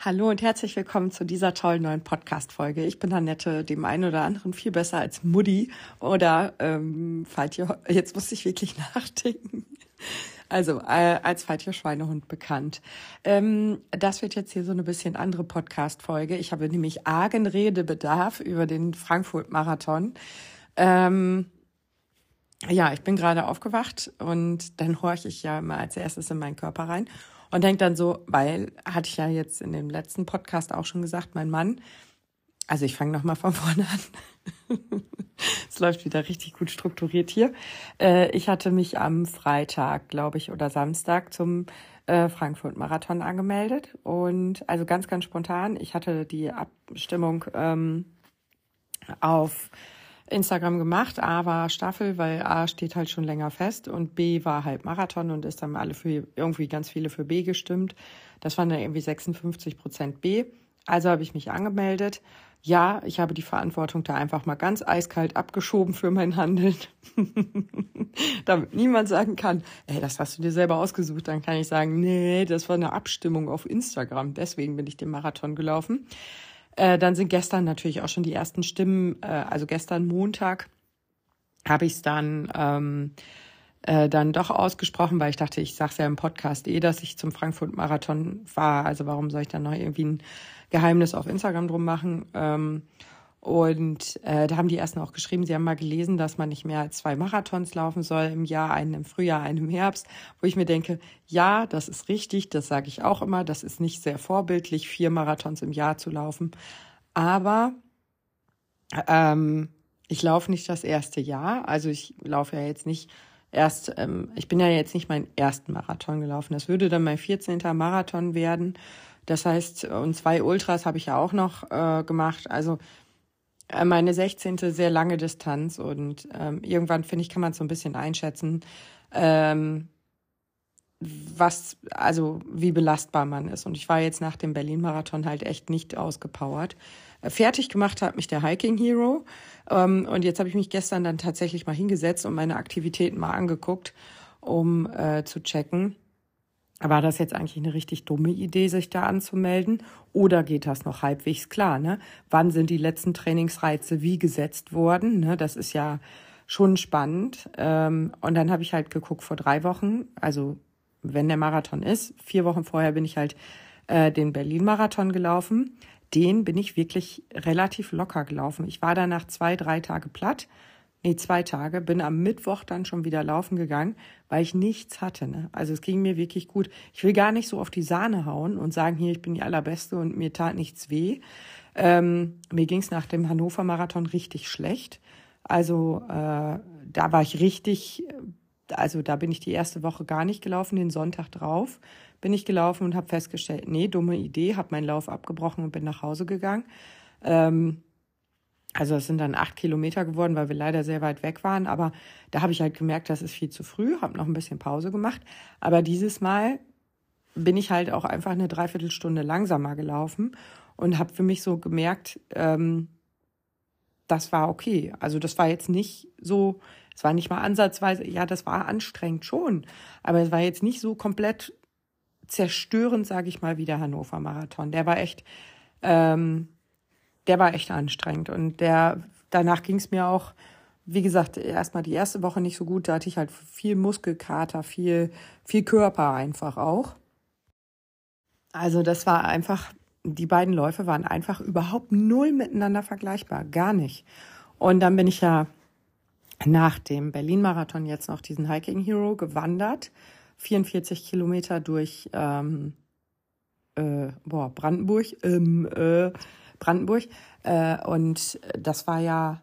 Hallo und herzlich willkommen zu dieser tollen neuen Podcast-Folge. Ich bin Annette, dem einen oder anderen viel besser als Mutti oder ähm, Faltje, jetzt muss ich wirklich nachdenken. Also äh, als Faltje Schweinehund bekannt. Ähm, das wird jetzt hier so eine bisschen andere Podcast-Folge. Ich habe nämlich argen Redebedarf über den Frankfurt-Marathon. Ähm, ja, ich bin gerade aufgewacht und dann horche ich ja immer als erstes in meinen Körper rein und denke dann so, weil, hatte ich ja jetzt in dem letzten Podcast auch schon gesagt, mein Mann, also ich fange nochmal von vorne an. es läuft wieder richtig gut strukturiert hier. Äh, ich hatte mich am Freitag, glaube ich, oder Samstag zum äh, Frankfurt-Marathon angemeldet. Und also ganz, ganz spontan. Ich hatte die Abstimmung ähm, auf Instagram gemacht. A war Staffel, weil A steht halt schon länger fest und B war halt Marathon und ist dann alle für irgendwie ganz viele für B gestimmt. Das waren dann irgendwie 56 Prozent B. Also habe ich mich angemeldet. Ja, ich habe die Verantwortung da einfach mal ganz eiskalt abgeschoben für mein Handeln. Damit niemand sagen kann, ey, das hast du dir selber ausgesucht. Dann kann ich sagen, nee, das war eine Abstimmung auf Instagram. Deswegen bin ich den Marathon gelaufen. Äh, dann sind gestern natürlich auch schon die ersten Stimmen, äh, also gestern Montag habe ich es dann ähm, äh, dann doch ausgesprochen, weil ich dachte, ich sage es ja im Podcast eh, dass ich zum Frankfurt-Marathon war. Also warum soll ich dann noch irgendwie ein Geheimnis auf Instagram drum machen? Ähm, und äh, da haben die ersten auch geschrieben, sie haben mal gelesen, dass man nicht mehr als zwei Marathons laufen soll im Jahr, einen im Frühjahr, einen im Herbst, wo ich mir denke, ja, das ist richtig, das sage ich auch immer, das ist nicht sehr vorbildlich, vier Marathons im Jahr zu laufen. Aber ähm, ich laufe nicht das erste Jahr, also ich laufe ja jetzt nicht erst, ähm, ich bin ja jetzt nicht meinen ersten Marathon gelaufen. Das würde dann mein 14. Marathon werden. Das heißt, und zwei Ultras habe ich ja auch noch äh, gemacht. Also meine 16. sehr lange Distanz und ähm, irgendwann, finde ich, kann man so ein bisschen einschätzen, ähm, was, also wie belastbar man ist. Und ich war jetzt nach dem Berlin-Marathon halt echt nicht ausgepowert. Äh, fertig gemacht hat mich der Hiking Hero. Ähm, und jetzt habe ich mich gestern dann tatsächlich mal hingesetzt und meine Aktivitäten mal angeguckt, um äh, zu checken war das jetzt eigentlich eine richtig dumme Idee, sich da anzumelden? Oder geht das noch halbwegs klar? Ne? Wann sind die letzten Trainingsreize wie gesetzt worden? Ne? Das ist ja schon spannend. Ähm, und dann habe ich halt geguckt vor drei Wochen, also wenn der Marathon ist, vier Wochen vorher bin ich halt äh, den Berlin-Marathon gelaufen. Den bin ich wirklich relativ locker gelaufen. Ich war danach zwei, drei Tage platt nee, zwei Tage, bin am Mittwoch dann schon wieder laufen gegangen, weil ich nichts hatte. Ne? Also es ging mir wirklich gut. Ich will gar nicht so auf die Sahne hauen und sagen, hier, ich bin die Allerbeste und mir tat nichts weh. Ähm, mir ging es nach dem Hannover Marathon richtig schlecht. Also äh, da war ich richtig, also da bin ich die erste Woche gar nicht gelaufen, den Sonntag drauf bin ich gelaufen und habe festgestellt, nee, dumme Idee, habe meinen Lauf abgebrochen und bin nach Hause gegangen. Ähm, also es sind dann acht Kilometer geworden, weil wir leider sehr weit weg waren. Aber da habe ich halt gemerkt, das ist viel zu früh, habe noch ein bisschen Pause gemacht. Aber dieses Mal bin ich halt auch einfach eine Dreiviertelstunde langsamer gelaufen und habe für mich so gemerkt, ähm, das war okay. Also das war jetzt nicht so, es war nicht mal ansatzweise, ja, das war anstrengend schon, aber es war jetzt nicht so komplett zerstörend, sage ich mal, wie der Hannover Marathon. Der war echt, ähm, der war echt anstrengend. Und der, danach ging es mir auch, wie gesagt, erstmal die erste Woche nicht so gut. Da hatte ich halt viel Muskelkater, viel, viel Körper einfach auch. Also das war einfach, die beiden Läufe waren einfach überhaupt null miteinander vergleichbar. Gar nicht. Und dann bin ich ja nach dem Berlin-Marathon jetzt noch diesen Hiking Hero gewandert. 44 Kilometer durch ähm, äh, boah, Brandenburg, ähm, äh, Brandenburg. Äh, und das war ja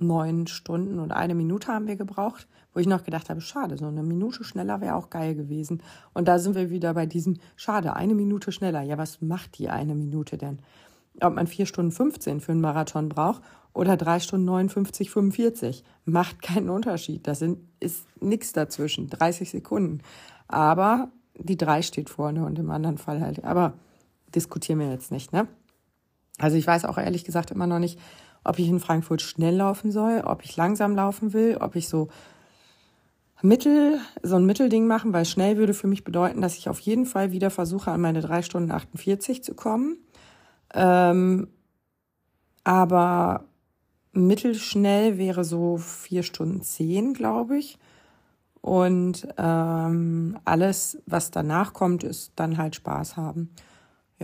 neun Stunden und eine Minute haben wir gebraucht, wo ich noch gedacht habe, schade, so eine Minute schneller wäre auch geil gewesen. Und da sind wir wieder bei diesem, schade, eine Minute schneller. Ja, was macht die eine Minute denn? Ob man vier Stunden 15 für einen Marathon braucht oder drei Stunden 59, 45, macht keinen Unterschied. Das sind, ist nichts dazwischen, 30 Sekunden. Aber die drei steht vorne und im anderen Fall halt. Aber diskutieren wir jetzt nicht, ne? Also ich weiß auch ehrlich gesagt immer noch nicht, ob ich in Frankfurt schnell laufen soll, ob ich langsam laufen will, ob ich so Mittel, so ein Mittelding machen, weil schnell würde für mich bedeuten, dass ich auf jeden Fall wieder versuche, an meine drei Stunden 48 zu kommen. Ähm, aber mittelschnell wäre so vier Stunden zehn, glaube ich. Und ähm, alles, was danach kommt, ist dann halt Spaß haben.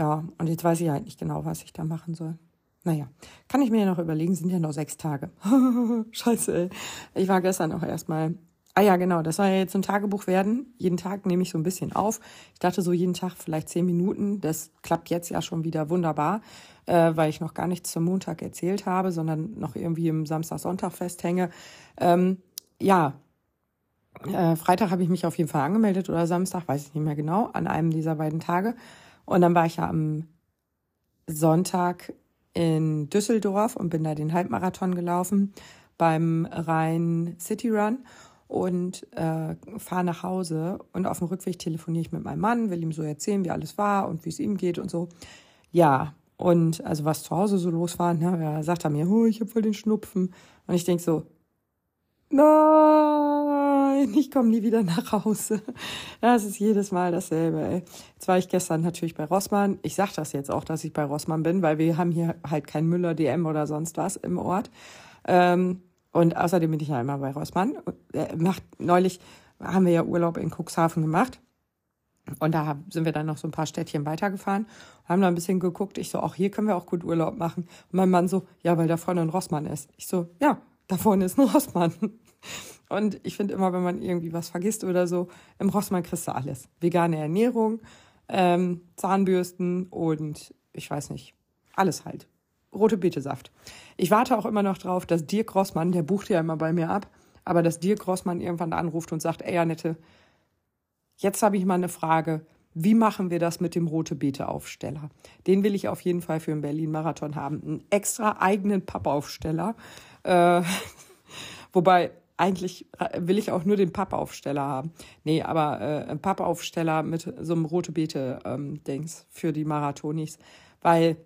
Ja, und jetzt weiß ich halt nicht genau, was ich da machen soll. Naja, kann ich mir ja noch überlegen, sind ja noch sechs Tage. Scheiße, ey. Ich war gestern auch erstmal Ah ja, genau, das soll ja jetzt ein Tagebuch werden. Jeden Tag nehme ich so ein bisschen auf. Ich dachte so jeden Tag vielleicht zehn Minuten. Das klappt jetzt ja schon wieder wunderbar, äh, weil ich noch gar nichts zum Montag erzählt habe, sondern noch irgendwie im Samstag-Sonntag festhänge. Ähm, ja, äh, Freitag habe ich mich auf jeden Fall angemeldet oder Samstag, weiß ich nicht mehr genau, an einem dieser beiden Tage. Und dann war ich ja am Sonntag in Düsseldorf und bin da den Halbmarathon gelaufen beim Rhein City Run und äh, fahre nach Hause und auf dem Rückweg telefoniere ich mit meinem Mann, will ihm so erzählen, wie alles war und wie es ihm geht und so. Ja, und also was zu Hause so los war, ne, er sagt er mir, oh, ich habe voll den Schnupfen. Und ich denk so, nein, ich komme nie wieder nach Hause. Das ist jedes Mal dasselbe. Ey. Jetzt war ich gestern natürlich bei Rossmann. Ich sag das jetzt auch, dass ich bei Rossmann bin, weil wir haben hier halt kein Müller, DM oder sonst was im Ort. Ähm, und außerdem bin ich ja immer bei Rossmann. Er macht, neulich haben wir ja Urlaub in Cuxhaven gemacht. Und da sind wir dann noch so ein paar Städtchen weitergefahren, haben da ein bisschen geguckt. Ich so, auch hier können wir auch gut Urlaub machen. Und mein Mann so, ja, weil da vorne ein Rossmann ist. Ich so, ja, da vorne ist ein Rossmann. Und ich finde immer, wenn man irgendwie was vergisst oder so, im Rossmann kriegst du alles. Vegane Ernährung, ähm, Zahnbürsten und ich weiß nicht, alles halt rote Betesaft. Ich warte auch immer noch drauf, dass Dirk Rossmann, der bucht ja immer bei mir ab, aber dass Dirk Rossmann irgendwann anruft und sagt, ey Annette, jetzt habe ich mal eine Frage. Wie machen wir das mit dem rote Beete Aufsteller? Den will ich auf jeden Fall für den Berlin Marathon haben. Einen extra eigenen Pappaufsteller. Äh, wobei eigentlich will ich auch nur den Pappaufsteller haben. Nee, aber äh, ein Pappaufsteller mit so einem rote Beete ähm, für die Marathonis, weil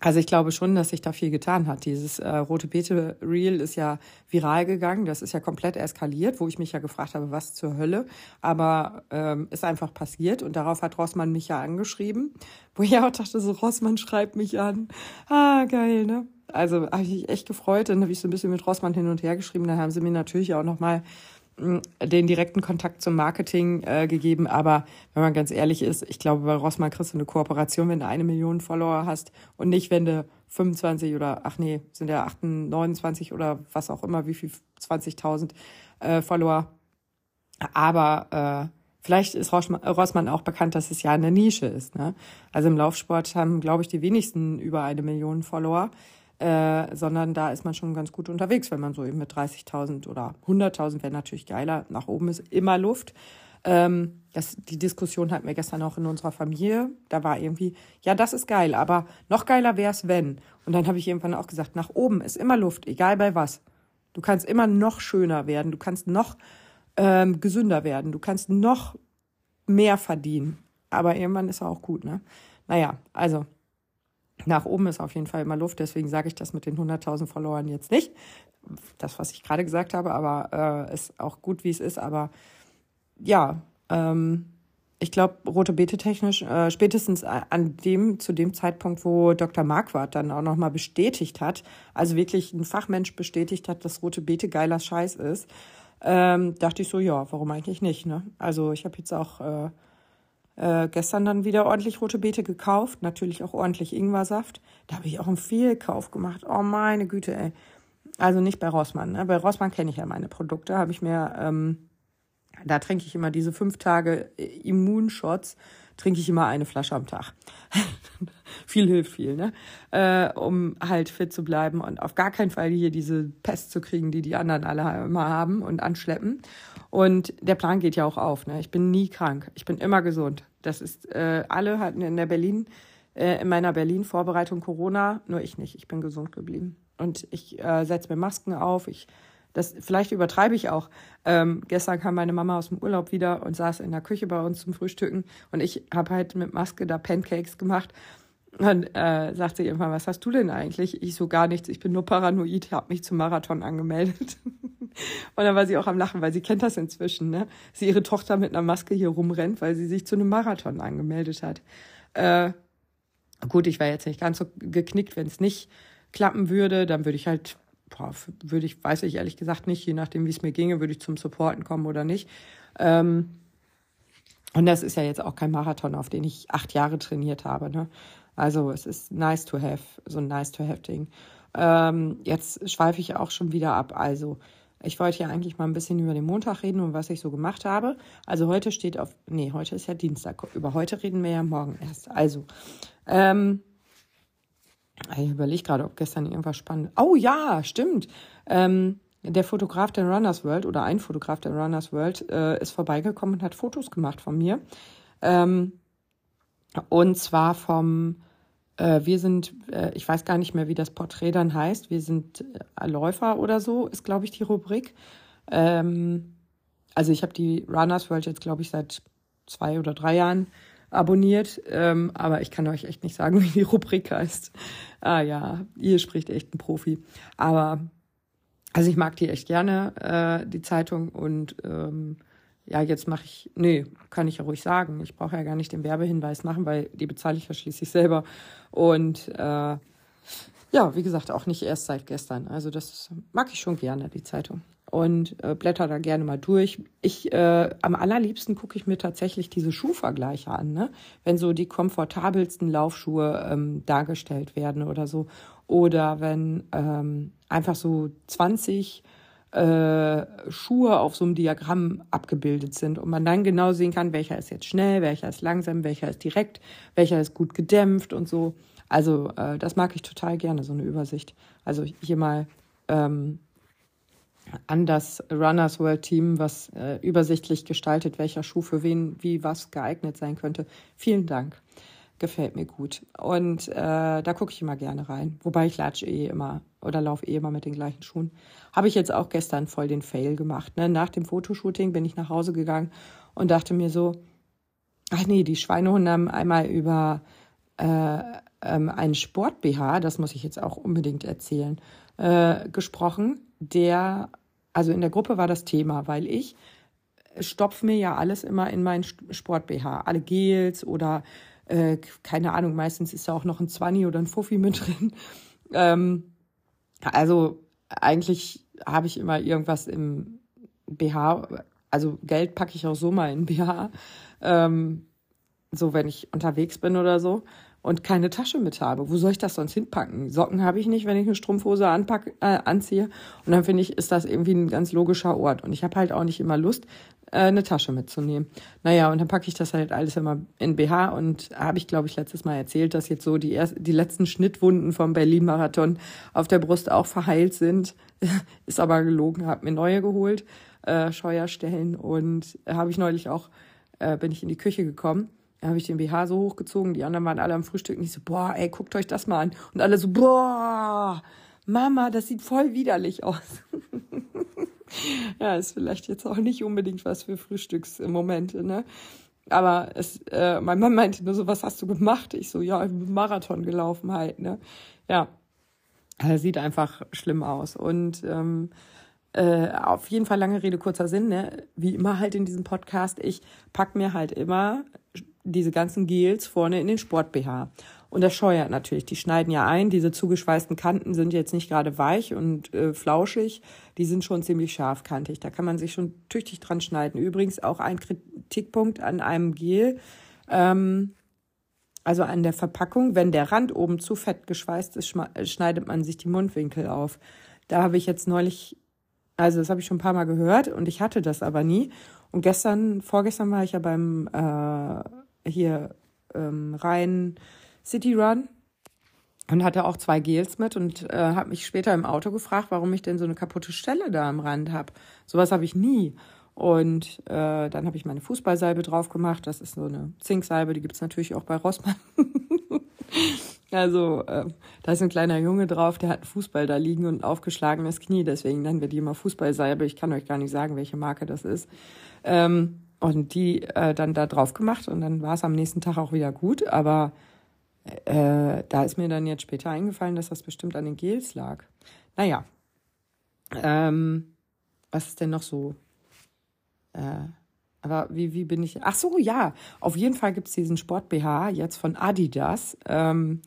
also ich glaube schon, dass sich da viel getan hat. Dieses äh, rote Beete Reel ist ja viral gegangen, das ist ja komplett eskaliert, wo ich mich ja gefragt habe, was zur Hölle. Aber ähm, ist einfach passiert und darauf hat Rossmann mich ja angeschrieben, wo ich auch dachte, so Rossmann schreibt mich an. Ah, geil, ne? Also habe ich mich echt gefreut. Dann habe ich so ein bisschen mit Rossmann hin und her geschrieben. Dann haben sie mir natürlich auch nochmal den direkten Kontakt zum Marketing äh, gegeben. Aber wenn man ganz ehrlich ist, ich glaube, bei Rossmann kriegst du eine Kooperation, wenn du eine Million Follower hast und nicht, wenn du 25 oder, ach nee, sind ja 28, 29 oder was auch immer, wie viel, 20.000 äh, Follower. Aber äh, vielleicht ist Rossmann auch bekannt, dass es ja eine Nische ist. Ne? Also im Laufsport haben, glaube ich, die wenigsten über eine Million Follower. Äh, sondern da ist man schon ganz gut unterwegs, wenn man so eben mit 30.000 oder 100.000 wäre natürlich geiler. Nach oben ist immer Luft. Ähm, das, die Diskussion hatten wir gestern auch in unserer Familie. Da war irgendwie, ja, das ist geil, aber noch geiler wäre es, wenn. Und dann habe ich irgendwann auch gesagt, nach oben ist immer Luft, egal bei was. Du kannst immer noch schöner werden, du kannst noch ähm, gesünder werden, du kannst noch mehr verdienen. Aber irgendwann ist er auch gut, ne? Naja, also nach oben ist auf jeden Fall immer Luft, deswegen sage ich das mit den 100.000 Followern jetzt nicht. Das, was ich gerade gesagt habe, aber äh, ist auch gut, wie es ist. Aber ja, ähm, ich glaube, rote Beete technisch, äh, spätestens an dem, zu dem Zeitpunkt, wo Dr. Marquardt dann auch nochmal bestätigt hat, also wirklich ein Fachmensch bestätigt hat, dass rote Beete geiler Scheiß ist, ähm, dachte ich so, ja, warum eigentlich nicht, ne? Also ich habe jetzt auch äh, äh, gestern dann wieder ordentlich rote Beete gekauft, natürlich auch ordentlich Ingwersaft. Da habe ich auch einen Fehlkauf gemacht. Oh meine Güte, ey. Also nicht bei Rossmann. Ne? Bei Rossmann kenne ich ja meine Produkte. Habe ich mir, ähm, da trinke ich immer diese fünf Tage Immunshots, trinke ich immer eine Flasche am Tag. viel hilft viel, ne? Äh, um halt fit zu bleiben und auf gar keinen Fall hier diese Pest zu kriegen, die die anderen alle immer haben und anschleppen. Und der Plan geht ja auch auf. Ne? Ich bin nie krank. Ich bin immer gesund. Das ist, äh, alle hatten in der Berlin, äh, in meiner Berlin-Vorbereitung Corona, nur ich nicht. Ich bin gesund geblieben. Und ich äh, setze mir Masken auf. Ich, das, vielleicht übertreibe ich auch. Ähm, gestern kam meine Mama aus dem Urlaub wieder und saß in der Küche bei uns zum Frühstücken. Und ich habe halt mit Maske da Pancakes gemacht. Dann äh, sagt sie irgendwann, was hast du denn eigentlich? Ich so gar nichts, ich bin nur paranoid, habe mich zum Marathon angemeldet. Und dann war sie auch am Lachen, weil sie kennt das inzwischen, ne? Sie ihre Tochter mit einer Maske hier rumrennt, weil sie sich zu einem Marathon angemeldet hat. Äh, gut, ich wäre jetzt nicht ganz so geknickt, wenn es nicht klappen würde, dann würde ich halt, boah, würde ich, weiß ich ehrlich gesagt nicht, je nachdem, wie es mir ginge, würde ich zum Supporten kommen oder nicht. Ähm, und das ist ja jetzt auch kein Marathon, auf den ich acht Jahre trainiert habe. Ne? Also es ist nice to have, so ein nice to have Ding. Ähm, jetzt schweife ich auch schon wieder ab. Also ich wollte ja eigentlich mal ein bisschen über den Montag reden und was ich so gemacht habe. Also heute steht auf, nee, heute ist ja Dienstag. Über heute reden wir ja morgen erst. Also, ähm, ich überlege gerade, ob gestern irgendwas spannend. Oh ja, stimmt. Ähm, der Fotograf der Runners World oder ein Fotograf der Runners World äh, ist vorbeigekommen und hat Fotos gemacht von mir. Ähm, und zwar vom äh, wir sind, äh, ich weiß gar nicht mehr, wie das Porträt dann heißt. Wir sind äh, Läufer oder so, ist, glaube ich, die Rubrik. Ähm, also ich habe die Runners World jetzt, glaube ich, seit zwei oder drei Jahren abonniert, ähm, aber ich kann euch echt nicht sagen, wie die Rubrik heißt. Ah ja, ihr spricht echt ein Profi. Aber also ich mag die echt gerne, äh, die Zeitung und ähm, ja, jetzt mache ich, nee, kann ich ja ruhig sagen. Ich brauche ja gar nicht den Werbehinweis machen, weil die bezahle ich ja schließlich selber. Und äh, ja, wie gesagt, auch nicht erst seit gestern. Also das mag ich schon gerne, die Zeitung. Und äh, blätter da gerne mal durch. Ich äh, am allerliebsten gucke ich mir tatsächlich diese Schuhvergleiche an, ne? Wenn so die komfortabelsten Laufschuhe ähm, dargestellt werden oder so. Oder wenn ähm, einfach so 20 äh, Schuhe auf so einem Diagramm abgebildet sind und man dann genau sehen kann, welcher ist jetzt schnell, welcher ist langsam, welcher ist direkt, welcher ist gut gedämpft und so. Also äh, das mag ich total gerne, so eine Übersicht. Also hier mal ähm, an das Runners World Team, was äh, übersichtlich gestaltet, welcher Schuh für wen wie was geeignet sein könnte. Vielen Dank gefällt mir gut. Und äh, da gucke ich immer gerne rein. Wobei ich latsche eh immer oder laufe eh immer mit den gleichen Schuhen. Habe ich jetzt auch gestern voll den Fail gemacht. Ne? Nach dem Fotoshooting bin ich nach Hause gegangen und dachte mir so, ach nee, die Schweinehunde haben einmal über äh, ähm, einen Sport-BH, das muss ich jetzt auch unbedingt erzählen, äh, gesprochen, der, also in der Gruppe war das Thema, weil ich stopfe mir ja alles immer in meinen Sport-BH. Alle Gels oder äh, keine Ahnung, meistens ist da auch noch ein Zwanni oder ein Fuffi mit drin. Ähm, also eigentlich habe ich immer irgendwas im BH, also Geld packe ich auch so mal in BH, ähm, so wenn ich unterwegs bin oder so und keine Tasche mit habe. Wo soll ich das sonst hinpacken? Socken habe ich nicht, wenn ich eine Strumpfhose anpack, äh, anziehe. Und dann finde ich, ist das irgendwie ein ganz logischer Ort. Und ich habe halt auch nicht immer Lust, äh, eine Tasche mitzunehmen. Naja, und dann packe ich das halt alles immer in BH und habe ich, glaube ich, letztes Mal erzählt, dass jetzt so die, erst, die letzten Schnittwunden vom Berlin-Marathon auf der Brust auch verheilt sind. ist aber gelogen, habe mir neue geholt, äh, Scheuerstellen und habe ich neulich auch, äh, bin ich in die Küche gekommen da habe ich den BH so hochgezogen, die anderen waren alle am Frühstück und ich so, boah, ey, guckt euch das mal an. Und alle so, boah, Mama, das sieht voll widerlich aus. ja, ist vielleicht jetzt auch nicht unbedingt was für Frühstücksmomente, ne? Aber es, äh, mein Mann meinte nur so, was hast du gemacht? Ich so, ja, ich bin Marathon gelaufen halt, ne? Ja, er sieht einfach schlimm aus. Und ähm, äh, auf jeden Fall lange Rede, kurzer Sinn, ne? Wie immer halt in diesem Podcast, ich pack mir halt immer diese ganzen Gels vorne in den Sport-BH. Und das scheuert natürlich. Die schneiden ja ein. Diese zugeschweißten Kanten sind jetzt nicht gerade weich und äh, flauschig. Die sind schon ziemlich scharfkantig. Da kann man sich schon tüchtig dran schneiden. Übrigens auch ein Kritikpunkt an einem Gel. Ähm, also an der Verpackung. Wenn der Rand oben zu fett geschweißt ist, schneidet man sich die Mundwinkel auf. Da habe ich jetzt neulich, also das habe ich schon ein paar Mal gehört und ich hatte das aber nie. Und gestern, vorgestern war ich ja beim äh, hier ähm, rein City Run und hatte auch zwei Gels mit und äh, habe mich später im Auto gefragt, warum ich denn so eine kaputte Stelle da am Rand habe. Sowas habe ich nie. Und äh, dann habe ich meine Fußballsalbe drauf gemacht. Das ist so eine Zinksalbe, die gibt's natürlich auch bei Rossmann. also äh, da ist ein kleiner Junge drauf, der hat einen Fußball da liegen und ein aufgeschlagenes Knie. Deswegen nennen wir die immer Fußballsalbe. Ich kann euch gar nicht sagen, welche Marke das ist. Ähm, und die äh, dann da drauf gemacht und dann war es am nächsten Tag auch wieder gut. Aber äh, da ist mir dann jetzt später eingefallen, dass das bestimmt an den Gels lag. Naja. Ähm, was ist denn noch so? Äh, aber wie, wie bin ich? Ach so, ja. Auf jeden Fall gibt es diesen Sport-BH jetzt von Adidas. Ähm,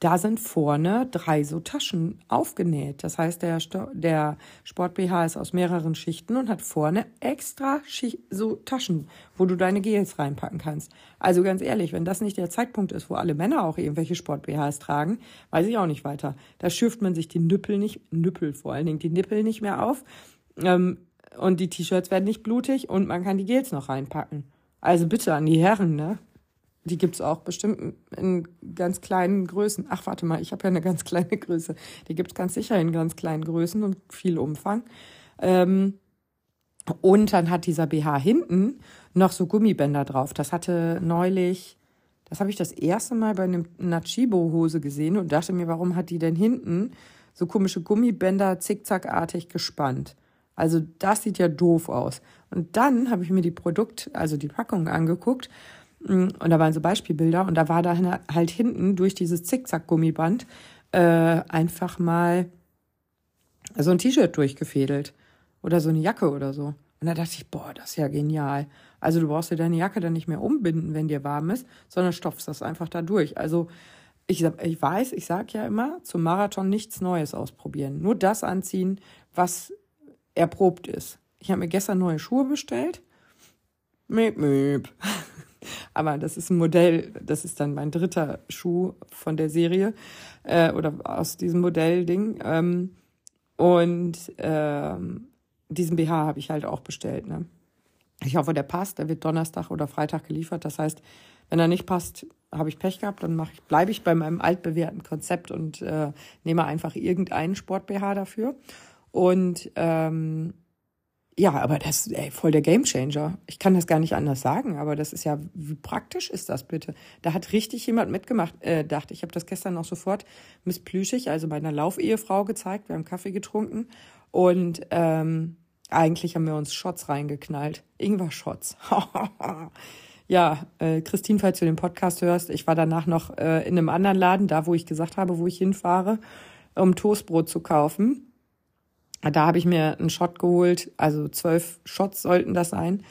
da sind vorne drei so Taschen aufgenäht. Das heißt, der, der Sport-BH ist aus mehreren Schichten und hat vorne extra Schicht, so Taschen, wo du deine Gels reinpacken kannst. Also ganz ehrlich, wenn das nicht der Zeitpunkt ist, wo alle Männer auch irgendwelche Sport-BHs tragen, weiß ich auch nicht weiter. Da schürft man sich die Nüppel nicht, Nüppel vor allen Dingen, die Nippel nicht mehr auf. Ähm, und die T-Shirts werden nicht blutig und man kann die Gels noch reinpacken. Also bitte an die Herren, ne? Die gibt's auch bestimmt in ganz kleinen Größen. Ach, warte mal, ich habe ja eine ganz kleine Größe. Die gibt's ganz sicher in ganz kleinen Größen und viel Umfang. Ähm, und dann hat dieser BH hinten noch so Gummibänder drauf. Das hatte neulich, das habe ich das erste Mal bei einem Nachibo-Hose gesehen und dachte mir, warum hat die denn hinten so komische Gummibänder zickzackartig gespannt? Also das sieht ja doof aus. Und dann habe ich mir die Produkt, also die Packung angeguckt und da waren so Beispielbilder und da war dann halt hinten durch dieses Zickzack-Gummiband äh, einfach mal so ein T-Shirt durchgefädelt oder so eine Jacke oder so. Und da dachte ich, boah, das ist ja genial. Also du brauchst dir deine Jacke dann nicht mehr umbinden, wenn dir warm ist, sondern stopfst das einfach da durch. Also ich, ich weiß, ich sage ja immer, zum Marathon nichts Neues ausprobieren. Nur das anziehen, was erprobt ist. Ich habe mir gestern neue Schuhe bestellt. Möp, möp. Aber das ist ein Modell, das ist dann mein dritter Schuh von der Serie äh, oder aus diesem Modellding. Ähm, und ähm, diesen BH habe ich halt auch bestellt. Ne? Ich hoffe, der passt. Der wird Donnerstag oder Freitag geliefert. Das heißt, wenn er nicht passt, habe ich Pech gehabt, dann ich, bleibe ich bei meinem altbewährten Konzept und äh, nehme einfach irgendeinen Sport-BH dafür. Und ähm, ja, aber das ist voll der Gamechanger. Ich kann das gar nicht anders sagen, aber das ist ja, wie praktisch ist das bitte? Da hat richtig jemand mitgemacht, äh, dachte ich. habe das gestern noch sofort Miss Plüschig, also meiner Laufehefrau, gezeigt. Wir haben Kaffee getrunken und ähm, eigentlich haben wir uns Shots reingeknallt. Ingwer-Shots. ja, äh, Christine, falls du den Podcast hörst, ich war danach noch äh, in einem anderen Laden, da wo ich gesagt habe, wo ich hinfahre, um Toastbrot zu kaufen. Da habe ich mir einen Shot geholt, also zwölf Shots sollten das sein.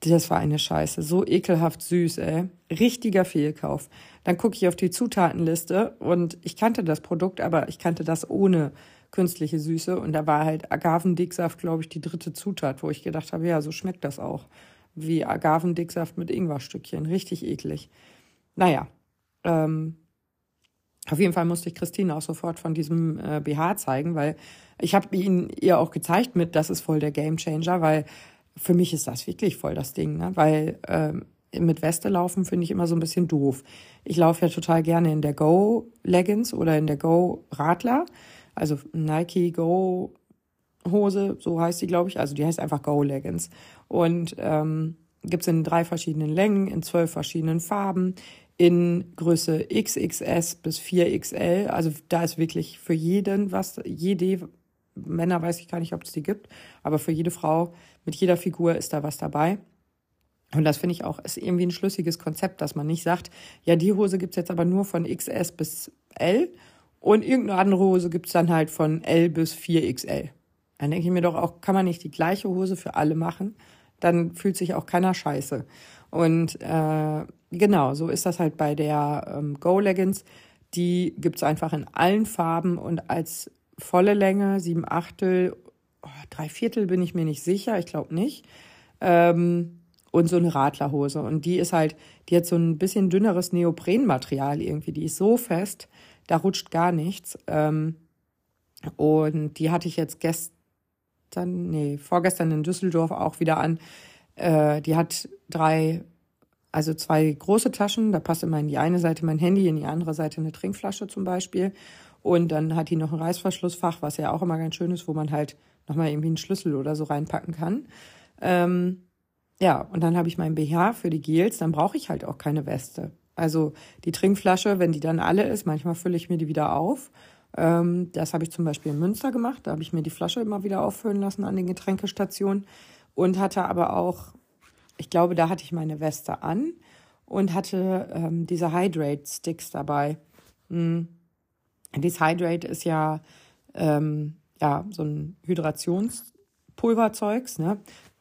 Das war eine Scheiße, so ekelhaft süß, ey. Richtiger Fehlkauf. Dann gucke ich auf die Zutatenliste und ich kannte das Produkt, aber ich kannte das ohne künstliche Süße und da war halt Agavendicksaft, glaube ich, die dritte Zutat, wo ich gedacht habe, ja, so schmeckt das auch. Wie Agavendicksaft mit Ingwerstückchen, richtig eklig. Naja, ähm, auf jeden Fall musste ich Christine auch sofort von diesem äh, BH zeigen, weil ich habe ihn ihr auch gezeigt mit, das ist voll der Gamechanger, weil für mich ist das wirklich voll das Ding, ne? weil ähm, mit Weste laufen finde ich immer so ein bisschen doof. Ich laufe ja total gerne in der Go Leggings oder in der Go Radler, also Nike Go Hose, so heißt die, glaube ich. Also die heißt einfach Go Leggings. Und ähm, gibt in drei verschiedenen Längen, in zwölf verschiedenen Farben, in Größe XXS bis 4XL. Also da ist wirklich für jeden was, jede Männer weiß ich gar nicht, ob es die gibt, aber für jede Frau mit jeder Figur ist da was dabei. Und das finde ich auch, ist irgendwie ein schlüssiges Konzept, dass man nicht sagt, ja, die Hose gibt's jetzt aber nur von XS bis L und irgendeine andere Hose gibt's dann halt von L bis 4XL. Dann denke ich mir doch auch, kann man nicht die gleiche Hose für alle machen? Dann fühlt sich auch keiner scheiße. Und äh, genau, so ist das halt bei der ähm, Go Leggings. Die gibt's einfach in allen Farben und als volle Länge, sieben Achtel, oh, drei Viertel bin ich mir nicht sicher, ich glaube nicht. Ähm, und so eine Radlerhose. Und die ist halt, die hat so ein bisschen dünneres Neoprenmaterial irgendwie. Die ist so fest, da rutscht gar nichts. Ähm, und die hatte ich jetzt gestern, nee, vorgestern in Düsseldorf auch wieder an. Äh, die hat drei, also zwei große Taschen. Da passt immer in die eine Seite mein Handy, in die andere Seite eine Trinkflasche zum Beispiel. Und dann hat die noch ein Reißverschlussfach, was ja auch immer ganz schön ist, wo man halt nochmal irgendwie einen Schlüssel oder so reinpacken kann. Ähm, ja, und dann habe ich mein BH für die Gels, dann brauche ich halt auch keine Weste. Also die Trinkflasche, wenn die dann alle ist, manchmal fülle ich mir die wieder auf. Ähm, das habe ich zum Beispiel in Münster gemacht. Da habe ich mir die Flasche immer wieder auffüllen lassen an den Getränkestationen und hatte aber auch, ich glaube, da hatte ich meine Weste an und hatte ähm, diese Hydrate Sticks dabei. Hm. Deshydrate ist ja, ähm, ja so ein Hydrationsding Pulverzeugs. Ne?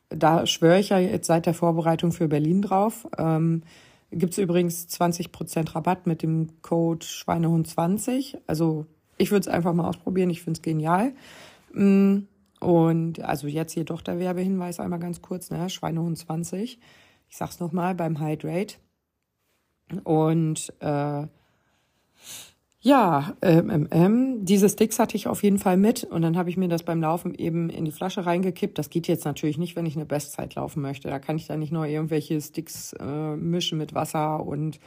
Da schwöre ich ja jetzt seit der Vorbereitung für Berlin drauf. Ähm, Gibt es übrigens 20% Rabatt mit dem Code Schweinehund20. Also ich würde es einfach mal ausprobieren. Ich finde es genial. Mm, und also jetzt hier doch der Werbehinweis einmal ganz kurz, ne? Schweinehund20. Ich sag's nochmal beim Hydrate. Und äh, ja, ähm, diese Sticks hatte ich auf jeden Fall mit und dann habe ich mir das beim Laufen eben in die Flasche reingekippt. Das geht jetzt natürlich nicht, wenn ich eine Bestzeit laufen möchte. Da kann ich da nicht nur irgendwelche Sticks äh, mischen mit Wasser und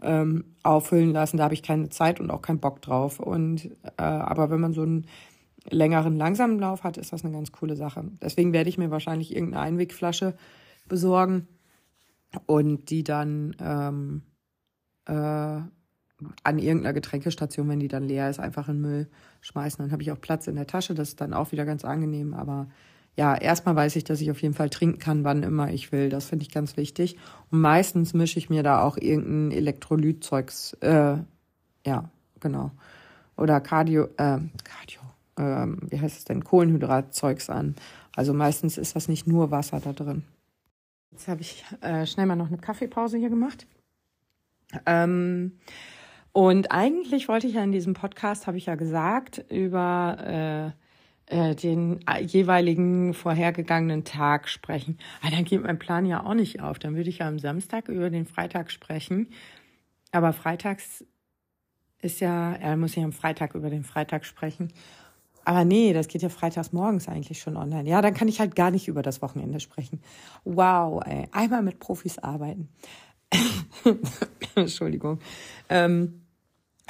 ähm, auffüllen lassen. Da habe ich keine Zeit und auch keinen Bock drauf. Und äh, aber wenn man so einen längeren, langsamen Lauf hat, ist das eine ganz coole Sache. Deswegen werde ich mir wahrscheinlich irgendeine Einwegflasche besorgen und die dann ähm, äh, an irgendeiner Getränkestation, wenn die dann leer ist, einfach in Müll schmeißen. Dann habe ich auch Platz in der Tasche. Das ist dann auch wieder ganz angenehm. Aber ja, erstmal weiß ich, dass ich auf jeden Fall trinken kann, wann immer ich will. Das finde ich ganz wichtig. Und meistens mische ich mir da auch irgendein Elektrolytzeugs, äh, ja, genau. Oder Cardio, äh, Cardio, äh, wie heißt es denn, Kohlenhydratzeugs an. Also meistens ist das nicht nur Wasser da drin. Jetzt habe ich äh, schnell mal noch eine Kaffeepause hier gemacht. Ähm, und eigentlich wollte ich ja in diesem Podcast, habe ich ja gesagt, über äh, äh, den jeweiligen vorhergegangenen Tag sprechen. Aber dann geht mein Plan ja auch nicht auf. Dann würde ich ja am Samstag über den Freitag sprechen. Aber freitags ist ja, er muss ja am Freitag über den Freitag sprechen. Aber nee, das geht ja freitags morgens eigentlich schon online. Ja, dann kann ich halt gar nicht über das Wochenende sprechen. Wow, ey. Einmal mit Profis arbeiten. Entschuldigung. Ähm,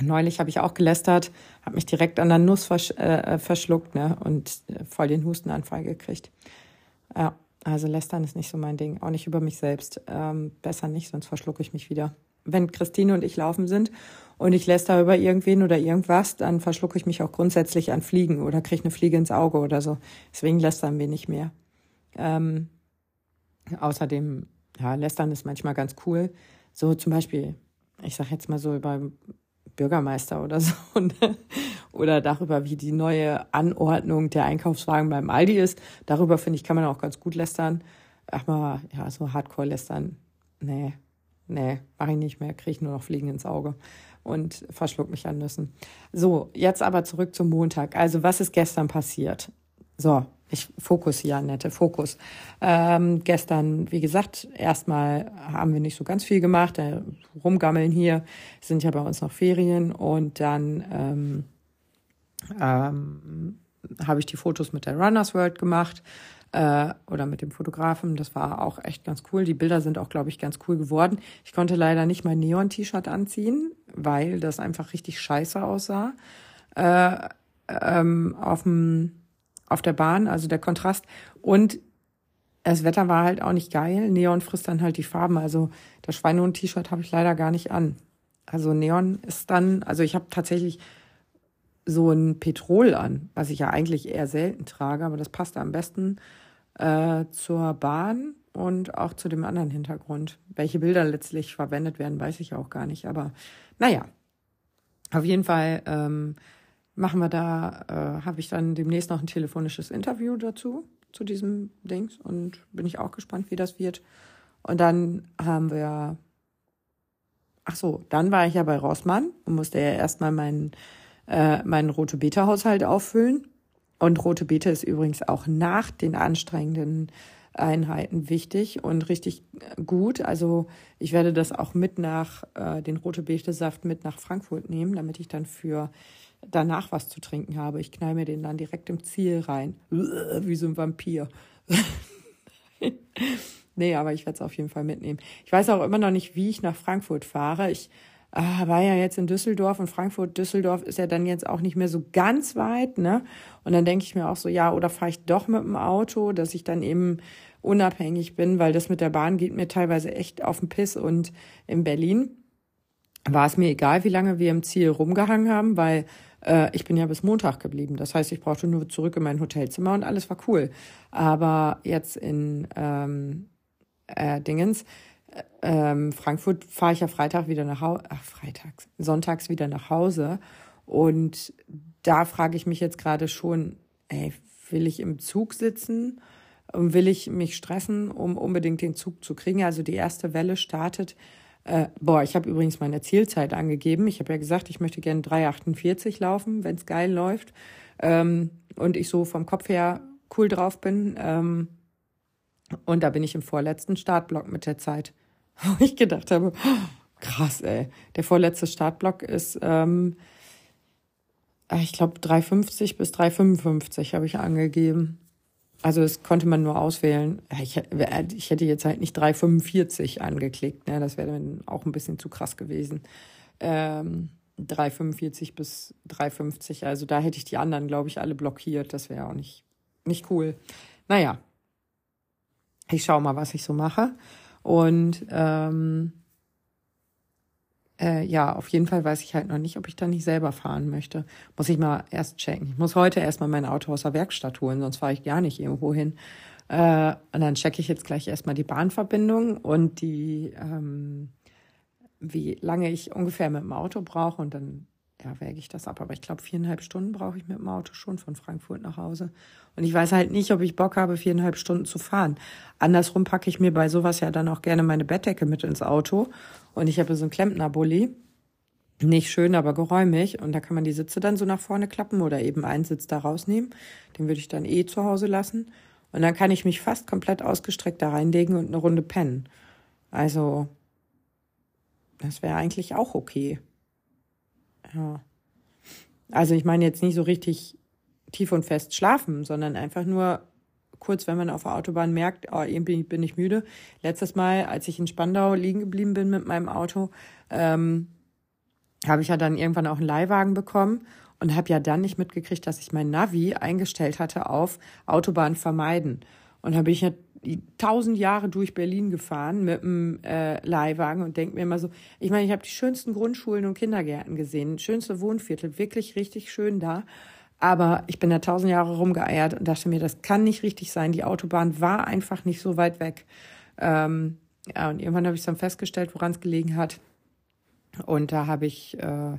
Neulich habe ich auch gelästert, habe mich direkt an der Nuss versch äh, verschluckt ne, und äh, voll den Hustenanfall gekriegt. Ja, also lästern ist nicht so mein Ding, auch nicht über mich selbst. Ähm, besser nicht, sonst verschlucke ich mich wieder. Wenn Christine und ich laufen sind und ich läster über irgendwen oder irgendwas, dann verschlucke ich mich auch grundsätzlich an Fliegen oder kriege eine Fliege ins Auge oder so. Deswegen lästern wir nicht mehr. Ähm, außerdem, ja, lästern ist manchmal ganz cool. So zum Beispiel, ich sag jetzt mal so über Bürgermeister oder so. Ne? oder darüber, wie die neue Anordnung der Einkaufswagen beim Aldi ist. Darüber, finde ich, kann man auch ganz gut lästern. Ach mal, ja, so hardcore lästern. Nee, nee, mache ich nicht mehr. Kriege ich nur noch Fliegen ins Auge und verschluck mich an Nüssen. So, jetzt aber zurück zum Montag. Also, was ist gestern passiert? So, ich Fokus hier, Annette, Fokus. Ähm, gestern, wie gesagt, erstmal haben wir nicht so ganz viel gemacht. Äh, rumgammeln hier sind ja bei uns noch Ferien und dann ähm, ähm, habe ich die Fotos mit der Runners World gemacht äh, oder mit dem Fotografen. Das war auch echt ganz cool. Die Bilder sind auch, glaube ich, ganz cool geworden. Ich konnte leider nicht mein Neon-T-Shirt anziehen, weil das einfach richtig scheiße aussah. Äh, ähm, auf dem auf der Bahn, also der Kontrast. Und das Wetter war halt auch nicht geil. Neon frisst dann halt die Farben. Also das Schweinehund-T-Shirt habe ich leider gar nicht an. Also Neon ist dann, also ich habe tatsächlich so ein Petrol an, was ich ja eigentlich eher selten trage, aber das passt am besten äh, zur Bahn und auch zu dem anderen Hintergrund. Welche Bilder letztlich verwendet werden, weiß ich auch gar nicht. Aber naja, auf jeden Fall ähm, machen wir da, äh, habe ich dann demnächst noch ein telefonisches Interview dazu, zu diesem Dings. Und bin ich auch gespannt, wie das wird. Und dann haben wir, ach so, dann war ich ja bei Rossmann und musste ja erstmal meinen, äh, meinen Rote Beta-Haushalt auffüllen. Und Rote Beta ist übrigens auch nach den anstrengenden Einheiten wichtig und richtig gut. Also ich werde das auch mit nach, äh, den Rote Beete-Saft mit nach Frankfurt nehmen, damit ich dann für danach was zu trinken habe. Ich knall mir den dann direkt im Ziel rein. Wie so ein Vampir. nee, aber ich werde es auf jeden Fall mitnehmen. Ich weiß auch immer noch nicht, wie ich nach Frankfurt fahre. Ich ah, war ja jetzt in Düsseldorf und Frankfurt, Düsseldorf ist ja dann jetzt auch nicht mehr so ganz weit, ne? Und dann denke ich mir auch so, ja, oder fahre ich doch mit dem Auto, dass ich dann eben unabhängig bin, weil das mit der Bahn geht mir teilweise echt auf den Piss und in Berlin war es mir egal, wie lange wir im Ziel rumgehangen haben, weil äh, ich bin ja bis Montag geblieben. Das heißt, ich brauchte nur zurück in mein Hotelzimmer und alles war cool. Aber jetzt in ähm, äh, Dingens, äh, ähm, Frankfurt fahre ich ja Freitag wieder nach Hause, ach, freitags, sonntags wieder nach Hause. Und da frage ich mich jetzt gerade schon, ey, will ich im Zug sitzen? Will ich mich stressen, um unbedingt den Zug zu kriegen? Also die erste Welle startet. Äh, boah, ich habe übrigens meine Zielzeit angegeben. Ich habe ja gesagt, ich möchte gerne 3,48 laufen, wenn es geil läuft. Ähm, und ich so vom Kopf her cool drauf bin. Ähm, und da bin ich im vorletzten Startblock mit der Zeit. Wo ich gedacht habe, krass, ey. Der vorletzte Startblock ist, ähm, ich glaube, 3,50 bis 3,55 habe ich angegeben. Also das konnte man nur auswählen. Ich, ich hätte jetzt halt nicht 3,45 angeklickt. Ne? Das wäre dann auch ein bisschen zu krass gewesen. Ähm, 3,45 bis 3,50. Also da hätte ich die anderen, glaube ich, alle blockiert. Das wäre auch nicht, nicht cool. Naja, ich schaue mal, was ich so mache. Und ähm, äh, ja, auf jeden Fall weiß ich halt noch nicht, ob ich da nicht selber fahren möchte. Muss ich mal erst checken. Ich muss heute erstmal mein Auto aus der Werkstatt holen, sonst fahre ich gar nicht irgendwo hin. Äh, und dann checke ich jetzt gleich erstmal die Bahnverbindung und die, ähm, wie lange ich ungefähr mit dem Auto brauche und dann ja, wäge ich das ab. Aber ich glaube, viereinhalb Stunden brauche ich mit dem Auto schon von Frankfurt nach Hause. Und ich weiß halt nicht, ob ich Bock habe, viereinhalb Stunden zu fahren. Andersrum packe ich mir bei sowas ja dann auch gerne meine Bettdecke mit ins Auto. Und ich habe so einen Klempner-Bulli. Nicht schön, aber geräumig. Und da kann man die Sitze dann so nach vorne klappen oder eben einen Sitz da rausnehmen. Den würde ich dann eh zu Hause lassen. Und dann kann ich mich fast komplett ausgestreckt da reinlegen und eine Runde pennen. Also, das wäre eigentlich auch okay. Ja. Also ich meine jetzt nicht so richtig tief und fest schlafen, sondern einfach nur kurz, wenn man auf der Autobahn merkt, oh, irgendwie bin ich müde. Letztes Mal, als ich in Spandau liegen geblieben bin mit meinem Auto, ähm, habe ich ja dann irgendwann auch einen Leihwagen bekommen und habe ja dann nicht mitgekriegt, dass ich mein Navi eingestellt hatte auf Autobahn vermeiden. Und bin ich tausend Jahre durch Berlin gefahren mit einem äh, Leihwagen und denke mir immer so, ich meine, ich habe die schönsten Grundschulen und Kindergärten gesehen, schönste Wohnviertel, wirklich richtig schön da. Aber ich bin da tausend Jahre rumgeeiert und dachte mir, das kann nicht richtig sein. Die Autobahn war einfach nicht so weit weg. Ähm, ja, und irgendwann habe ich dann festgestellt, woran es gelegen hat. Und da habe ich äh,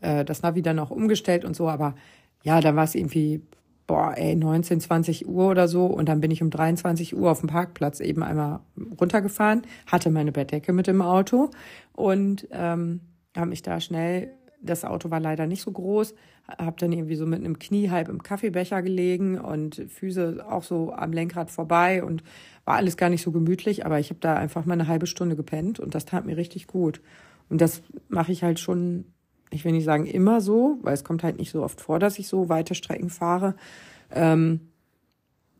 äh, das Navi dann auch umgestellt und so. Aber ja, da war es irgendwie boah, ey, 19, 20 Uhr oder so. Und dann bin ich um 23 Uhr auf dem Parkplatz eben einmal runtergefahren, hatte meine Bettdecke mit im Auto und ähm, habe mich da schnell, das Auto war leider nicht so groß, habe dann irgendwie so mit einem Knie halb im Kaffeebecher gelegen und Füße auch so am Lenkrad vorbei und war alles gar nicht so gemütlich, aber ich habe da einfach mal eine halbe Stunde gepennt und das tat mir richtig gut. Und das mache ich halt schon ich will nicht sagen immer so, weil es kommt halt nicht so oft vor, dass ich so weite Strecken fahre. Ähm,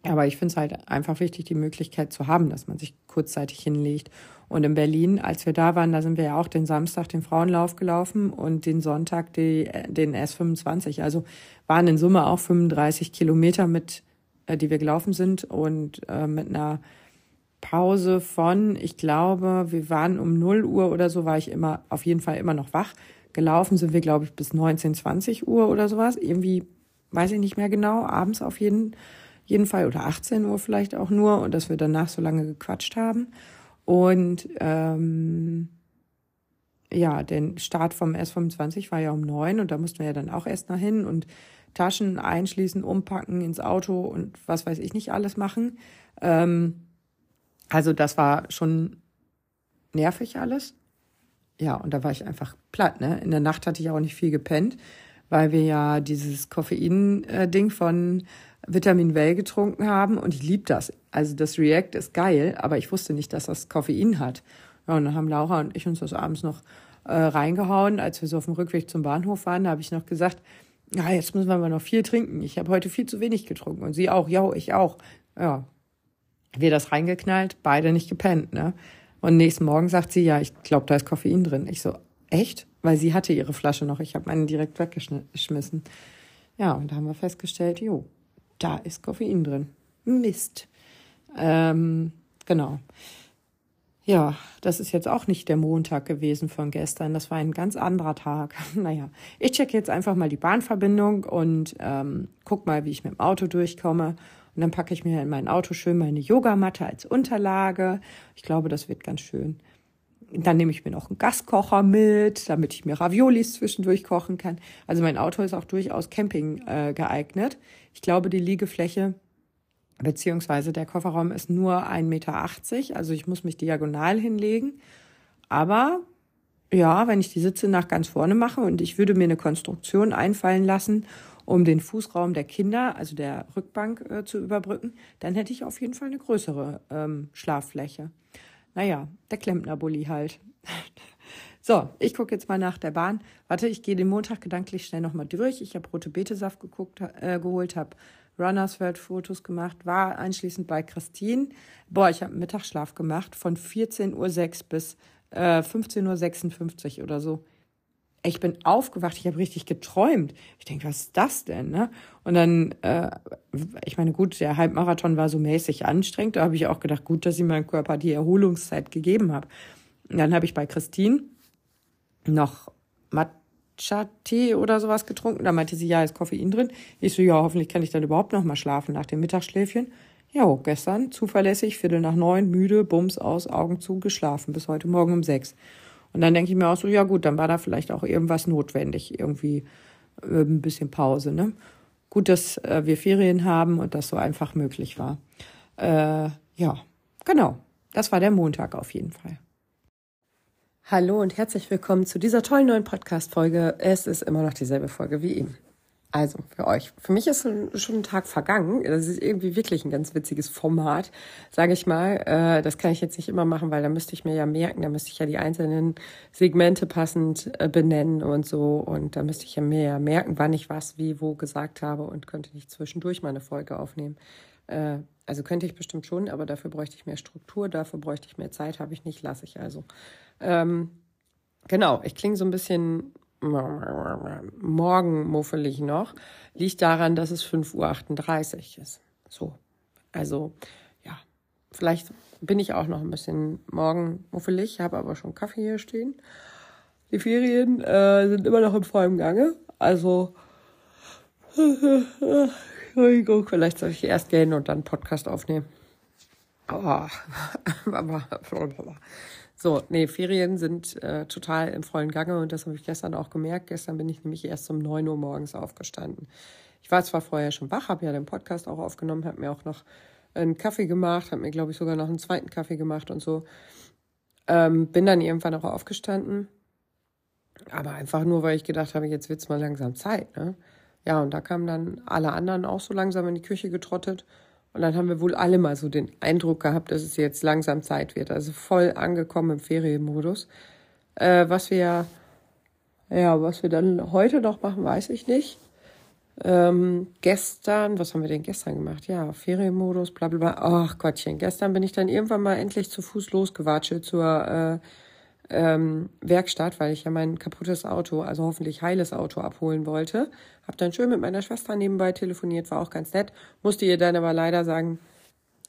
aber ich finde es halt einfach wichtig, die Möglichkeit zu haben, dass man sich kurzzeitig hinlegt. Und in Berlin, als wir da waren, da sind wir ja auch den Samstag den Frauenlauf gelaufen und den Sonntag die, den S25. Also waren in Summe auch 35 Kilometer mit, äh, die wir gelaufen sind und äh, mit einer Pause von, ich glaube, wir waren um 0 Uhr oder so, war ich immer, auf jeden Fall immer noch wach. Gelaufen sind wir, glaube ich, bis 19, 20 Uhr oder sowas. Irgendwie, weiß ich nicht mehr genau, abends auf jeden, jeden Fall oder 18 Uhr vielleicht auch nur und dass wir danach so lange gequatscht haben. Und ähm, ja, der Start vom S25 war ja um neun und da mussten wir ja dann auch erst nach hin und Taschen einschließen, umpacken ins Auto und was weiß ich nicht alles machen. Ähm, also das war schon nervig alles ja, und da war ich einfach platt. Ne? In der Nacht hatte ich auch nicht viel gepennt, weil wir ja dieses Koffein-Ding von Vitamin Well getrunken haben und ich liebe das. Also das React ist geil, aber ich wusste nicht, dass das Koffein hat. Ja, und dann haben Laura und ich uns das abends noch äh, reingehauen, als wir so auf dem Rückweg zum Bahnhof waren. Da habe ich noch gesagt, ja, jetzt müssen wir mal noch viel trinken. Ich habe heute viel zu wenig getrunken und sie auch, ja, ich auch. Ja, wir das reingeknallt, beide nicht gepennt, ne? Und nächsten Morgen sagt sie, ja, ich glaube, da ist Koffein drin. Ich so, echt? Weil sie hatte ihre Flasche noch. Ich habe meine direkt weggeschmissen. Ja, und da haben wir festgestellt, jo, da ist Koffein drin. Mist. Ähm, genau. Ja, das ist jetzt auch nicht der Montag gewesen von gestern. Das war ein ganz anderer Tag. Naja, ich checke jetzt einfach mal die Bahnverbindung und ähm, guck mal, wie ich mit dem Auto durchkomme. Und dann packe ich mir in mein Auto schön meine Yogamatte als Unterlage. Ich glaube, das wird ganz schön. Dann nehme ich mir noch einen Gaskocher mit, damit ich mir Raviolis zwischendurch kochen kann. Also mein Auto ist auch durchaus Camping äh, geeignet. Ich glaube, die Liegefläche beziehungsweise der Kofferraum ist nur 1,80 Meter, also ich muss mich diagonal hinlegen. Aber ja, wenn ich die Sitze nach ganz vorne mache und ich würde mir eine Konstruktion einfallen lassen, um den Fußraum der Kinder, also der Rückbank, äh, zu überbrücken, dann hätte ich auf jeden Fall eine größere ähm, Schlaffläche. Naja, der Klempner-Bulli halt. so, ich gucke jetzt mal nach der Bahn. Warte, ich gehe den Montag gedanklich schnell nochmal durch. Ich habe rote Betesaft geguckt, äh, geholt, habe Runners World Fotos gemacht, war anschließend bei Christine. Boah, ich habe Mittagsschlaf gemacht von 14.06 Uhr bis äh, 15.56 Uhr oder so. Ich bin aufgewacht, ich habe richtig geträumt. Ich denke, was ist das denn? Ne? Und dann, äh, ich meine, gut, der Halbmarathon war so mäßig anstrengend. Da habe ich auch gedacht, gut, dass ich meinem Körper die Erholungszeit gegeben habe. Und dann habe ich bei Christine noch Matcha-Tee oder sowas getrunken. Da meinte sie, ja, ist Koffein drin. Ich so, ja, hoffentlich kann ich dann überhaupt noch mal schlafen nach dem Mittagsschläfchen. Ja, gestern zuverlässig, Viertel nach neun, müde, Bums aus, Augen zu, geschlafen, bis heute Morgen um sechs. Und dann denke ich mir auch so, ja gut, dann war da vielleicht auch irgendwas notwendig, irgendwie äh, ein bisschen Pause. Ne? Gut, dass äh, wir Ferien haben und das so einfach möglich war. Äh, ja, genau. Das war der Montag auf jeden Fall. Hallo und herzlich willkommen zu dieser tollen neuen Podcast-Folge. Es ist immer noch dieselbe Folge wie eben. Also für euch. Für mich ist schon ein Tag vergangen. Das ist irgendwie wirklich ein ganz witziges Format, sage ich mal. Äh, das kann ich jetzt nicht immer machen, weil da müsste ich mir ja merken, da müsste ich ja die einzelnen Segmente passend äh, benennen und so. Und da müsste ich ja mir ja merken, wann ich was, wie, wo gesagt habe und könnte nicht zwischendurch mal eine Folge aufnehmen. Äh, also könnte ich bestimmt schon, aber dafür bräuchte ich mehr Struktur, dafür bräuchte ich mehr Zeit, habe ich nicht, lasse ich also. Ähm, genau, ich klinge so ein bisschen morgen muffelig noch, liegt daran, dass es 5.38 Uhr ist. So. Also, ja, vielleicht bin ich auch noch ein bisschen morgen muffelig, habe aber schon Kaffee hier stehen. Die Ferien äh, sind immer noch im vollen Gange. Also, Entschuldigung, vielleicht soll ich erst gehen und dann Podcast aufnehmen. Oh. So, nee, Ferien sind äh, total im vollen Gange und das habe ich gestern auch gemerkt. Gestern bin ich nämlich erst um neun Uhr morgens aufgestanden. Ich war zwar vorher schon wach, habe ja den Podcast auch aufgenommen, habe mir auch noch einen Kaffee gemacht, habe mir, glaube ich, sogar noch einen zweiten Kaffee gemacht und so. Ähm, bin dann irgendwann auch aufgestanden. Aber einfach nur, weil ich gedacht habe, jetzt wird's mal langsam Zeit. Ne? Ja, und da kamen dann alle anderen auch so langsam in die Küche getrottet. Und dann haben wir wohl alle mal so den Eindruck gehabt, dass es jetzt langsam Zeit wird. Also voll angekommen im Ferienmodus. Äh, was wir, ja, was wir dann heute noch machen, weiß ich nicht. Ähm, gestern, was haben wir denn gestern gemacht? Ja, Ferienmodus, bla bla bla. Ach Gottchen, gestern bin ich dann irgendwann mal endlich zu Fuß losgewatschelt zur äh, ähm, Werkstatt, weil ich ja mein kaputtes Auto, also hoffentlich heiles Auto abholen wollte. Hab dann schön mit meiner Schwester nebenbei telefoniert, war auch ganz nett. Musste ihr dann aber leider sagen,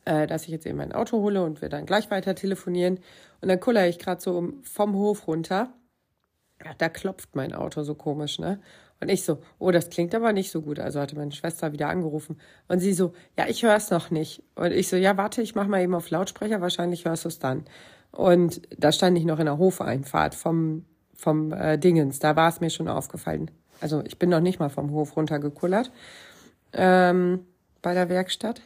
äh, dass ich jetzt eben mein Auto hole und wir dann gleich weiter telefonieren. Und dann kuller ich gerade so vom Hof runter. Ja, da klopft mein Auto so komisch, ne? Und ich so, oh, das klingt aber nicht so gut. Also hatte meine Schwester wieder angerufen. Und sie so, ja, ich höre es noch nicht. Und ich so, ja, warte, ich mach mal eben auf Lautsprecher, wahrscheinlich hörst du es dann. Und da stand ich noch in der Hofeinfahrt vom, vom äh, Dingens. Da war es mir schon aufgefallen. Also ich bin noch nicht mal vom Hof runtergekullert ähm, bei der Werkstatt.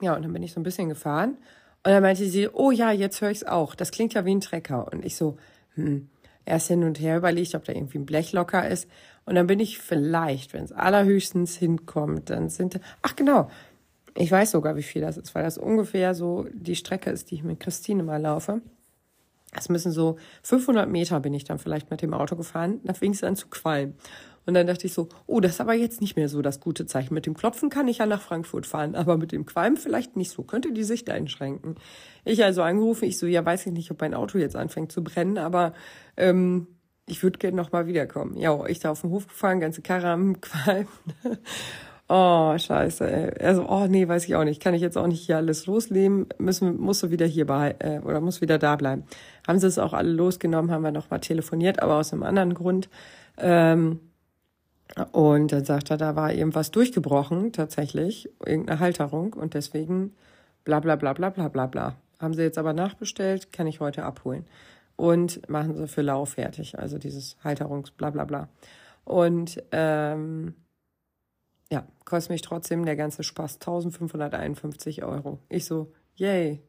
Ja, und dann bin ich so ein bisschen gefahren. Und dann meinte sie, oh ja, jetzt höre ich es auch. Das klingt ja wie ein Trecker. Und ich so, hm, erst hin und her überlegt, ob da irgendwie ein Blech locker ist. Und dann bin ich vielleicht, wenn es allerhöchstens hinkommt, dann sind, ach genau, ich weiß sogar, wie viel das ist, weil das ungefähr so die Strecke ist, die ich mit Christine mal laufe. Das müssen so 500 Meter bin ich dann vielleicht mit dem Auto gefahren. Da fing es an zu qualmen. Und dann dachte ich so, oh, das ist aber jetzt nicht mehr so das gute Zeichen. Mit dem Klopfen kann ich ja nach Frankfurt fahren, aber mit dem Qualm vielleicht nicht so. Könnte die Sicht einschränken. Ich also angerufen, ich so, ja, weiß ich nicht, ob mein Auto jetzt anfängt zu brennen, aber ähm, ich würde gerne noch mal wiederkommen. Ja, ich da auf den Hof gefahren, ganze Karre am Qualm. Oh, scheiße, ey. Also, oh nee, weiß ich auch nicht. Kann ich jetzt auch nicht hier alles losleben? Müssen, musst du wieder hier bei, äh, oder muss wieder da bleiben. Haben sie es auch alle losgenommen, haben wir nochmal telefoniert, aber aus einem anderen Grund. Ähm, und dann sagt er, da war irgendwas durchgebrochen, tatsächlich, irgendeine Halterung und deswegen bla bla bla bla bla bla bla. Haben sie jetzt aber nachbestellt, kann ich heute abholen. und machen sie für lau fertig, also dieses Halterungs bla bla bla. Und ähm, ja, kostet mich trotzdem der ganze Spaß 1551 Euro. Ich so, yay,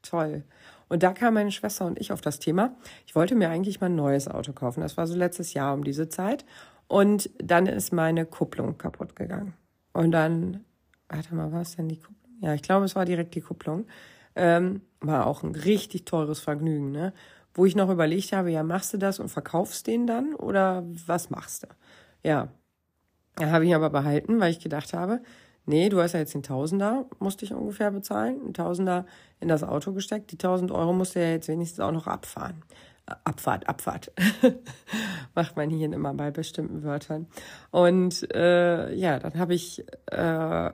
toll. Und da kam meine Schwester und ich auf das Thema. Ich wollte mir eigentlich mal ein neues Auto kaufen. Das war so letztes Jahr um diese Zeit. Und dann ist meine Kupplung kaputt gegangen. Und dann, warte mal, war es denn die Kupplung? Ja, ich glaube, es war direkt die Kupplung. Ähm, war auch ein richtig teures Vergnügen, ne? Wo ich noch überlegt habe, ja, machst du das und verkaufst den dann oder was machst du? Ja, habe ich aber behalten, weil ich gedacht habe, nee, du hast ja jetzt den Tausender, musste ich ungefähr bezahlen, ein Tausender in das Auto gesteckt, die 1000 Euro musste ja jetzt wenigstens auch noch abfahren. Abfahrt, Abfahrt. Macht man hier immer bei bestimmten Wörtern. Und äh, ja, dann habe ich, äh,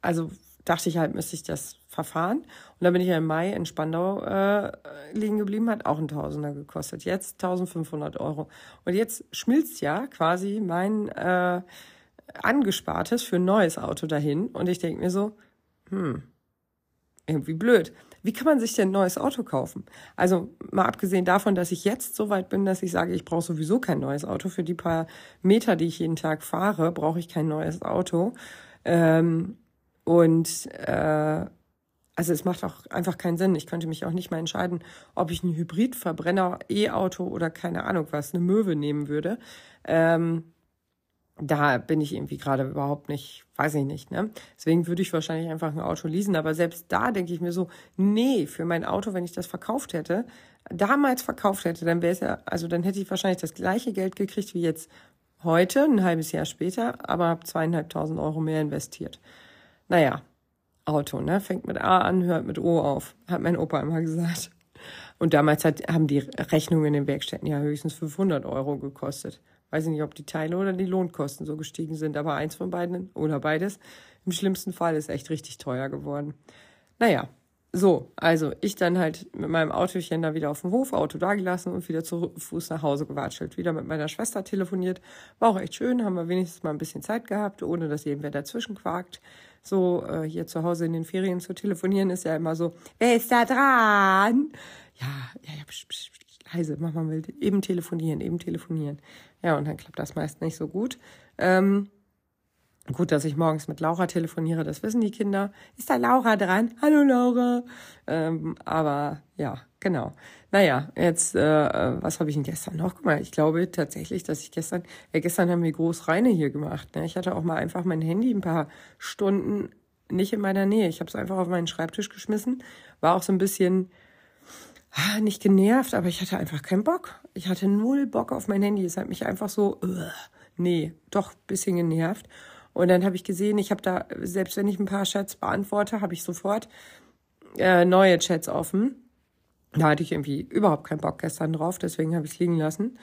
also dachte ich halt, müsste ich das verfahren. Und dann bin ich ja im Mai in Spandau äh, liegen geblieben, hat auch ein Tausender gekostet. Jetzt 1500 Euro. Und jetzt schmilzt ja quasi mein äh, angespartes für ein neues Auto dahin. Und ich denke mir so, hm, irgendwie blöd. Wie kann man sich denn ein neues Auto kaufen? Also mal abgesehen davon, dass ich jetzt so weit bin, dass ich sage, ich brauche sowieso kein neues Auto. Für die paar Meter, die ich jeden Tag fahre, brauche ich kein neues Auto. Ähm, und äh, also es macht auch einfach keinen Sinn. Ich könnte mich auch nicht mal entscheiden, ob ich ein Hybridverbrenner, E-Auto oder keine Ahnung was, eine Möwe nehmen würde. Ähm, da bin ich irgendwie gerade überhaupt nicht, weiß ich nicht, ne? Deswegen würde ich wahrscheinlich einfach ein Auto leasen. Aber selbst da denke ich mir so, nee, für mein Auto, wenn ich das verkauft hätte, damals verkauft hätte, dann wäre es ja, also dann hätte ich wahrscheinlich das gleiche Geld gekriegt wie jetzt heute, ein halbes Jahr später, aber habe zweieinhalbtausend Euro mehr investiert. Naja, Auto, ne? Fängt mit A an, hört mit O auf, hat mein Opa immer gesagt. Und damals hat, haben die Rechnungen in den Werkstätten ja höchstens 500 Euro gekostet. Weiß ich nicht, ob die Teile oder die Lohnkosten so gestiegen sind, aber eins von beiden oder beides im schlimmsten Fall ist echt richtig teuer geworden. Naja, so, also ich dann halt mit meinem Autochen da wieder auf dem Hof, Auto dagelassen und wieder zu Fuß nach Hause gewatschelt. Wieder mit meiner Schwester telefoniert. War auch echt schön, haben wir wenigstens mal ein bisschen Zeit gehabt, ohne dass irgendwer dazwischen quakt. So, äh, hier zu Hause in den Ferien zu telefonieren ist ja immer so, wer ist da dran? Ja, ja, ja, psch, psch, psch, leise, mach mal eben telefonieren, eben telefonieren. Ja, und dann klappt das meist nicht so gut. Ähm, Gut, dass ich morgens mit Laura telefoniere, das wissen die Kinder. Ist da Laura dran? Hallo Laura. Ähm, aber ja, genau. Naja, jetzt, äh, was habe ich denn gestern noch gemacht? Ich glaube tatsächlich, dass ich gestern, ja, gestern haben wir Großreine hier gemacht. Ne? Ich hatte auch mal einfach mein Handy ein paar Stunden nicht in meiner Nähe. Ich habe es einfach auf meinen Schreibtisch geschmissen. War auch so ein bisschen ah, nicht genervt, aber ich hatte einfach keinen Bock. Ich hatte null Bock auf mein Handy. Es hat mich einfach so, uh, nee, doch bisschen genervt. Und dann habe ich gesehen, ich habe da, selbst wenn ich ein paar Chats beantworte, habe ich sofort äh, neue Chats offen. Da hatte ich irgendwie überhaupt keinen Bock gestern drauf, deswegen habe ich es liegen lassen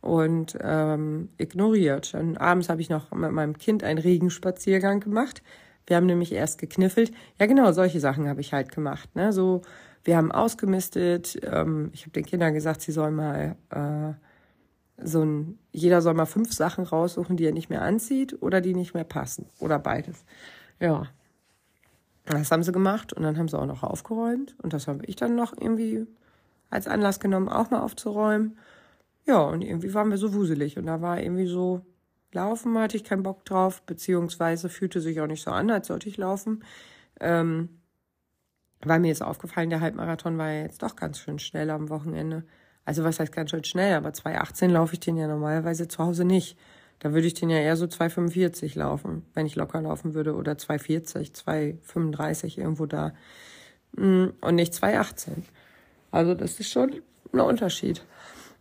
und ähm, ignoriert. Und abends habe ich noch mit meinem Kind einen Regenspaziergang gemacht. Wir haben nämlich erst gekniffelt. Ja, genau, solche Sachen habe ich halt gemacht. Ne? So, wir haben ausgemistet. Ähm, ich habe den Kindern gesagt, sie sollen mal äh, so ein, jeder soll mal fünf Sachen raussuchen, die er nicht mehr anzieht oder die nicht mehr passen. Oder beides. Ja. Das haben sie gemacht und dann haben sie auch noch aufgeräumt. Und das habe ich dann noch irgendwie als Anlass genommen, auch mal aufzuräumen. Ja, und irgendwie waren wir so wuselig. Und da war irgendwie so, laufen hatte ich keinen Bock drauf, beziehungsweise fühlte sich auch nicht so an, als sollte ich laufen. Ähm, weil mir ist aufgefallen, der Halbmarathon war ja jetzt doch ganz schön schnell am Wochenende. Also was heißt ganz schön schnell, aber 2,18 laufe ich den ja normalerweise zu Hause nicht. Da würde ich den ja eher so 2,45 laufen, wenn ich locker laufen würde, oder 2,40, 2,35 irgendwo da. Mm, und nicht 2,18. Also das ist schon ein Unterschied.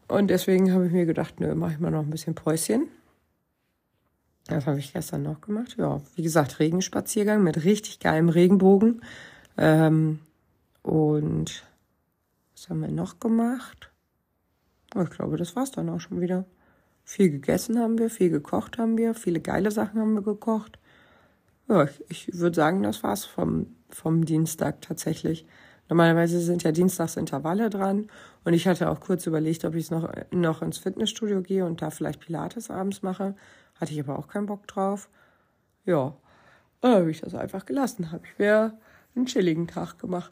Und deswegen habe ich mir gedacht, nö, mache ich mal noch ein bisschen Päuschen. Das habe ich gestern noch gemacht. Ja, wie gesagt, Regenspaziergang mit richtig geilem Regenbogen. Ähm, und was haben wir noch gemacht? Ich glaube, das war's dann auch schon wieder. Viel gegessen haben wir, viel gekocht haben wir, viele geile Sachen haben wir gekocht. Ja, ich, ich würde sagen, das war's vom, vom Dienstag tatsächlich. Normalerweise sind ja Dienstags Intervalle dran und ich hatte auch kurz überlegt, ob ich noch, noch ins Fitnessstudio gehe und da vielleicht Pilates abends mache. Hatte ich aber auch keinen Bock drauf. Ja, dann habe ich das einfach gelassen. Habe ich mir einen chilligen Tag gemacht.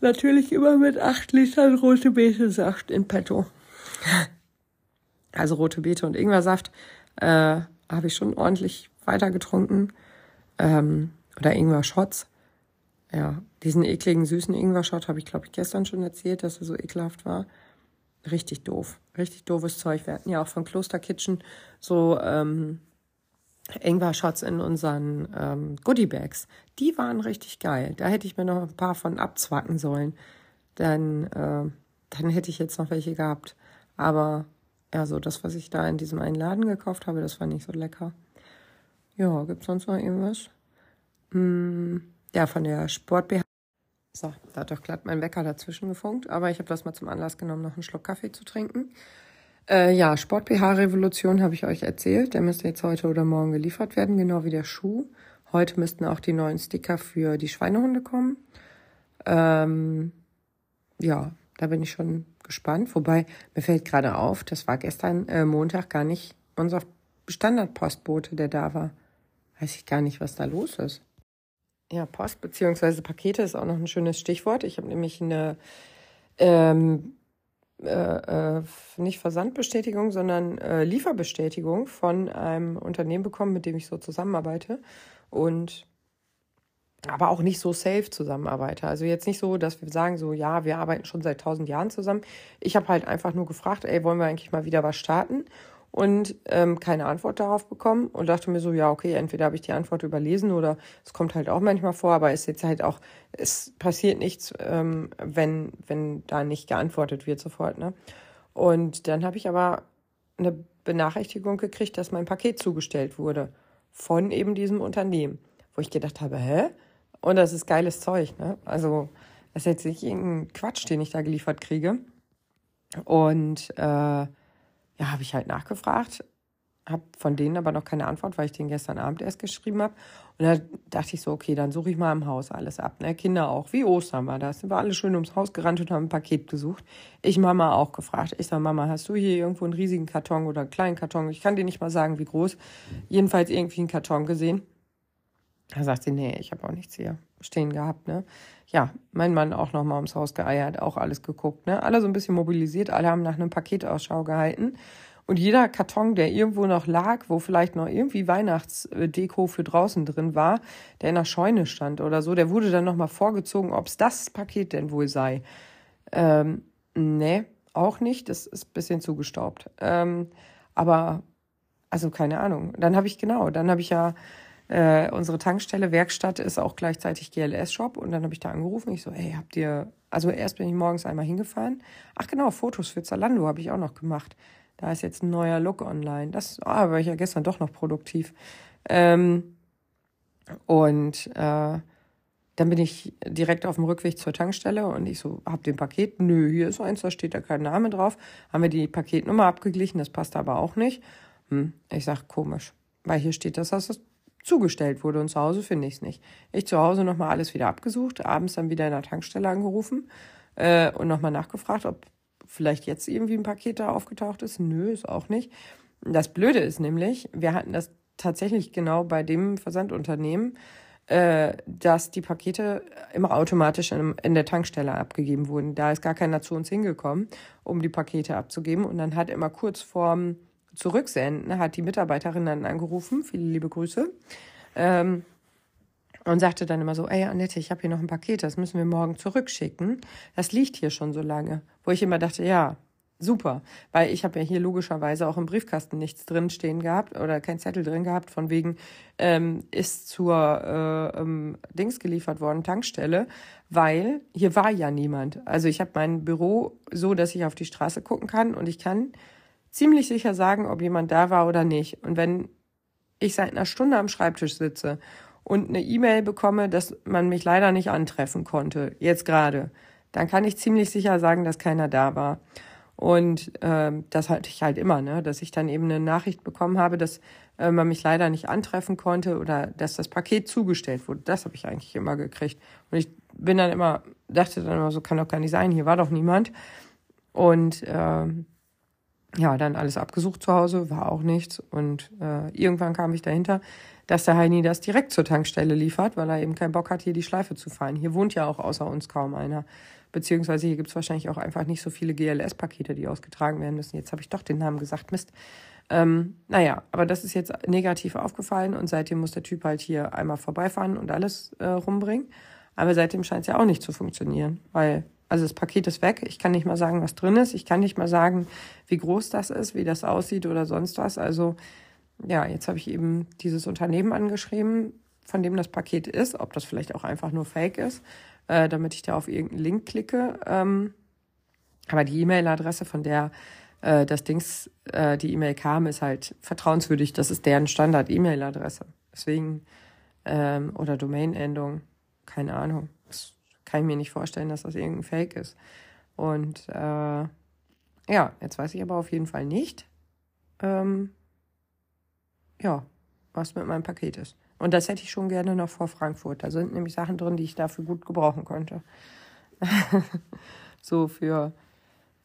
Natürlich immer mit acht Litern rote Beete-Saft in petto. Also rote Beete und Ingwersaft äh, habe ich schon ordentlich weiter getrunken. Ähm, oder Ingwer-Shots. Ja, diesen ekligen, süßen Ingwer-Shot habe ich, glaube ich, gestern schon erzählt, dass er so ekelhaft war. Richtig doof. Richtig doofes Zeug. Wir hatten ja auch von Kloster Kitchen so ähm, Ingwer-Shots in unseren ähm, Goodie-Bags. Die waren richtig geil. Da hätte ich mir noch ein paar von abzwacken sollen. Dann, äh, dann hätte ich jetzt noch welche gehabt. Aber ja, so das, was ich da in diesem einen Laden gekauft habe, das war nicht so lecker. Ja, gibt's sonst noch irgendwas? Hm, ja, von der Sport BH. So, da hat doch glatt mein Wecker dazwischen gefunkt, aber ich habe das mal zum Anlass genommen, noch einen Schluck Kaffee zu trinken. Äh, ja, Sport BH Revolution habe ich euch erzählt. Der müsste jetzt heute oder morgen geliefert werden, genau wie der Schuh. Heute müssten auch die neuen Sticker für die Schweinehunde kommen. Ähm, ja, da bin ich schon gespannt. Wobei, mir fällt gerade auf, das war gestern äh, Montag gar nicht unser Standardpostbote, der da war. Weiß ich gar nicht, was da los ist. Ja, Post beziehungsweise Pakete ist auch noch ein schönes Stichwort. Ich habe nämlich eine ähm, äh, äh, nicht Versandbestätigung, sondern äh, Lieferbestätigung von einem Unternehmen bekommen, mit dem ich so zusammenarbeite. Und aber auch nicht so safe zusammenarbeite. Also jetzt nicht so, dass wir sagen, so ja, wir arbeiten schon seit tausend Jahren zusammen. Ich habe halt einfach nur gefragt, ey, wollen wir eigentlich mal wieder was starten? Und ähm, keine Antwort darauf bekommen und dachte mir so, ja, okay, entweder habe ich die Antwort überlesen oder es kommt halt auch manchmal vor, aber es ist jetzt halt auch, es passiert nichts, ähm, wenn, wenn da nicht geantwortet wird sofort. Ne? Und dann habe ich aber eine Benachrichtigung gekriegt, dass mein Paket zugestellt wurde von eben diesem Unternehmen, wo ich gedacht habe, hä? Und das ist geiles Zeug, ne? Also, das ist jetzt nicht irgendein Quatsch, den ich da geliefert kriege. Und äh, ja, habe ich halt nachgefragt, habe von denen aber noch keine Antwort, weil ich den gestern Abend erst geschrieben habe. Und da dachte ich so, okay, dann suche ich mal im Haus alles ab. Ne? Kinder auch, wie Ostern war das. Sind wir alle schön ums Haus gerannt und haben ein Paket gesucht. Ich Mama auch gefragt. Ich sage, Mama, hast du hier irgendwo einen riesigen Karton oder einen kleinen Karton? Ich kann dir nicht mal sagen, wie groß. Jedenfalls irgendwie einen Karton gesehen. Da sagt sie, nee, ich habe auch nichts hier stehen gehabt, ne? Ja, mein Mann auch nochmal ums Haus geeiert, auch alles geguckt, ne? Alle so ein bisschen mobilisiert, alle haben nach einem Paketausschau gehalten. Und jeder Karton, der irgendwo noch lag, wo vielleicht noch irgendwie Weihnachtsdeko für draußen drin war, der in der Scheune stand oder so, der wurde dann nochmal vorgezogen, ob es das Paket denn wohl sei. Ähm, nee, auch nicht. Das ist ein bisschen zugestaubt. Ähm, aber, also keine Ahnung. Dann habe ich genau, dann habe ich ja äh, unsere Tankstelle, Werkstatt ist auch gleichzeitig GLS-Shop und dann habe ich da angerufen. Ich so, ey, habt ihr, also erst bin ich morgens einmal hingefahren. Ach genau, Fotos für Zalando habe ich auch noch gemacht. Da ist jetzt ein neuer Look online. Das ah, war ich ja gestern doch noch produktiv. Ähm, und äh, dann bin ich direkt auf dem Rückweg zur Tankstelle und ich so, hab den Paket, nö, hier ist eins, da steht da kein Name drauf. Haben wir die Paketnummer abgeglichen, das passt aber auch nicht. Hm, ich sag, komisch, weil hier steht, dass das zugestellt wurde und zu Hause finde ich es nicht. Ich zu Hause nochmal alles wieder abgesucht, abends dann wieder in der Tankstelle angerufen äh, und nochmal nachgefragt, ob vielleicht jetzt irgendwie ein Paket da aufgetaucht ist. Nö, ist auch nicht. Das Blöde ist nämlich, wir hatten das tatsächlich genau bei dem Versandunternehmen, äh, dass die Pakete immer automatisch in, in, der Tankstelle abgegeben wurden. Da ist gar keiner zu uns hingekommen, um die Pakete abzugeben. Und dann hat immer kurz vorm Zurücksenden hat die Mitarbeiterin dann angerufen, viele liebe Grüße, ähm, und sagte dann immer so, ey Annette, ich habe hier noch ein Paket, das müssen wir morgen zurückschicken. Das liegt hier schon so lange. Wo ich immer dachte, ja, super, weil ich habe ja hier logischerweise auch im Briefkasten nichts drin stehen gehabt oder kein Zettel drin gehabt, von wegen ähm, ist zur äh, ähm, Dings geliefert worden, Tankstelle, weil hier war ja niemand. Also ich habe mein Büro so, dass ich auf die Straße gucken kann und ich kann ziemlich sicher sagen, ob jemand da war oder nicht. Und wenn ich seit einer Stunde am Schreibtisch sitze und eine E-Mail bekomme, dass man mich leider nicht antreffen konnte, jetzt gerade, dann kann ich ziemlich sicher sagen, dass keiner da war. Und äh, das hatte ich halt immer, ne? dass ich dann eben eine Nachricht bekommen habe, dass äh, man mich leider nicht antreffen konnte oder dass das Paket zugestellt wurde. Das habe ich eigentlich immer gekriegt. Und ich bin dann immer, dachte dann immer so, kann doch gar nicht sein, hier war doch niemand. Und äh, ja, dann alles abgesucht zu Hause, war auch nichts. Und äh, irgendwann kam ich dahinter, dass der Heini das direkt zur Tankstelle liefert, weil er eben keinen Bock hat, hier die Schleife zu fahren. Hier wohnt ja auch außer uns kaum einer. Beziehungsweise hier gibt's wahrscheinlich auch einfach nicht so viele GLS-Pakete, die ausgetragen werden müssen. Jetzt habe ich doch den Namen gesagt, Mist. Ähm, naja, aber das ist jetzt negativ aufgefallen und seitdem muss der Typ halt hier einmal vorbeifahren und alles äh, rumbringen. Aber seitdem scheint es ja auch nicht zu funktionieren, weil also das Paket ist weg. Ich kann nicht mal sagen, was drin ist. Ich kann nicht mal sagen, wie groß das ist, wie das aussieht oder sonst was. Also ja, jetzt habe ich eben dieses Unternehmen angeschrieben, von dem das Paket ist, ob das vielleicht auch einfach nur Fake ist, äh, damit ich da auf irgendeinen Link klicke. Ähm, aber die E-Mail-Adresse, von der äh, das Dings, äh, die E-Mail kam, ist halt vertrauenswürdig. Das ist deren Standard-E-Mail-Adresse. Deswegen, ähm, oder Domain-Endung, keine Ahnung kann ich mir nicht vorstellen, dass das irgendein Fake ist. Und äh, ja, jetzt weiß ich aber auf jeden Fall nicht, ähm, ja, was mit meinem Paket ist. Und das hätte ich schon gerne noch vor Frankfurt. Da sind nämlich Sachen drin, die ich dafür gut gebrauchen könnte. so für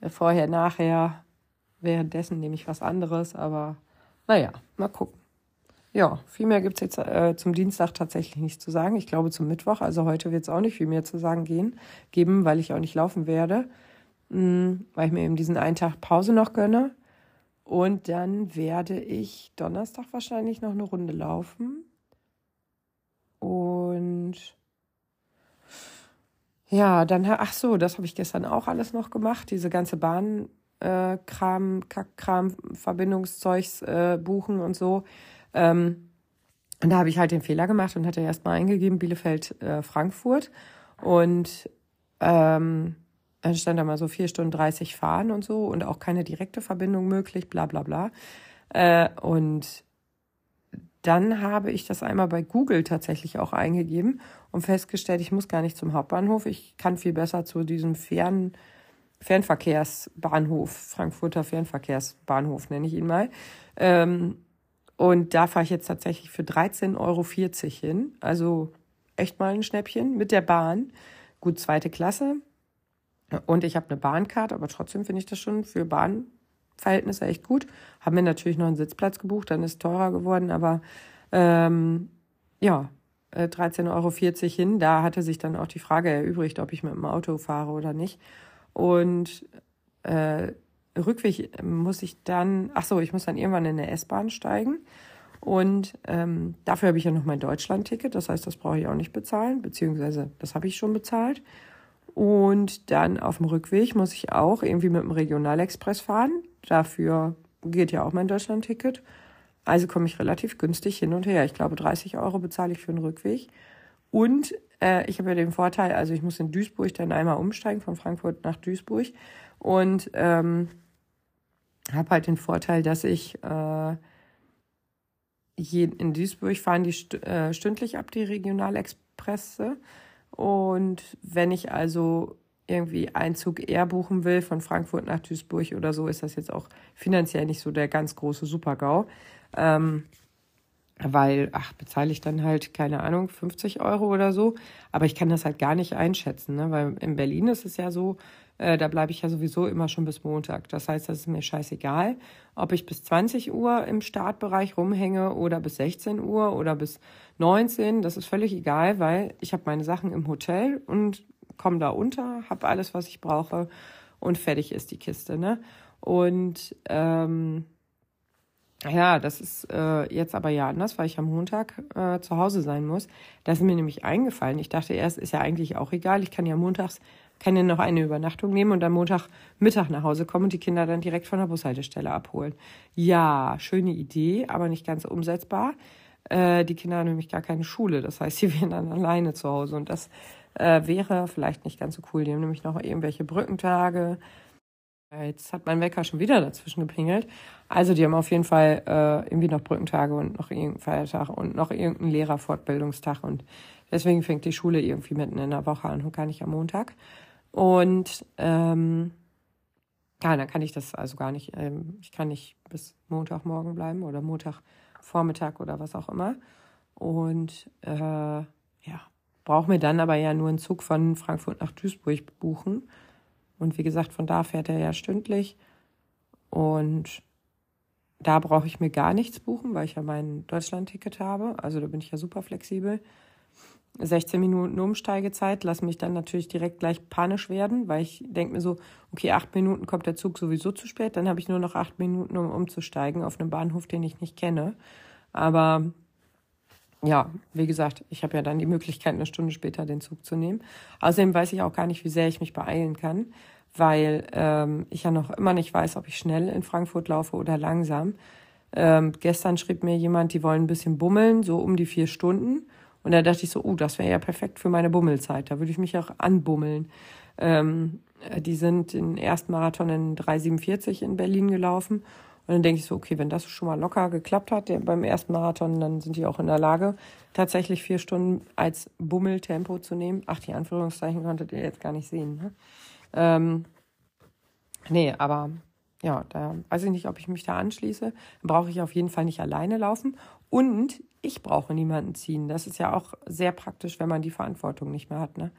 vorher, nachher. Währenddessen nehme ich was anderes, aber naja, mal gucken. Ja, viel mehr gibt's jetzt äh, zum Dienstag tatsächlich nicht zu sagen. Ich glaube zum Mittwoch, also heute wird's auch nicht viel mehr zu sagen gehen, geben, weil ich auch nicht laufen werde, mh, mm, weil ich mir eben diesen einen Tag Pause noch gönne. Und dann werde ich Donnerstag wahrscheinlich noch eine Runde laufen. Und ja, dann, ach so, das habe ich gestern auch alles noch gemacht, diese ganze Bahnkram, äh, Kram, Verbindungszeugs äh, buchen und so. Ähm, und da habe ich halt den Fehler gemacht und hatte erst mal eingegeben Bielefeld äh, Frankfurt und ähm, dann stand da mal so vier Stunden 30 fahren und so und auch keine direkte Verbindung möglich, bla bla bla. Äh, und dann habe ich das einmal bei Google tatsächlich auch eingegeben und festgestellt, ich muss gar nicht zum Hauptbahnhof, ich kann viel besser zu diesem Fern, Fernverkehrsbahnhof, Frankfurter Fernverkehrsbahnhof nenne ich ihn mal. Ähm, und da fahre ich jetzt tatsächlich für 13,40 Euro hin. Also echt mal ein Schnäppchen mit der Bahn. Gut, zweite Klasse. Und ich habe eine Bahncard, aber trotzdem finde ich das schon für Bahnverhältnisse echt gut. Haben mir natürlich noch einen Sitzplatz gebucht, dann ist es teurer geworden, aber ähm, ja, 13,40 äh, Euro hin. Da hatte sich dann auch die Frage erübrigt, ob ich mit dem Auto fahre oder nicht. Und äh, Rückweg muss ich dann, ach so, ich muss dann irgendwann in eine S-Bahn steigen. Und ähm, dafür habe ich ja noch mein Deutschland-Ticket. Das heißt, das brauche ich auch nicht bezahlen, beziehungsweise das habe ich schon bezahlt. Und dann auf dem Rückweg muss ich auch irgendwie mit dem Regionalexpress fahren. Dafür geht ja auch mein Deutschland-Ticket. Also komme ich relativ günstig hin und her. Ich glaube, 30 Euro bezahle ich für den Rückweg. Und äh, ich habe ja den Vorteil, also ich muss in Duisburg dann einmal umsteigen, von Frankfurt nach Duisburg. Und ähm, habe halt den Vorteil, dass ich äh, in Duisburg fahren die st äh, stündlich ab, die Regionalexpresse. Und wenn ich also irgendwie einen Zug eher buchen will von Frankfurt nach Duisburg oder so, ist das jetzt auch finanziell nicht so der ganz große Supergau. Ähm, weil, ach, bezahle ich dann halt, keine Ahnung, 50 Euro oder so. Aber ich kann das halt gar nicht einschätzen, ne? weil in Berlin ist es ja so, äh, da bleibe ich ja sowieso immer schon bis Montag. Das heißt, das ist mir scheißegal, ob ich bis 20 Uhr im Startbereich rumhänge oder bis 16 Uhr oder bis 19. Das ist völlig egal, weil ich habe meine Sachen im Hotel und komme da unter, habe alles, was ich brauche und fertig ist die Kiste. Ne? Und ähm, ja, das ist äh, jetzt aber ja anders, weil ich am Montag äh, zu Hause sein muss. Das ist mir nämlich eingefallen. Ich dachte erst, ist ja eigentlich auch egal. Ich kann ja montags kann ja noch eine Übernachtung nehmen und am Montagmittag nach Hause kommen und die Kinder dann direkt von der Bushaltestelle abholen. Ja, schöne Idee, aber nicht ganz umsetzbar. Äh, die Kinder haben nämlich gar keine Schule, das heißt, sie wären dann alleine zu Hause und das äh, wäre vielleicht nicht ganz so cool. Die haben nämlich noch irgendwelche Brückentage. Jetzt hat mein Wecker schon wieder dazwischen gepingelt. Also die haben auf jeden Fall äh, irgendwie noch Brückentage und noch irgendeinen Feiertag und noch irgendeinen Lehrerfortbildungstag und deswegen fängt die Schule irgendwie mitten in der Woche an und gar nicht am Montag. Und ähm, ja, dann kann ich das also gar nicht, ähm, ich kann nicht bis Montagmorgen bleiben oder Montagvormittag oder was auch immer. Und äh, ja, brauche mir dann aber ja nur einen Zug von Frankfurt nach Duisburg buchen. Und wie gesagt, von da fährt er ja stündlich. und da brauche ich mir gar nichts buchen, weil ich ja mein Deutschland-Ticket habe. Also da bin ich ja super flexibel. 16 Minuten Umsteigezeit lassen mich dann natürlich direkt gleich panisch werden, weil ich denke mir so, okay, acht Minuten kommt der Zug sowieso zu spät, dann habe ich nur noch acht Minuten, um umzusteigen auf einem Bahnhof, den ich nicht kenne. Aber ja, wie gesagt, ich habe ja dann die Möglichkeit, eine Stunde später den Zug zu nehmen. Außerdem weiß ich auch gar nicht, wie sehr ich mich beeilen kann, weil ähm, ich ja noch immer nicht weiß, ob ich schnell in Frankfurt laufe oder langsam. Ähm, gestern schrieb mir jemand, die wollen ein bisschen bummeln, so um die vier Stunden. Und da dachte ich so, oh, das wäre ja perfekt für meine Bummelzeit. Da würde ich mich auch anbummeln. Ähm, die sind den ersten Marathon in 3,47 in Berlin gelaufen. Und dann denke ich so, okay, wenn das schon mal locker geklappt hat beim ersten Marathon, dann sind die auch in der Lage, tatsächlich vier Stunden als Bummeltempo zu nehmen. Ach, die Anführungszeichen konntet ihr jetzt gar nicht sehen. Ne? Ähm, nee, aber ja, da weiß ich nicht, ob ich mich da anschließe. Dann brauche ich auf jeden Fall nicht alleine laufen. Und ich brauche niemanden ziehen. Das ist ja auch sehr praktisch, wenn man die Verantwortung nicht mehr hat. Ne?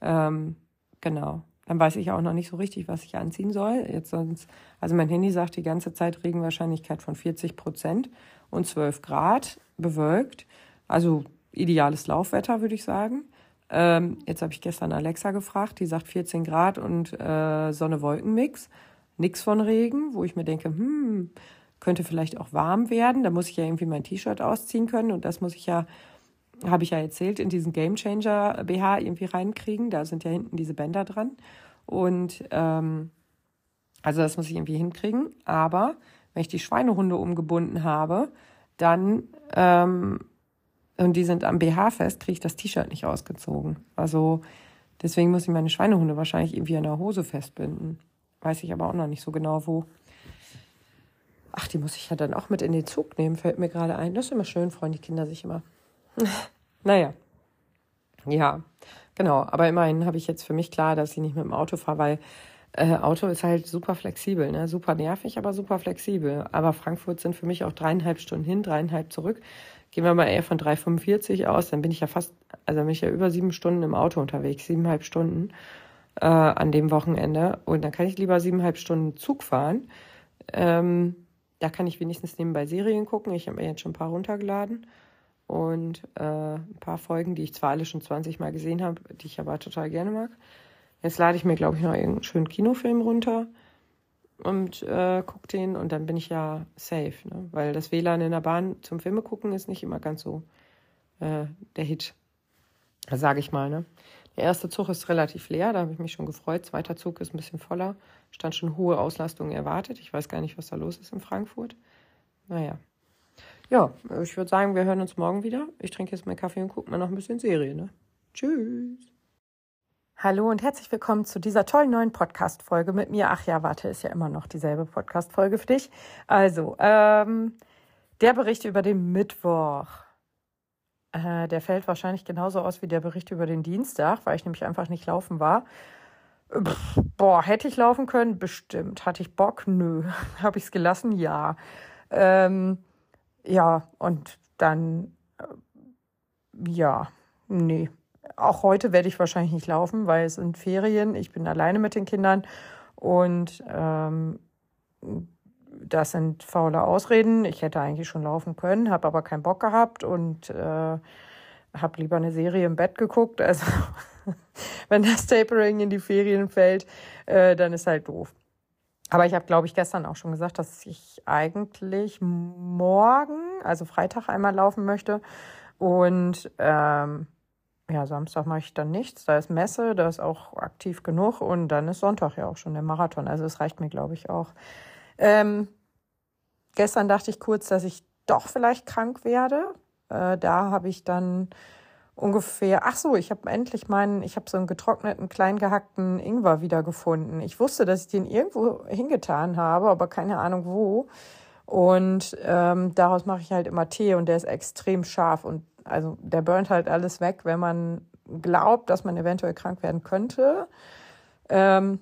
Ähm, genau. Dann weiß ich auch noch nicht so richtig, was ich anziehen soll. Jetzt sonst, also mein Handy sagt die ganze Zeit Regenwahrscheinlichkeit von 40 Prozent und 12 Grad bewölkt. Also ideales Laufwetter, würde ich sagen. Ähm, jetzt habe ich gestern Alexa gefragt, die sagt 14 Grad und äh, Sonne-Wolken-Mix. Nix von Regen, wo ich mir denke, hm, könnte vielleicht auch warm werden. Da muss ich ja irgendwie mein T-Shirt ausziehen können und das muss ich ja, habe ich ja erzählt, in diesen Game Changer BH irgendwie reinkriegen. Da sind ja hinten diese Bänder dran. Und ähm, also das muss ich irgendwie hinkriegen. Aber wenn ich die Schweinehunde umgebunden habe, dann ähm, und die sind am BH fest, kriege ich das T-Shirt nicht ausgezogen. Also deswegen muss ich meine Schweinehunde wahrscheinlich irgendwie an der Hose festbinden. Weiß ich aber auch noch nicht so genau wo. Ach, die muss ich ja dann auch mit in den Zug nehmen, fällt mir gerade ein. Das ist immer schön, freuen die Kinder sich immer. naja. Ja, genau. Aber immerhin habe ich jetzt für mich klar, dass ich nicht mit dem Auto fahre, weil äh, Auto ist halt super flexibel, ne? Super nervig, aber super flexibel. Aber Frankfurt sind für mich auch dreieinhalb Stunden hin, dreieinhalb zurück. Gehen wir mal eher von 3,45 aus, dann bin ich ja fast, also bin ich ja über sieben Stunden im Auto unterwegs, siebeneinhalb Stunden äh, an dem Wochenende. Und dann kann ich lieber siebeneinhalb Stunden Zug fahren. Ähm, da kann ich wenigstens nebenbei Serien gucken. Ich habe mir jetzt schon ein paar runtergeladen und äh, ein paar Folgen, die ich zwar alle schon 20 Mal gesehen habe, die ich aber total gerne mag. Jetzt lade ich mir, glaube ich, noch irgendeinen schönen Kinofilm runter und äh, gucke den und dann bin ich ja safe, ne? weil das WLAN in der Bahn zum Filme gucken ist nicht immer ganz so äh, der Hit, sage ich mal. Ne? Der erste Zug ist relativ leer, da habe ich mich schon gefreut. Zweiter Zug ist ein bisschen voller, stand schon hohe Auslastung erwartet. Ich weiß gar nicht, was da los ist in Frankfurt. Naja. Ja, ich würde sagen, wir hören uns morgen wieder. Ich trinke jetzt meinen Kaffee und gucke mal noch ein bisschen Serie. Ne? Tschüss. Hallo und herzlich willkommen zu dieser tollen neuen Podcast-Folge mit mir. Ach ja, warte, ist ja immer noch dieselbe Podcast-Folge für dich. Also, ähm, der Bericht über den Mittwoch. Äh, der fällt wahrscheinlich genauso aus wie der Bericht über den Dienstag, weil ich nämlich einfach nicht laufen war. Pff, boah, hätte ich laufen können? Bestimmt. Hatte ich Bock? Nö. Habe ich es gelassen? Ja. Ähm, ja, und dann, äh, ja, nee auch heute werde ich wahrscheinlich nicht laufen, weil es sind Ferien. Ich bin alleine mit den Kindern und ähm, das sind faule Ausreden. Ich hätte eigentlich schon laufen können, habe aber keinen Bock gehabt und äh, habe lieber eine Serie im Bett geguckt. Also wenn das Tapering in die Ferien fällt, äh, dann ist halt doof. Aber ich habe, glaube ich, gestern auch schon gesagt, dass ich eigentlich morgen, also Freitag, einmal laufen möchte. Und ähm, ja, Samstag mache ich dann nichts. Da ist Messe, da ist auch aktiv genug und dann ist Sonntag ja auch schon der Marathon. Also es reicht mir, glaube ich, auch. Ähm, gestern dachte ich kurz, dass ich doch vielleicht krank werde. Äh, da habe ich dann ungefähr, ach so, ich habe endlich meinen, ich habe so einen getrockneten, klein gehackten Ingwer wiedergefunden. Ich wusste, dass ich den irgendwo hingetan habe, aber keine Ahnung wo. Und ähm, daraus mache ich halt immer Tee und der ist extrem scharf und also der burnt halt alles weg, wenn man glaubt, dass man eventuell krank werden könnte. Ähm,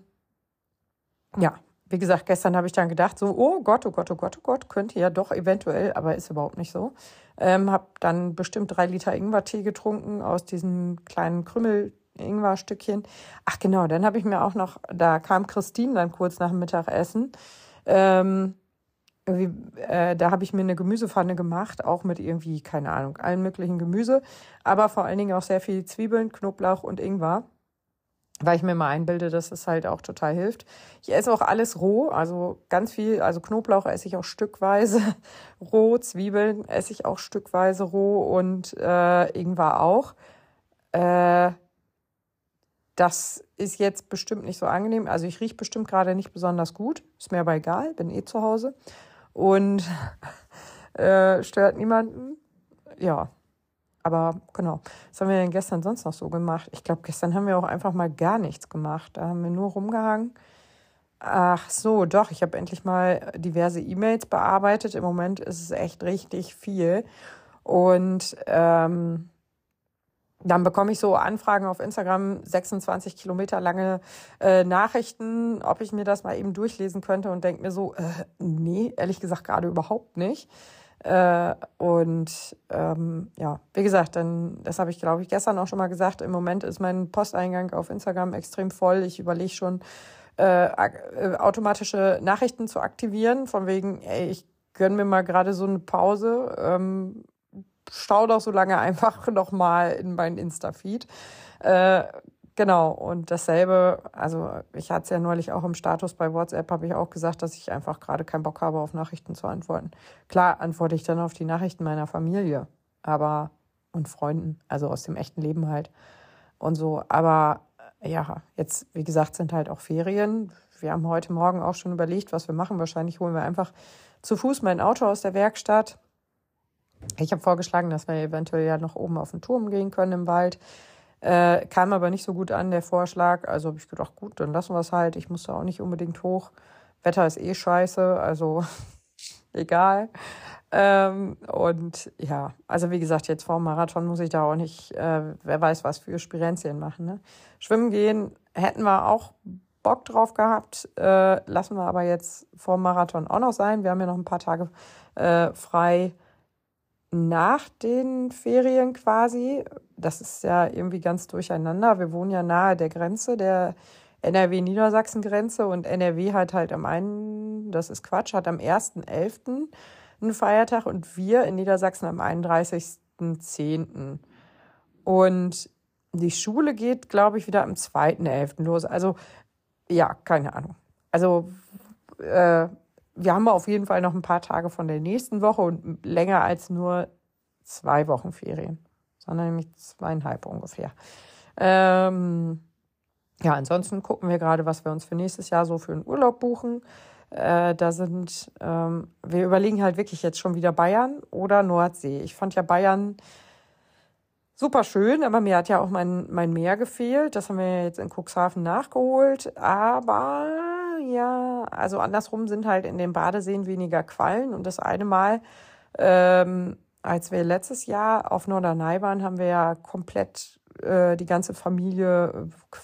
ja, wie gesagt, gestern habe ich dann gedacht, so, oh Gott, oh Gott, oh Gott, oh Gott, könnte ja doch eventuell, aber ist überhaupt nicht so. Ähm, habe dann bestimmt drei Liter Ingwertee getrunken aus diesem kleinen Krümmel Ingwerstückchen. Ach genau, dann habe ich mir auch noch, da kam Christine dann kurz nach dem Mittagessen Ähm, äh, da habe ich mir eine Gemüsepfanne gemacht, auch mit irgendwie, keine Ahnung, allen möglichen Gemüse, aber vor allen Dingen auch sehr viel Zwiebeln, Knoblauch und Ingwer weil ich mir mal einbilde, dass es halt auch total hilft. Ich esse auch alles roh, also ganz viel, also Knoblauch esse ich auch stückweise roh, Zwiebeln esse ich auch stückweise roh und äh, Ingwer auch. Äh, das ist jetzt bestimmt nicht so angenehm. Also ich rieche bestimmt gerade nicht besonders gut. Ist mir aber egal, bin eh zu Hause. Und äh, stört niemanden. Ja, aber genau, was haben wir denn gestern sonst noch so gemacht? Ich glaube, gestern haben wir auch einfach mal gar nichts gemacht. Da haben wir nur rumgehangen. Ach so, doch, ich habe endlich mal diverse E-Mails bearbeitet. Im Moment ist es echt richtig viel. Und ähm, dann bekomme ich so Anfragen auf Instagram, 26 Kilometer lange äh, Nachrichten, ob ich mir das mal eben durchlesen könnte und denke mir so, äh, nee, ehrlich gesagt gerade überhaupt nicht. Äh, und ähm, ja, wie gesagt, dann, das habe ich, glaube ich, gestern auch schon mal gesagt. Im Moment ist mein Posteingang auf Instagram extrem voll. Ich überlege schon, äh, äh, automatische Nachrichten zu aktivieren, von wegen, ey, ich gönn mir mal gerade so eine Pause. Ähm, stau doch so lange einfach nochmal in meinen Insta-Feed. Äh, Genau, und dasselbe, also ich hatte es ja neulich auch im Status bei WhatsApp, habe ich auch gesagt, dass ich einfach gerade keinen Bock habe, auf Nachrichten zu antworten. Klar antworte ich dann auf die Nachrichten meiner Familie, aber und Freunden, also aus dem echten Leben halt und so. Aber ja, jetzt, wie gesagt, sind halt auch Ferien. Wir haben heute Morgen auch schon überlegt, was wir machen. Wahrscheinlich holen wir einfach zu Fuß mein Auto aus der Werkstatt. Ich habe vorgeschlagen, dass wir eventuell ja noch oben auf den Turm gehen können im Wald. Äh, kam aber nicht so gut an, der Vorschlag. Also habe ich gedacht, gut, dann lassen wir es halt. Ich muss da auch nicht unbedingt hoch. Wetter ist eh scheiße, also egal. Ähm, und ja, also wie gesagt, jetzt vor dem Marathon muss ich da auch nicht, äh, wer weiß was für Spirenzien machen. Ne? Schwimmen gehen hätten wir auch Bock drauf gehabt, äh, lassen wir aber jetzt vor dem Marathon auch noch sein. Wir haben ja noch ein paar Tage äh, frei nach den Ferien quasi. Das ist ja irgendwie ganz durcheinander. Wir wohnen ja nahe der Grenze, der NRW-Niedersachsen-Grenze und NRW hat halt am einen, das ist Quatsch, hat am 1.11. einen Feiertag und wir in Niedersachsen am 31.10. Und die Schule geht, glaube ich, wieder am 2.11. los. Also, ja, keine Ahnung. Also, äh, wir haben auf jeden Fall noch ein paar Tage von der nächsten Woche und länger als nur zwei Wochen Ferien, sondern nämlich zweieinhalb ungefähr. Ähm, ja, ansonsten gucken wir gerade, was wir uns für nächstes Jahr so für einen Urlaub buchen. Äh, da sind, ähm, wir überlegen halt wirklich jetzt schon wieder Bayern oder Nordsee. Ich fand ja Bayern super schön, aber mir hat ja auch mein, mein Meer gefehlt. Das haben wir jetzt in Cuxhaven nachgeholt. Aber ja, also andersrum sind halt in den Badeseen weniger Quallen. Und das eine Mal, ähm, als wir letztes Jahr auf Norderney waren, haben wir ja komplett äh, die ganze Familie äh,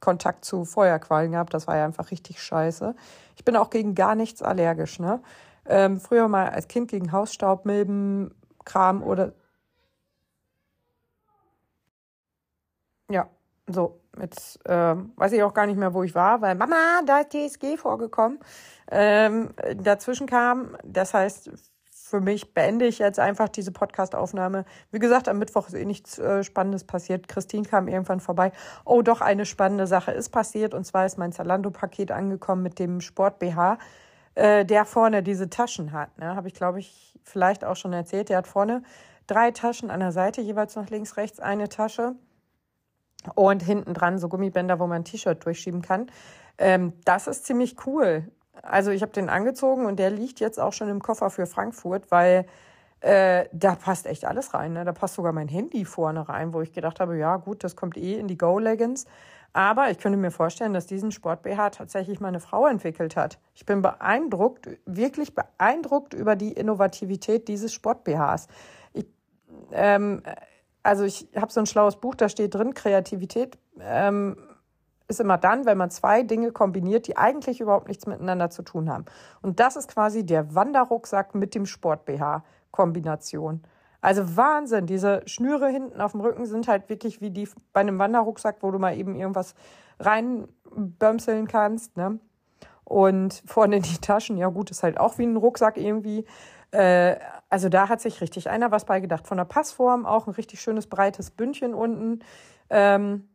Kontakt zu Feuerquallen gehabt. Das war ja einfach richtig scheiße. Ich bin auch gegen gar nichts allergisch, ne? Ähm, früher mal als Kind gegen Hausstaub, Milben, Kram oder ja, so, jetzt ähm, weiß ich auch gar nicht mehr, wo ich war, weil Mama, da ist TSG vorgekommen. Ähm, dazwischen kam, das heißt, für mich beende ich jetzt einfach diese Podcast-Aufnahme. Wie gesagt, am Mittwoch ist eh nichts äh, Spannendes passiert. Christine kam irgendwann vorbei. Oh, doch, eine spannende Sache ist passiert. Und zwar ist mein Zalando-Paket angekommen mit dem Sport-BH, äh, der vorne diese Taschen hat. Ne? Habe ich, glaube ich, vielleicht auch schon erzählt. Der hat vorne drei Taschen an der Seite, jeweils nach links, rechts eine Tasche und hinten dran so Gummibänder, wo man ein T-Shirt durchschieben kann. Ähm, das ist ziemlich cool. Also ich habe den angezogen und der liegt jetzt auch schon im Koffer für Frankfurt, weil äh, da passt echt alles rein. Ne? Da passt sogar mein Handy vorne rein, wo ich gedacht habe, ja gut, das kommt eh in die Go-Leggings. Aber ich könnte mir vorstellen, dass diesen Sport-BH tatsächlich meine Frau entwickelt hat. Ich bin beeindruckt, wirklich beeindruckt über die Innovativität dieses Sport-BHs. ähm, also ich habe so ein schlaues Buch, da steht drin, Kreativität ähm, ist immer dann, wenn man zwei Dinge kombiniert, die eigentlich überhaupt nichts miteinander zu tun haben. Und das ist quasi der Wanderrucksack mit dem Sport-BH-Kombination. Also Wahnsinn, diese Schnüre hinten auf dem Rücken sind halt wirklich wie die bei einem Wanderrucksack, wo du mal eben irgendwas reinbömseln kannst. Ne? Und vorne die Taschen, ja gut, ist halt auch wie ein Rucksack irgendwie. Äh, also da hat sich richtig einer was beigedacht. Von der Passform auch ein richtig schönes breites Bündchen unten. Ähm,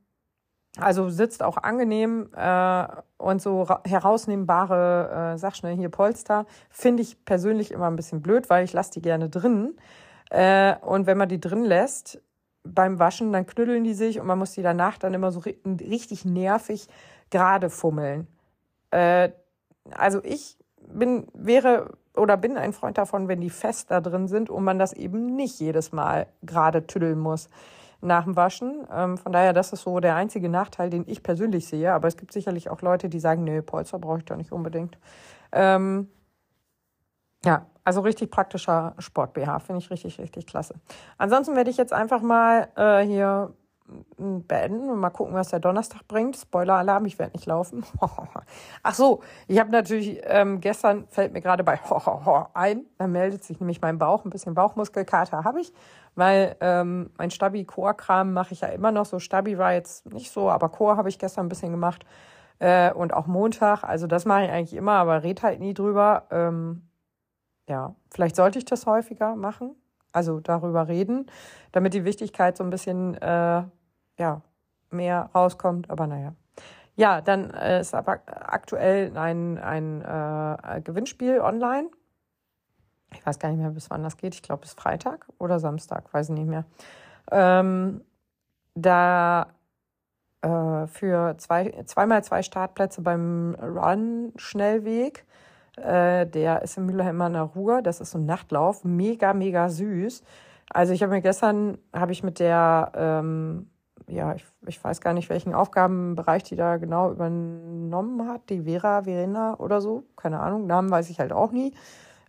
also sitzt auch angenehm äh, und so herausnehmbare, äh, sag schnell hier Polster, finde ich persönlich immer ein bisschen blöd, weil ich lasse die gerne drin. Äh, und wenn man die drin lässt beim Waschen, dann knüddeln die sich und man muss die danach dann immer so richtig nervig gerade fummeln. Äh, also ich bin, wäre oder bin ein Freund davon, wenn die fest da drin sind und man das eben nicht jedes Mal gerade tüddeln muss nach dem Waschen. Ähm, von daher, das ist so der einzige Nachteil, den ich persönlich sehe. Aber es gibt sicherlich auch Leute, die sagen, nee, Polster brauche ich da nicht unbedingt. Ähm, ja, also richtig praktischer Sport-BH, finde ich richtig, richtig klasse. Ansonsten werde ich jetzt einfach mal äh, hier beenden und mal gucken, was der Donnerstag bringt. Spoiler-Alarm, ich werde nicht laufen. Ach so, ich habe natürlich, ähm, gestern fällt mir gerade bei ein, da meldet sich nämlich mein Bauch, ein bisschen Bauchmuskelkater habe ich, weil ähm, mein Stabi-Core-Kram mache ich ja immer noch so. Stabi war jetzt nicht so, aber Core habe ich gestern ein bisschen gemacht äh, und auch Montag. Also das mache ich eigentlich immer, aber red halt nie drüber. Ähm, ja, vielleicht sollte ich das häufiger machen, also darüber reden, damit die Wichtigkeit so ein bisschen äh, ja, mehr rauskommt. Aber naja. Ja, dann äh, ist aber aktuell ein, ein äh, Gewinnspiel online. Ich weiß gar nicht mehr, bis wann das geht. Ich glaube, bis Freitag oder Samstag, weiß ich nicht mehr. Ähm, da äh, für zwei, zweimal zwei Startplätze beim Run-Schnellweg. Äh, der ist in Mülheimer Ruhr. Das ist so ein Nachtlauf. Mega, mega süß. Also ich habe mir gestern, habe ich mit der ähm, ja, ich, ich weiß gar nicht, welchen Aufgabenbereich die da genau übernommen hat. Die Vera, Verena oder so. Keine Ahnung, Namen weiß ich halt auch nie.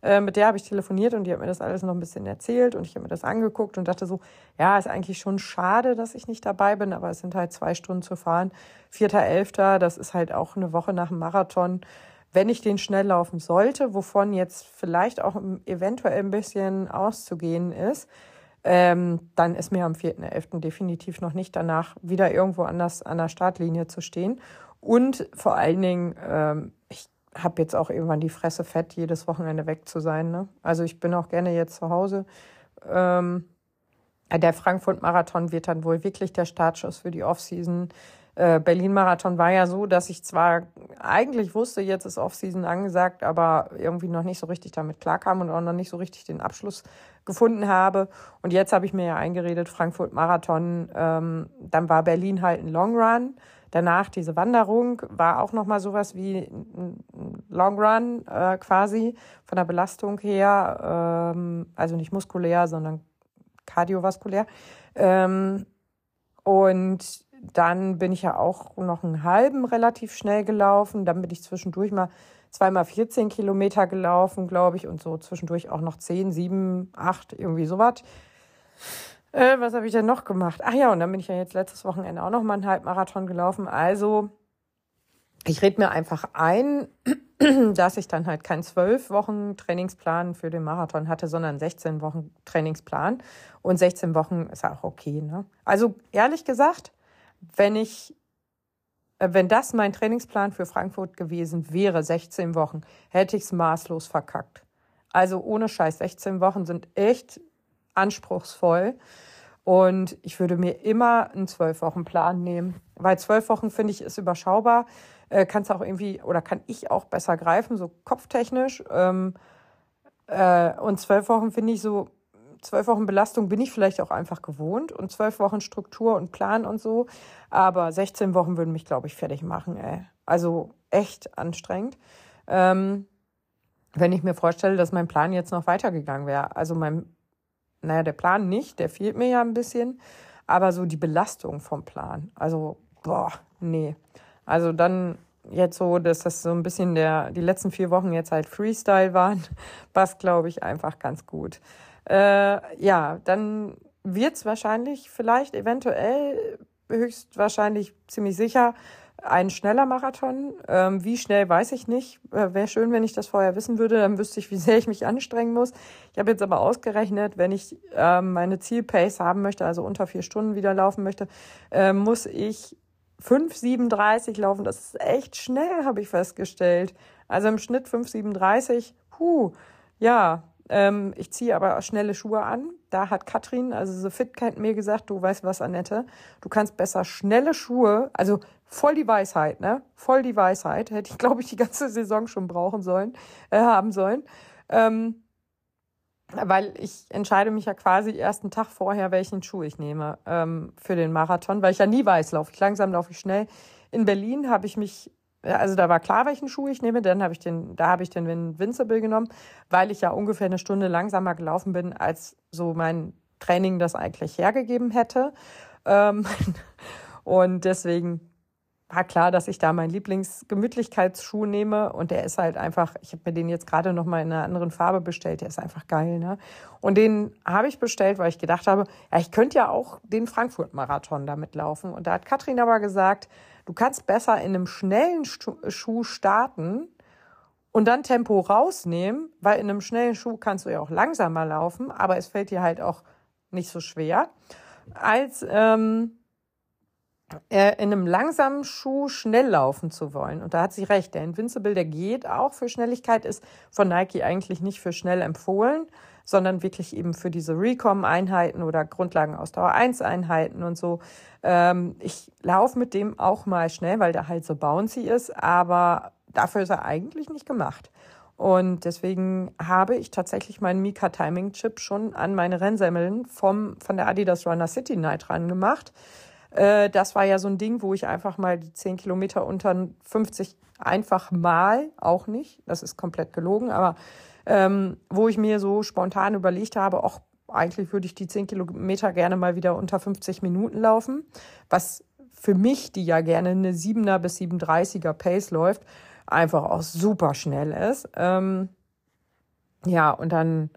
Äh, mit der habe ich telefoniert und die hat mir das alles noch ein bisschen erzählt und ich habe mir das angeguckt und dachte so, ja, ist eigentlich schon schade, dass ich nicht dabei bin, aber es sind halt zwei Stunden zu fahren. Vierter, elfter, das ist halt auch eine Woche nach dem Marathon. Wenn ich den schnell laufen sollte, wovon jetzt vielleicht auch eventuell ein bisschen auszugehen ist, ähm, dann ist mir am 4.11. definitiv noch nicht danach wieder irgendwo anders an der Startlinie zu stehen. Und vor allen Dingen, ähm, ich habe jetzt auch irgendwann die Fresse fett, jedes Wochenende weg zu sein. Ne? Also ich bin auch gerne jetzt zu Hause. Ähm, der Frankfurt-Marathon wird dann wohl wirklich der Startschuss für die Offseason. Äh, Berlin-Marathon war ja so, dass ich zwar eigentlich wusste, jetzt ist Offseason angesagt, aber irgendwie noch nicht so richtig damit klarkam und auch noch nicht so richtig den Abschluss gefunden habe. Und jetzt habe ich mir ja eingeredet, Frankfurt Marathon, ähm, dann war Berlin halt ein Long Run. Danach diese Wanderung war auch nochmal sowas wie ein Long Run äh, quasi von der Belastung her, ähm, also nicht muskulär, sondern kardiovaskulär. Ähm, und dann bin ich ja auch noch einen halben relativ schnell gelaufen. Dann bin ich zwischendurch mal zweimal 14 Kilometer gelaufen, glaube ich, und so zwischendurch auch noch 10, 7, 8, irgendwie sowas. Äh, was habe ich denn noch gemacht? Ach ja, und dann bin ich ja jetzt letztes Wochenende auch noch mal einen Halbmarathon gelaufen. Also, ich rede mir einfach ein, dass ich dann halt keinen zwölf Wochen Trainingsplan für den Marathon hatte, sondern 16 Wochen Trainingsplan. Und 16 Wochen ist auch okay. Ne? Also ehrlich gesagt, wenn ich äh, wenn das mein Trainingsplan für Frankfurt gewesen wäre, 16 Wochen, hätte ich es maßlos verkackt. Also ohne Scheiß, 16 Wochen sind echt anspruchsvoll. Und ich würde mir immer einen 12-Wochen-Plan nehmen. Weil 12 Wochen, finde ich, ist überschaubar. Äh, kannst auch irgendwie, oder kann ich auch besser greifen, so kopftechnisch. Ähm, äh, und 12 Wochen finde ich so, zwölf Wochen Belastung bin ich vielleicht auch einfach gewohnt und zwölf Wochen Struktur und Plan und so. Aber 16 Wochen würden mich, glaube ich, fertig machen, ey. Also echt anstrengend. Ähm, wenn ich mir vorstelle, dass mein Plan jetzt noch weitergegangen wäre. Also mein, naja, der Plan nicht, der fehlt mir ja ein bisschen. Aber so die Belastung vom Plan. Also, boah, nee. Also dann jetzt so, dass das so ein bisschen der, die letzten vier Wochen jetzt halt Freestyle waren, passt, glaube ich, einfach ganz gut. Äh, ja, dann wird es wahrscheinlich, vielleicht eventuell, höchstwahrscheinlich ziemlich sicher, ein schneller Marathon. Ähm, wie schnell, weiß ich nicht. Äh, Wäre schön, wenn ich das vorher wissen würde, dann wüsste ich, wie sehr ich mich anstrengen muss. Ich habe jetzt aber ausgerechnet, wenn ich äh, meine Zielpace haben möchte, also unter vier Stunden wieder laufen möchte, äh, muss ich 5,37 laufen, das ist echt schnell, habe ich festgestellt. Also im Schnitt 5,37, puh, ja, ähm, ich ziehe aber schnelle Schuhe an. Da hat Katrin, also The Fit Cat, mir gesagt, du weißt was, Annette, du kannst besser schnelle Schuhe, also voll die Weisheit, ne? Voll die Weisheit. Hätte ich, glaube ich, die ganze Saison schon brauchen sollen, äh, haben sollen. Ähm, weil ich entscheide mich ja quasi ersten Tag vorher, welchen Schuh ich nehme ähm, für den Marathon, weil ich ja nie weiß, laufe ich langsam, laufe ich schnell. In Berlin habe ich mich also da war klar, welchen Schuh ich nehme. Dann habe ich den, da habe ich den Invincible genommen, weil ich ja ungefähr eine Stunde langsamer gelaufen bin, als so mein Training das eigentlich hergegeben hätte. Ähm, und deswegen war klar, dass ich da meinen Lieblingsgemütlichkeitsschuh nehme und der ist halt einfach, ich habe mir den jetzt gerade noch mal in einer anderen Farbe bestellt, der ist einfach geil, ne? Und den habe ich bestellt, weil ich gedacht habe, ja, ich könnte ja auch den Frankfurt Marathon damit laufen und da hat Katrin aber gesagt, Du kannst besser in einem schnellen Schuh starten und dann Tempo rausnehmen, weil in einem schnellen Schuh kannst du ja auch langsamer laufen, aber es fällt dir halt auch nicht so schwer, als ähm, äh, in einem langsamen Schuh schnell laufen zu wollen. Und da hat sie recht. Der Invincible, der geht auch für Schnelligkeit, ist von Nike eigentlich nicht für schnell empfohlen, sondern wirklich eben für diese Recom-Einheiten oder Grundlagenausdauer 1-Einheiten und so. Ähm, ich laufe mit dem auch mal schnell, weil der halt so bouncy ist, aber dafür ist er eigentlich nicht gemacht. Und deswegen habe ich tatsächlich meinen Mika Timing Chip schon an meine Rennsemmeln vom, von der Adidas Runner City Night ran gemacht. Äh, das war ja so ein Ding, wo ich einfach mal die 10 Kilometer unter 50 einfach mal, auch nicht, das ist komplett gelogen, aber ähm, wo ich mir so spontan überlegt habe, auch eigentlich würde ich die 10 Kilometer gerne mal wieder unter 50 Minuten laufen, was für mich, die ja gerne eine 7er bis 37er Pace läuft, einfach auch super schnell ist. Ähm, ja, und dann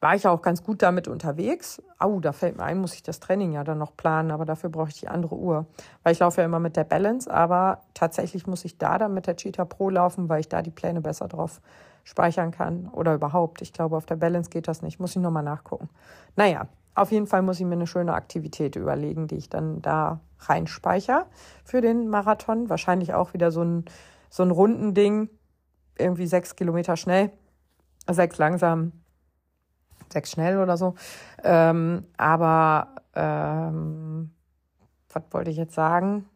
war ich auch ganz gut damit unterwegs. Au, da fällt mir ein, muss ich das Training ja dann noch planen, aber dafür brauche ich die andere Uhr. Weil ich laufe ja immer mit der Balance, aber tatsächlich muss ich da dann mit der Cheetah Pro laufen, weil ich da die Pläne besser drauf speichern kann oder überhaupt. Ich glaube, auf der Balance geht das nicht. Muss ich nochmal nachgucken. Naja, auf jeden Fall muss ich mir eine schöne Aktivität überlegen, die ich dann da reinspeichere für den Marathon. Wahrscheinlich auch wieder so ein, so ein runden Ding. Irgendwie sechs Kilometer schnell, sechs langsam, sechs schnell oder so. Ähm, aber ähm, was wollte ich jetzt sagen?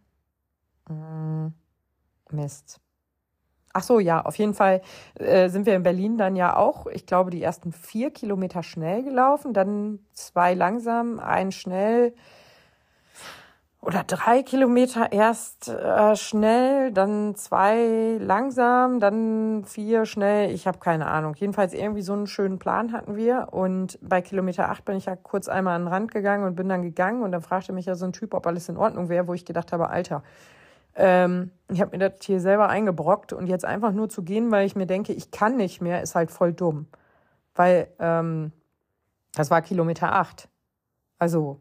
Hm, Mist. Ach so, ja, auf jeden Fall äh, sind wir in Berlin dann ja auch, ich glaube, die ersten vier Kilometer schnell gelaufen, dann zwei langsam, ein schnell oder drei Kilometer erst äh, schnell, dann zwei langsam, dann vier schnell. Ich habe keine Ahnung. Jedenfalls irgendwie so einen schönen Plan hatten wir. Und bei Kilometer acht bin ich ja kurz einmal an den Rand gegangen und bin dann gegangen. Und dann fragte mich ja so ein Typ, ob alles in Ordnung wäre, wo ich gedacht habe, Alter, ähm, ich habe mir das hier selber eingebrockt und jetzt einfach nur zu gehen, weil ich mir denke, ich kann nicht mehr, ist halt voll dumm. Weil ähm, das war Kilometer acht. Also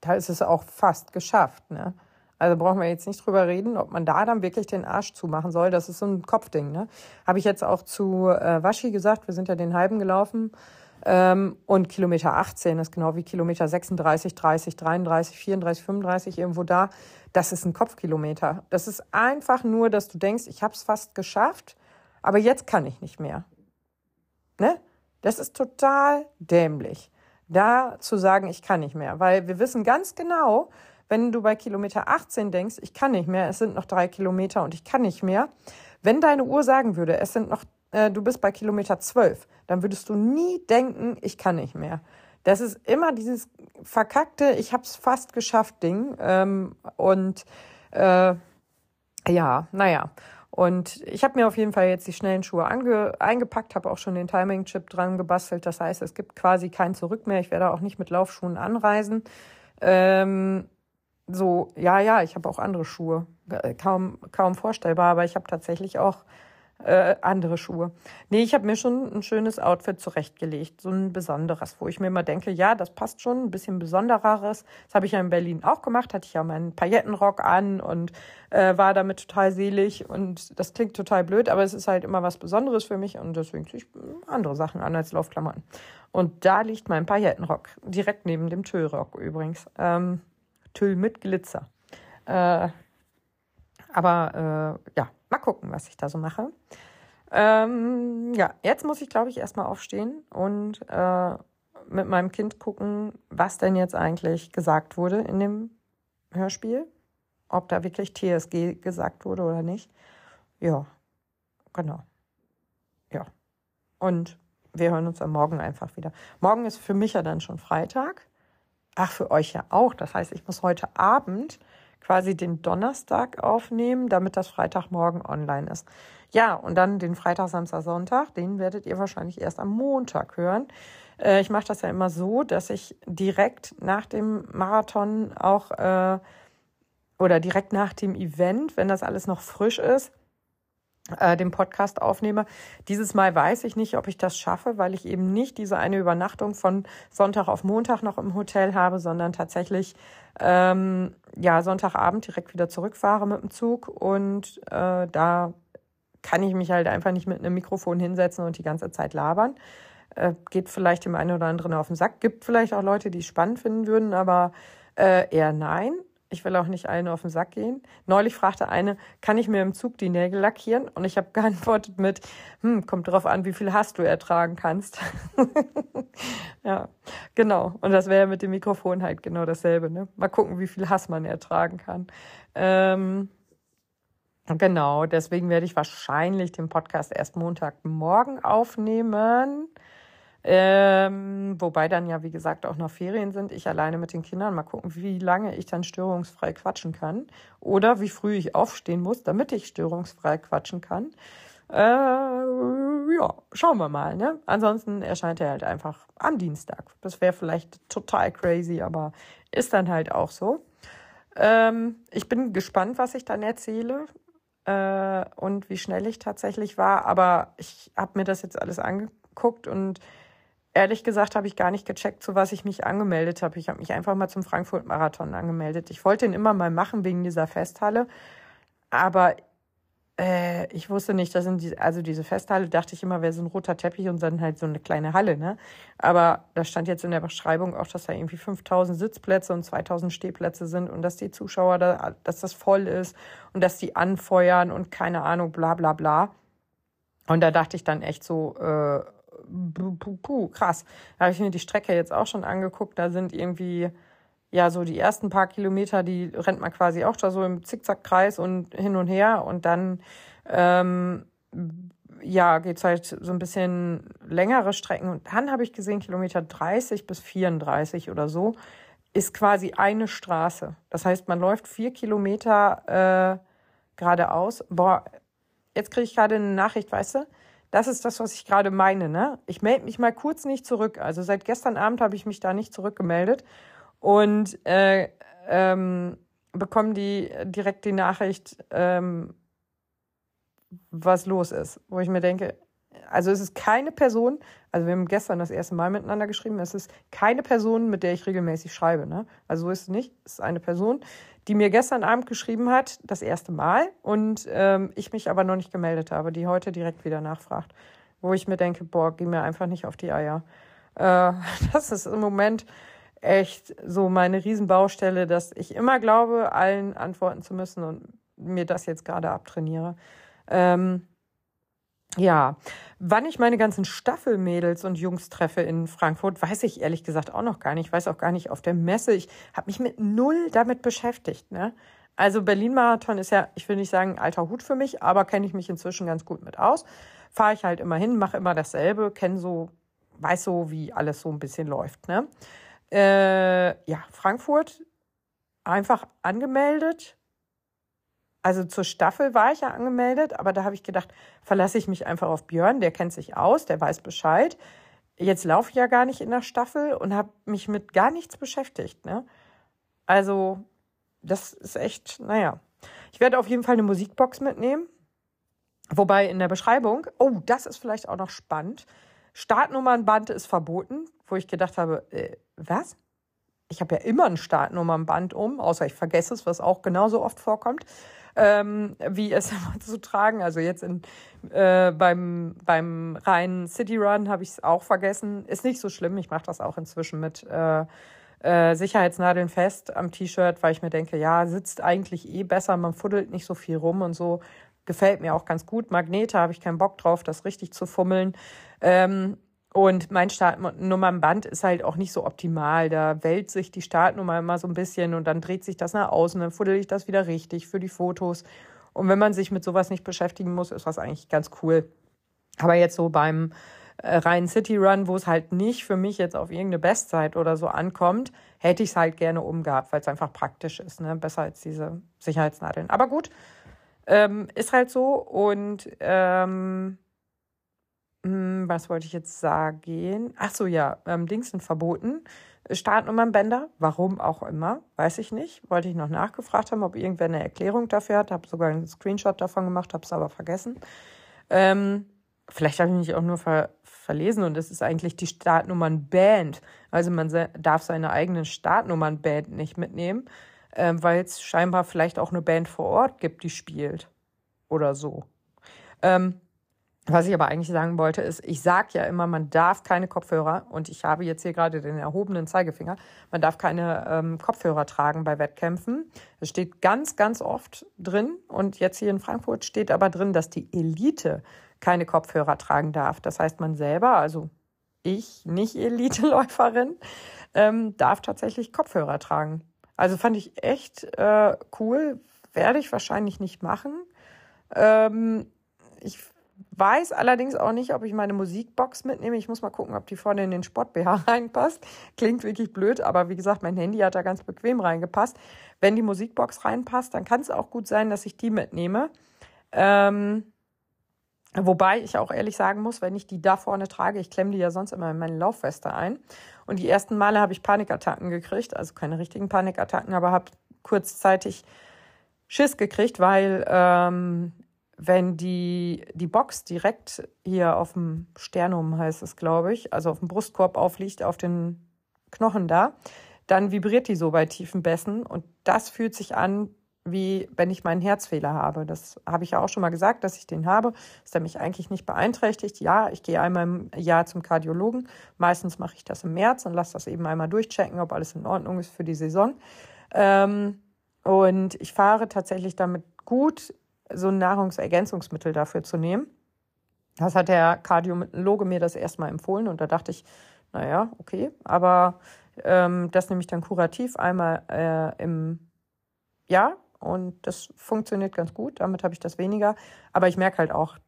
da ist es auch fast geschafft. Ne? Also brauchen wir jetzt nicht drüber reden, ob man da dann wirklich den Arsch zumachen soll. Das ist so ein Kopfding. Ne? Habe ich jetzt auch zu äh, Waschi gesagt, wir sind ja den halben gelaufen. Ähm, und Kilometer 18 ist genau wie Kilometer 36, 30, 33, 34, 35 irgendwo da. Das ist ein Kopfkilometer. Das ist einfach nur, dass du denkst, ich habe es fast geschafft, aber jetzt kann ich nicht mehr. Ne? Das ist total dämlich, da zu sagen, ich kann nicht mehr, weil wir wissen ganz genau, wenn du bei Kilometer 18 denkst, ich kann nicht mehr, es sind noch drei Kilometer und ich kann nicht mehr, wenn deine Uhr sagen würde, es sind noch, äh, du bist bei Kilometer 12, dann würdest du nie denken, ich kann nicht mehr. Das ist immer dieses verkackte, ich habe es fast geschafft Ding. Ähm, und äh, ja, naja. Und ich habe mir auf jeden Fall jetzt die schnellen Schuhe ange eingepackt, habe auch schon den Timing-Chip dran gebastelt. Das heißt, es gibt quasi kein Zurück mehr. Ich werde auch nicht mit Laufschuhen anreisen. Ähm, so, ja, ja, ich habe auch andere Schuhe. Kaum, kaum vorstellbar, aber ich habe tatsächlich auch äh, andere Schuhe. Nee, ich habe mir schon ein schönes Outfit zurechtgelegt, so ein besonderes, wo ich mir immer denke, ja, das passt schon, ein bisschen besondereres. Das habe ich ja in Berlin auch gemacht, hatte ich ja meinen Paillettenrock an und äh, war damit total selig und das klingt total blöd, aber es ist halt immer was Besonderes für mich und deswegen ziehe ich andere Sachen an als Laufklamotten. Und da liegt mein Paillettenrock, direkt neben dem Tüllrock übrigens. Ähm, Tüll mit Glitzer. Äh, Aber äh, ja, mal gucken, was ich da so mache. Ähm, ja, jetzt muss ich, glaube ich, erstmal aufstehen und äh, mit meinem Kind gucken, was denn jetzt eigentlich gesagt wurde in dem Hörspiel. Ob da wirklich TSG gesagt wurde oder nicht. Ja, genau. Ja. Und wir hören uns am Morgen einfach wieder. Morgen ist für mich ja dann schon Freitag. Ach, für euch ja auch. Das heißt, ich muss heute Abend quasi den Donnerstag aufnehmen, damit das Freitagmorgen online ist. Ja, und dann den Freitag, Samstag, Sonntag, den werdet ihr wahrscheinlich erst am Montag hören. Äh, ich mache das ja immer so, dass ich direkt nach dem Marathon auch äh, oder direkt nach dem Event, wenn das alles noch frisch ist, äh, den Podcast aufnehme. Dieses Mal weiß ich nicht, ob ich das schaffe, weil ich eben nicht diese eine Übernachtung von Sonntag auf Montag noch im Hotel habe, sondern tatsächlich ähm, ja Sonntagabend direkt wieder zurückfahre mit dem Zug und äh, da kann ich mich halt einfach nicht mit einem Mikrofon hinsetzen und die ganze Zeit labern. Äh, geht vielleicht dem einen oder anderen auf den Sack. Gibt vielleicht auch Leute, die es spannend finden würden, aber äh, eher nein. Ich will auch nicht allen auf den Sack gehen. Neulich fragte eine, kann ich mir im Zug die Nägel lackieren? Und ich habe geantwortet mit, hm, kommt drauf an, wie viel Hass du ertragen kannst. ja, genau. Und das wäre mit dem Mikrofon halt genau dasselbe. Ne? Mal gucken, wie viel Hass man ertragen kann. Ähm, genau, deswegen werde ich wahrscheinlich den Podcast erst Montagmorgen aufnehmen. Ähm, wobei dann ja, wie gesagt, auch noch Ferien sind. Ich alleine mit den Kindern. Mal gucken, wie lange ich dann störungsfrei quatschen kann. Oder wie früh ich aufstehen muss, damit ich störungsfrei quatschen kann. Äh, ja, schauen wir mal. Ne? Ansonsten erscheint er halt einfach am Dienstag. Das wäre vielleicht total crazy, aber ist dann halt auch so. Ähm, ich bin gespannt, was ich dann erzähle äh, und wie schnell ich tatsächlich war. Aber ich habe mir das jetzt alles angeguckt und ehrlich gesagt habe ich gar nicht gecheckt, zu was ich mich angemeldet habe. Ich habe mich einfach mal zum Frankfurt-Marathon angemeldet. Ich wollte ihn immer mal machen wegen dieser Festhalle, aber äh, ich wusste nicht, dass in die, also diese Festhalle dachte ich immer, wäre so ein roter Teppich und dann halt so eine kleine Halle, ne? Aber da stand jetzt in der Beschreibung auch, dass da irgendwie 5000 Sitzplätze und 2000 Stehplätze sind und dass die Zuschauer da, dass das voll ist und dass die anfeuern und keine Ahnung, bla bla bla. Und da dachte ich dann echt so, äh, puh, krass. Da habe ich mir die Strecke jetzt auch schon angeguckt. Da sind irgendwie, ja, so die ersten paar Kilometer, die rennt man quasi auch da so im Zickzackkreis und hin und her. Und dann, ähm, ja, geht's halt so ein bisschen längere Strecken. Und dann habe ich gesehen, Kilometer 30 bis 34 oder so ist quasi eine Straße. Das heißt, man läuft vier Kilometer äh, geradeaus. Boah, jetzt kriege ich gerade eine Nachricht, weißt du? Das ist das, was ich gerade meine. Ne? Ich melde mich mal kurz nicht zurück. Also seit gestern Abend habe ich mich da nicht zurückgemeldet und äh, ähm, bekomme die direkt die Nachricht, ähm, was los ist. Wo ich mir denke, also es ist keine Person, also wir haben gestern das erste Mal miteinander geschrieben, es ist keine Person, mit der ich regelmäßig schreibe. Ne? Also so ist es nicht. Es ist eine Person, die mir gestern Abend geschrieben hat, das erste Mal, und ähm, ich mich aber noch nicht gemeldet habe, die heute direkt wieder nachfragt. Wo ich mir denke, boah, geh mir einfach nicht auf die Eier. Äh, das ist im Moment echt so meine Riesenbaustelle, dass ich immer glaube, allen antworten zu müssen und mir das jetzt gerade abtrainiere. Ähm, ja, wann ich meine ganzen Staffelmädels und Jungs treffe in Frankfurt, weiß ich ehrlich gesagt auch noch gar nicht. Ich weiß auch gar nicht auf der Messe. Ich habe mich mit null damit beschäftigt. Ne? Also Berlin-Marathon ist ja, ich will nicht sagen alter Hut für mich, aber kenne ich mich inzwischen ganz gut mit aus. Fahre ich halt immer hin, mache immer dasselbe, kenne so, weiß so, wie alles so ein bisschen läuft. Ne? Äh, ja, Frankfurt einfach angemeldet, also zur Staffel war ich ja angemeldet, aber da habe ich gedacht, verlasse ich mich einfach auf Björn, der kennt sich aus, der weiß Bescheid. Jetzt laufe ich ja gar nicht in der Staffel und habe mich mit gar nichts beschäftigt. Ne? Also das ist echt, naja. Ich werde auf jeden Fall eine Musikbox mitnehmen. Wobei in der Beschreibung, oh, das ist vielleicht auch noch spannend. Startnummernband ist verboten, wo ich gedacht habe, äh, was? Ich habe ja immer ein Startnummernband um, außer ich vergesse es, was auch genauso oft vorkommt ähm, wie es zu tragen. Also jetzt in, äh, beim, beim reinen City Run habe ich es auch vergessen. Ist nicht so schlimm. Ich mache das auch inzwischen mit, äh, äh, Sicherheitsnadeln fest am T-Shirt, weil ich mir denke, ja, sitzt eigentlich eh besser, man fuddelt nicht so viel rum und so. Gefällt mir auch ganz gut. Magnete habe ich keinen Bock drauf, das richtig zu fummeln. Ähm, und mein Startnummernband ist halt auch nicht so optimal. Da wälzt sich die Startnummer immer so ein bisschen und dann dreht sich das nach außen, dann fuddel ich das wieder richtig für die Fotos. Und wenn man sich mit sowas nicht beschäftigen muss, ist das eigentlich ganz cool. Aber jetzt so beim äh, reinen City Run, wo es halt nicht für mich jetzt auf irgendeine Bestzeit oder so ankommt, hätte ich es halt gerne umgehabt, weil es einfach praktisch ist. Ne? Besser als diese Sicherheitsnadeln. Aber gut, ähm, ist halt so. Und ähm, hm, was wollte ich jetzt sagen? Ach so, ja, ähm, Dings sind verboten. Startnummernbänder, warum auch immer, weiß ich nicht. Wollte ich noch nachgefragt haben, ob irgendwer eine Erklärung dafür hat. Habe sogar einen Screenshot davon gemacht, habe es aber vergessen. Ähm, vielleicht habe ich mich auch nur ver verlesen und es ist eigentlich die Startnummernband. Also man darf seine eigenen Startnummernband nicht mitnehmen, ähm, weil es scheinbar vielleicht auch eine Band vor Ort gibt, die spielt oder so. Ähm, was ich aber eigentlich sagen wollte, ist, ich sage ja immer, man darf keine Kopfhörer, und ich habe jetzt hier gerade den erhobenen Zeigefinger, man darf keine ähm, Kopfhörer tragen bei Wettkämpfen. Es steht ganz, ganz oft drin. Und jetzt hier in Frankfurt steht aber drin, dass die Elite keine Kopfhörer tragen darf. Das heißt, man selber, also ich, nicht Elite-Läuferin, ähm, darf tatsächlich Kopfhörer tragen. Also fand ich echt äh, cool. Werde ich wahrscheinlich nicht machen. Ähm, ich weiß allerdings auch nicht, ob ich meine Musikbox mitnehme. Ich muss mal gucken, ob die vorne in den Sport-BH reinpasst. Klingt wirklich blöd, aber wie gesagt, mein Handy hat da ganz bequem reingepasst. Wenn die Musikbox reinpasst, dann kann es auch gut sein, dass ich die mitnehme. Ähm, wobei ich auch ehrlich sagen muss, wenn ich die da vorne trage, ich klemme die ja sonst immer in meine Laufweste ein. Und die ersten Male habe ich Panikattacken gekriegt, also keine richtigen Panikattacken, aber habe kurzzeitig Schiss gekriegt, weil ähm, wenn die, die Box direkt hier auf dem Sternum heißt es, glaube ich, also auf dem Brustkorb aufliegt, auf den Knochen da, dann vibriert die so bei tiefen Bässen und das fühlt sich an, wie wenn ich meinen Herzfehler habe. Das habe ich ja auch schon mal gesagt, dass ich den habe, dass der mich eigentlich nicht beeinträchtigt. Ja, ich gehe einmal im Jahr zum Kardiologen. Meistens mache ich das im März und lasse das eben einmal durchchecken, ob alles in Ordnung ist für die Saison. Ähm, und ich fahre tatsächlich damit gut so ein Nahrungsergänzungsmittel dafür zu nehmen. Das hat der Kardiologe mir das erstmal empfohlen und da dachte ich, naja, okay, aber ähm, das nehme ich dann kurativ einmal äh, im Jahr und das funktioniert ganz gut. Damit habe ich das weniger. Aber ich merke halt auch,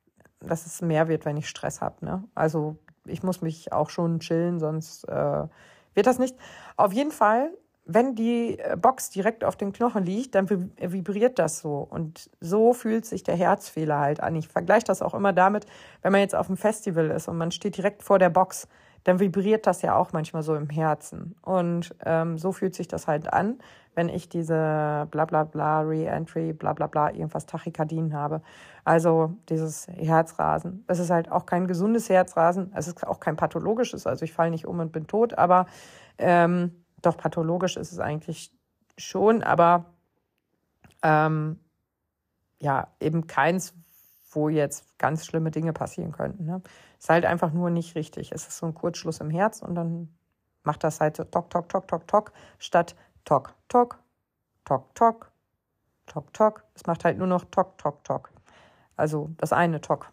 dass es mehr wird, wenn ich Stress habe. Ne? Also ich muss mich auch schon chillen, sonst äh, wird das nicht. Auf jeden Fall wenn die äh, Box direkt auf den Knochen liegt, dann vibriert das so. Und so fühlt sich der Herzfehler halt an. Ich vergleiche das auch immer damit, wenn man jetzt auf einem Festival ist und man steht direkt vor der Box, dann vibriert das ja auch manchmal so im Herzen. Und ähm, so fühlt sich das halt an, wenn ich diese bla bla bla Re-Entry, bla bla bla, irgendwas Tachykardien habe. Also dieses Herzrasen. Es ist halt auch kein gesundes Herzrasen. Es ist auch kein pathologisches. Also ich falle nicht um und bin tot, aber ähm, doch, pathologisch ist es eigentlich schon, aber ähm, ja, eben keins, wo jetzt ganz schlimme Dinge passieren könnten. Ne? Ist halt einfach nur nicht richtig. Es ist so ein Kurzschluss im Herz und dann macht das halt so tok, tok, tok, tok, tok, statt tok, tok, tok, tok, tok, tok. Es macht halt nur noch tok, tok, tok. Also das eine tok.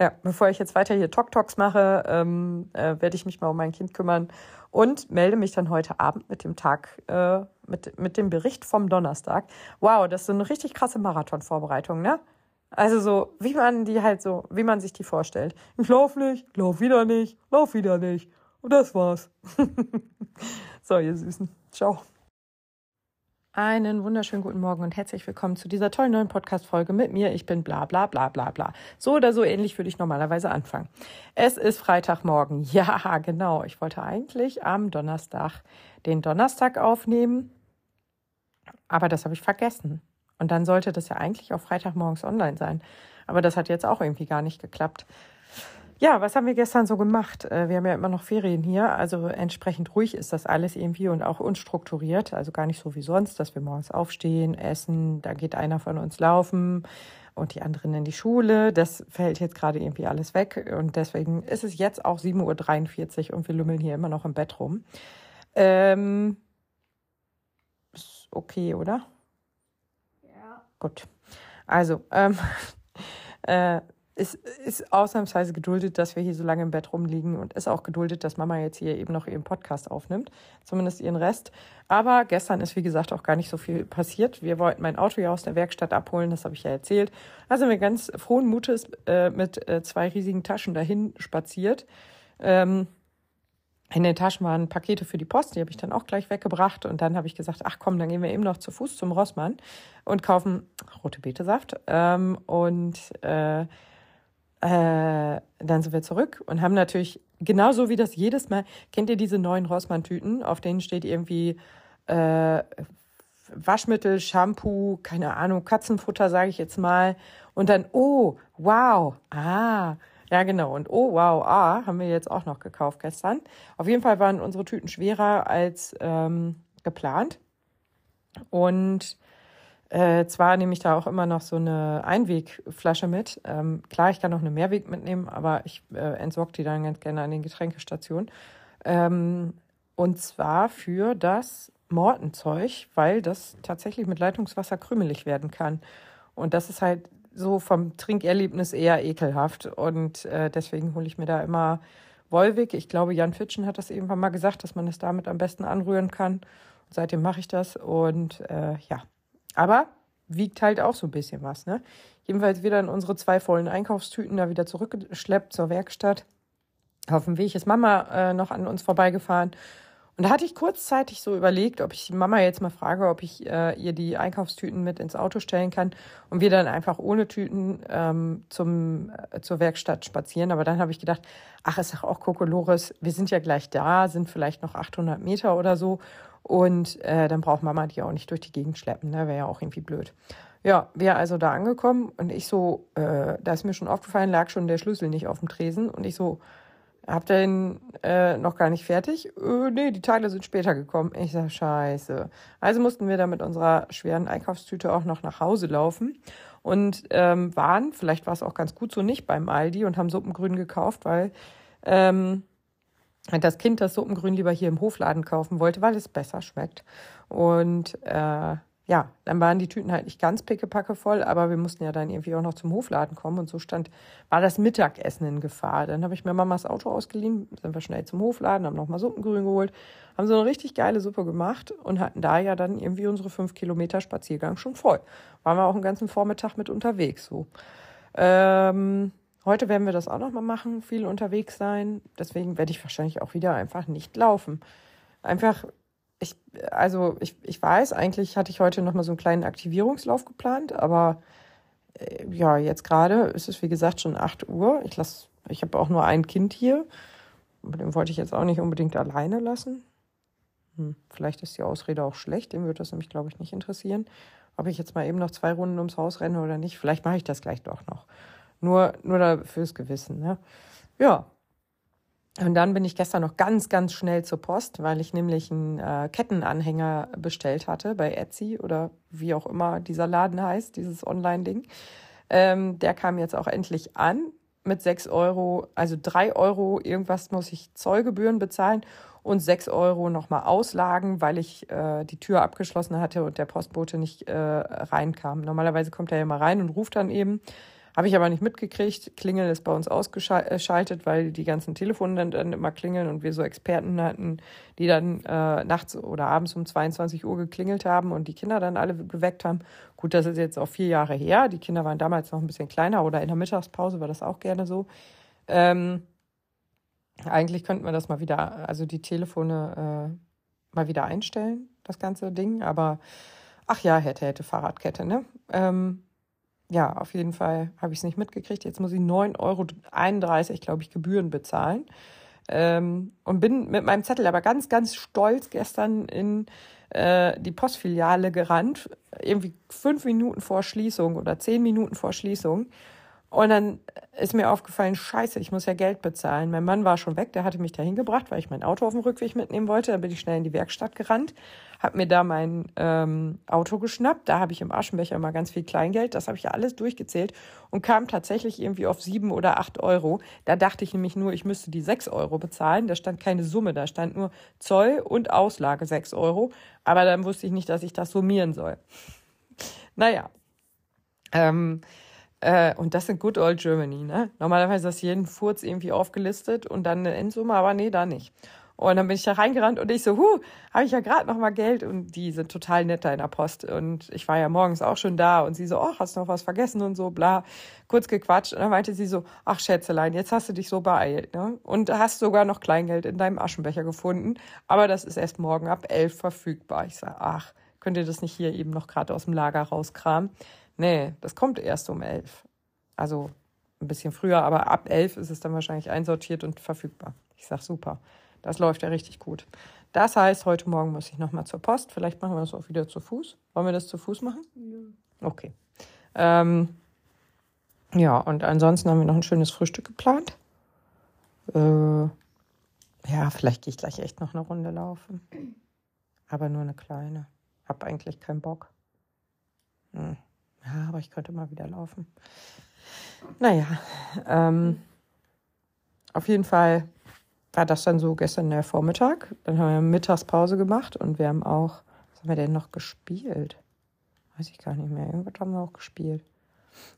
Ja, bevor ich jetzt weiter hier Tok-Toks mache, ähm, äh, werde ich mich mal um mein Kind kümmern und melde mich dann heute Abend mit dem Tag, äh, mit, mit dem Bericht vom Donnerstag. Wow, das ist so eine richtig krasse Marathonvorbereitung, ne? Also so, wie man die halt so, wie man sich die vorstellt. Ich lauf nicht, lauf wieder nicht, lauf wieder nicht. Und das war's. so, ihr Süßen. Ciao. Einen wunderschönen guten Morgen und herzlich willkommen zu dieser tollen neuen Podcast-Folge mit mir. Ich bin bla bla bla bla bla. So oder so ähnlich würde ich normalerweise anfangen. Es ist Freitagmorgen. Ja, genau. Ich wollte eigentlich am Donnerstag den Donnerstag aufnehmen, aber das habe ich vergessen. Und dann sollte das ja eigentlich auch Freitagmorgens online sein. Aber das hat jetzt auch irgendwie gar nicht geklappt. Ja, was haben wir gestern so gemacht? Äh, wir haben ja immer noch Ferien hier, also entsprechend ruhig ist das alles irgendwie und auch unstrukturiert, also gar nicht so wie sonst, dass wir morgens aufstehen, essen, da geht einer von uns laufen und die anderen in die Schule. Das fällt jetzt gerade irgendwie alles weg und deswegen ist es jetzt auch 7.43 Uhr und wir lümmeln hier immer noch im Bett rum. Ähm, ist okay, oder? Ja. Gut. Also, ähm, äh, es ist ausnahmsweise geduldet, dass wir hier so lange im Bett rumliegen und ist auch geduldet, dass Mama jetzt hier eben noch ihren Podcast aufnimmt, zumindest ihren Rest. Aber gestern ist, wie gesagt, auch gar nicht so viel passiert. Wir wollten mein Auto ja aus der Werkstatt abholen, das habe ich ja erzählt. Also wir ganz frohen Mutes äh, mit äh, zwei riesigen Taschen dahin spaziert. Ähm, in den Taschen waren Pakete für die Post, die habe ich dann auch gleich weggebracht. Und dann habe ich gesagt, ach komm, dann gehen wir eben noch zu Fuß zum Rossmann und kaufen rote Betesaft. Ähm, und äh, äh, dann sind wir zurück und haben natürlich, genauso wie das jedes Mal, kennt ihr diese neuen Rossmann-Tüten, auf denen steht irgendwie äh, Waschmittel, Shampoo, keine Ahnung, Katzenfutter, sage ich jetzt mal. Und dann, oh, wow, ah, ja, genau. Und oh, wow, ah, haben wir jetzt auch noch gekauft gestern. Auf jeden Fall waren unsere Tüten schwerer als ähm, geplant. Und äh, zwar nehme ich da auch immer noch so eine Einwegflasche mit. Ähm, klar, ich kann auch eine Mehrweg mitnehmen, aber ich äh, entsorge die dann ganz gerne an den Getränkestationen. Ähm, und zwar für das Mortenzeug, weil das tatsächlich mit Leitungswasser krümelig werden kann. Und das ist halt so vom Trinkerlebnis eher ekelhaft. Und äh, deswegen hole ich mir da immer Wolwig. Ich glaube, Jan Fitschen hat das irgendwann mal gesagt, dass man es damit am besten anrühren kann. Und seitdem mache ich das. Und äh, ja, aber wiegt halt auch so ein bisschen was. Ne? Jedenfalls wieder in unsere zwei vollen Einkaufstüten da wieder zurückgeschleppt zur Werkstatt. Auf dem Weg ist Mama äh, noch an uns vorbeigefahren und da hatte ich kurzzeitig so überlegt, ob ich Mama jetzt mal frage, ob ich äh, ihr die Einkaufstüten mit ins Auto stellen kann und wir dann einfach ohne Tüten ähm, zum, äh, zur Werkstatt spazieren. Aber dann habe ich gedacht, ach, ist doch auch Kokolores, wir sind ja gleich da, sind vielleicht noch 800 Meter oder so. Und äh, dann braucht Mama die auch nicht durch die Gegend schleppen, ne? wäre ja auch irgendwie blöd. Ja, wir also da angekommen und ich so, äh, da ist mir schon aufgefallen, lag schon der Schlüssel nicht auf dem Tresen und ich so, Habt ihr ihn äh, noch gar nicht fertig? Äh, nee, die Teile sind später gekommen. Ich sag, scheiße. Also mussten wir da mit unserer schweren Einkaufstüte auch noch nach Hause laufen und ähm, waren, vielleicht war es auch ganz gut so, nicht beim Aldi und haben Suppengrün gekauft, weil ähm, das Kind das Suppengrün lieber hier im Hofladen kaufen wollte, weil es besser schmeckt. Und äh, ja, dann waren die Tüten halt nicht ganz pickepacke voll, aber wir mussten ja dann irgendwie auch noch zum Hofladen kommen und so stand, war das Mittagessen in Gefahr. Dann habe ich mir Mamas Auto ausgeliehen, sind wir schnell zum Hofladen, haben nochmal Suppengrün geholt, haben so eine richtig geile Suppe gemacht und hatten da ja dann irgendwie unsere fünf Kilometer Spaziergang schon voll. Waren wir auch einen ganzen Vormittag mit unterwegs so. Ähm, heute werden wir das auch nochmal machen, viel unterwegs sein. Deswegen werde ich wahrscheinlich auch wieder einfach nicht laufen. Einfach ich, also ich, ich weiß, eigentlich hatte ich heute nochmal so einen kleinen Aktivierungslauf geplant, aber äh, ja, jetzt gerade ist es wie gesagt schon 8 Uhr. Ich ich habe auch nur ein Kind hier. Mit dem wollte ich jetzt auch nicht unbedingt alleine lassen. Hm, vielleicht ist die Ausrede auch schlecht, dem wird das nämlich, glaube ich, nicht interessieren. Ob ich jetzt mal eben noch zwei Runden ums Haus renne oder nicht. Vielleicht mache ich das gleich doch noch. Nur, nur fürs Gewissen. Ne? Ja, und dann bin ich gestern noch ganz, ganz schnell zur Post, weil ich nämlich einen äh, Kettenanhänger bestellt hatte bei Etsy oder wie auch immer dieser Laden heißt, dieses Online-Ding. Ähm, der kam jetzt auch endlich an mit sechs Euro, also drei Euro irgendwas muss ich Zollgebühren bezahlen und sechs Euro nochmal Auslagen, weil ich äh, die Tür abgeschlossen hatte und der Postbote nicht äh, reinkam. Normalerweise kommt er ja mal rein und ruft dann eben. Habe ich aber nicht mitgekriegt. Klingeln ist bei uns ausgeschaltet, weil die ganzen Telefone dann, dann immer klingeln und wir so Experten hatten, die dann äh, nachts oder abends um 22 Uhr geklingelt haben und die Kinder dann alle geweckt haben. Gut, das ist jetzt auch vier Jahre her. Die Kinder waren damals noch ein bisschen kleiner oder in der Mittagspause war das auch gerne so. Ähm, eigentlich könnten wir das mal wieder, also die Telefone äh, mal wieder einstellen, das ganze Ding. Aber ach ja, hätte, hätte Fahrradkette, ne? Ähm, ja, auf jeden Fall habe ich es nicht mitgekriegt. Jetzt muss ich 9,31 Euro, glaube ich, Gebühren bezahlen. Ähm, und bin mit meinem Zettel aber ganz, ganz stolz gestern in äh, die Postfiliale gerannt, irgendwie fünf Minuten vor Schließung oder zehn Minuten vor Schließung. Und dann ist mir aufgefallen, scheiße, ich muss ja Geld bezahlen. Mein Mann war schon weg, der hatte mich da hingebracht, weil ich mein Auto auf dem Rückweg mitnehmen wollte. Dann bin ich schnell in die Werkstatt gerannt, habe mir da mein ähm, Auto geschnappt. Da habe ich im Aschenbecher mal ganz viel Kleingeld. Das habe ich ja alles durchgezählt und kam tatsächlich irgendwie auf sieben oder acht Euro. Da dachte ich nämlich nur, ich müsste die sechs Euro bezahlen. Da stand keine Summe, da stand nur Zoll und Auslage sechs Euro. Aber dann wusste ich nicht, dass ich das summieren soll. Naja. Ähm, äh, und das sind Good Old Germany, ne? Normalerweise ist jeden Furz irgendwie aufgelistet und dann eine Endsumme, aber nee, da nicht. Und dann bin ich da reingerannt und ich so, huh, habe ich ja gerade noch mal Geld und die sind total nett da in der Post und ich war ja morgens auch schon da und sie so, ach, hast du noch was vergessen und so, bla, kurz gequatscht und dann meinte sie so, ach Schätzelein, jetzt hast du dich so beeilt, ne? Und hast sogar noch Kleingeld in deinem Aschenbecher gefunden, aber das ist erst morgen ab elf verfügbar. Ich sage, ach, könnt ihr das nicht hier eben noch gerade aus dem Lager rauskramen? Nee, das kommt erst um elf. Also ein bisschen früher, aber ab elf ist es dann wahrscheinlich einsortiert und verfügbar. Ich sag super. Das läuft ja richtig gut. Das heißt, heute Morgen muss ich nochmal zur Post. Vielleicht machen wir das auch wieder zu Fuß. Wollen wir das zu Fuß machen? Ja. Okay. Ähm, ja, und ansonsten haben wir noch ein schönes Frühstück geplant. Äh, ja, vielleicht gehe ich gleich echt noch eine Runde laufen. Aber nur eine kleine. Hab eigentlich keinen Bock. Hm. Ja, aber ich könnte mal wieder laufen. Naja, ähm, auf jeden Fall war das dann so gestern der Vormittag. Dann haben wir Mittagspause gemacht und wir haben auch, was haben wir denn noch gespielt? Weiß ich gar nicht mehr. Irgendwas haben wir auch gespielt.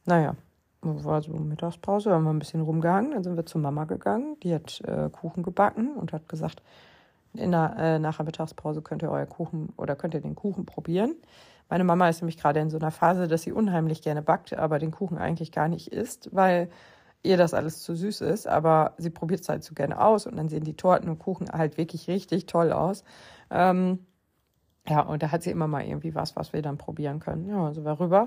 Naja, war so Mittagspause, haben wir ein bisschen rumgehangen. Dann sind wir zu Mama gegangen. Die hat äh, Kuchen gebacken und hat gesagt, in der, äh, nach der Mittagspause könnt ihr euer Kuchen oder könnt ihr den Kuchen probieren. Meine Mama ist nämlich gerade in so einer Phase, dass sie unheimlich gerne backt, aber den Kuchen eigentlich gar nicht isst, weil ihr das alles zu süß ist. Aber sie probiert es halt so gerne aus und dann sehen die Torten und Kuchen halt wirklich richtig toll aus. Ähm, ja, und da hat sie immer mal irgendwie was, was wir dann probieren können. Ja, also wir rüber.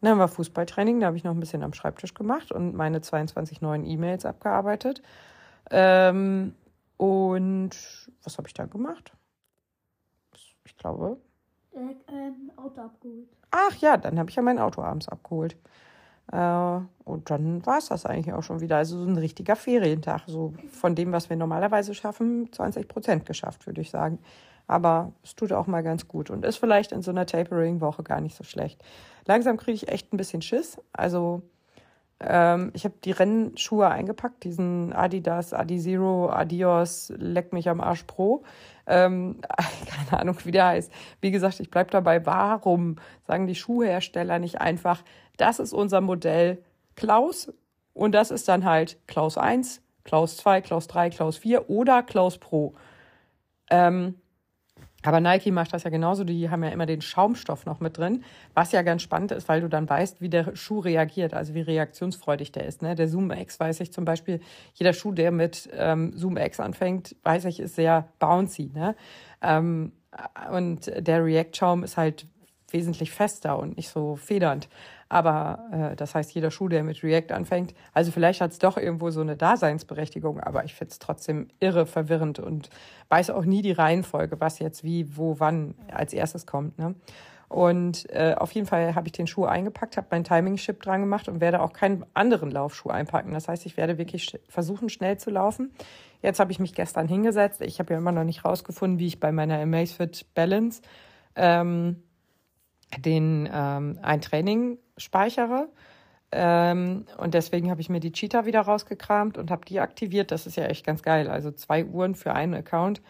Und dann wir Fußballtraining, da habe ich noch ein bisschen am Schreibtisch gemacht und meine 22 neuen E-Mails abgearbeitet. Ähm, und was habe ich da gemacht? Ich glaube, ein Auto abgeholt. Ach ja, dann habe ich ja mein Auto abends abgeholt. Äh, und dann war es das eigentlich auch schon wieder. Also so ein richtiger Ferientag. So von dem, was wir normalerweise schaffen, 20 Prozent geschafft, würde ich sagen. Aber es tut auch mal ganz gut und ist vielleicht in so einer Tapering-Woche gar nicht so schlecht. Langsam kriege ich echt ein bisschen Schiss. Also ähm, ich habe die Rennschuhe eingepackt, diesen Adidas, Adizero, Adios, Leck mich am Arsch Pro. Ähm, keine Ahnung, wie der heißt. Wie gesagt, ich bleibe dabei. Warum sagen die Schuhhersteller nicht einfach, das ist unser Modell Klaus und das ist dann halt Klaus 1, Klaus 2, Klaus 3, Klaus 4 oder Klaus Pro. Ähm, aber Nike macht das ja genauso. Die haben ja immer den Schaumstoff noch mit drin, was ja ganz spannend ist, weil du dann weißt, wie der Schuh reagiert, also wie reaktionsfreudig der ist. Ne? Der Zoom X weiß ich zum Beispiel, jeder Schuh, der mit ähm, Zoom X anfängt, weiß ich, ist sehr bouncy. Ne? Ähm, und der React-Schaum ist halt wesentlich fester und nicht so federnd. Aber äh, das heißt, jeder Schuh, der mit React anfängt, also vielleicht hat es doch irgendwo so eine Daseinsberechtigung, aber ich finde es trotzdem irre verwirrend und weiß auch nie die Reihenfolge, was jetzt wie, wo, wann als erstes kommt. Ne? Und äh, auf jeden Fall habe ich den Schuh eingepackt, habe meinen Timing-Chip dran gemacht und werde auch keinen anderen Laufschuh einpacken. Das heißt, ich werde wirklich versuchen, schnell zu laufen. Jetzt habe ich mich gestern hingesetzt. Ich habe ja immer noch nicht rausgefunden, wie ich bei meiner Amazfit Balance ähm, den ähm, ein Training speichere. Ähm, und deswegen habe ich mir die Cheetah wieder rausgekramt und habe die aktiviert. Das ist ja echt ganz geil. Also zwei Uhren für einen Account.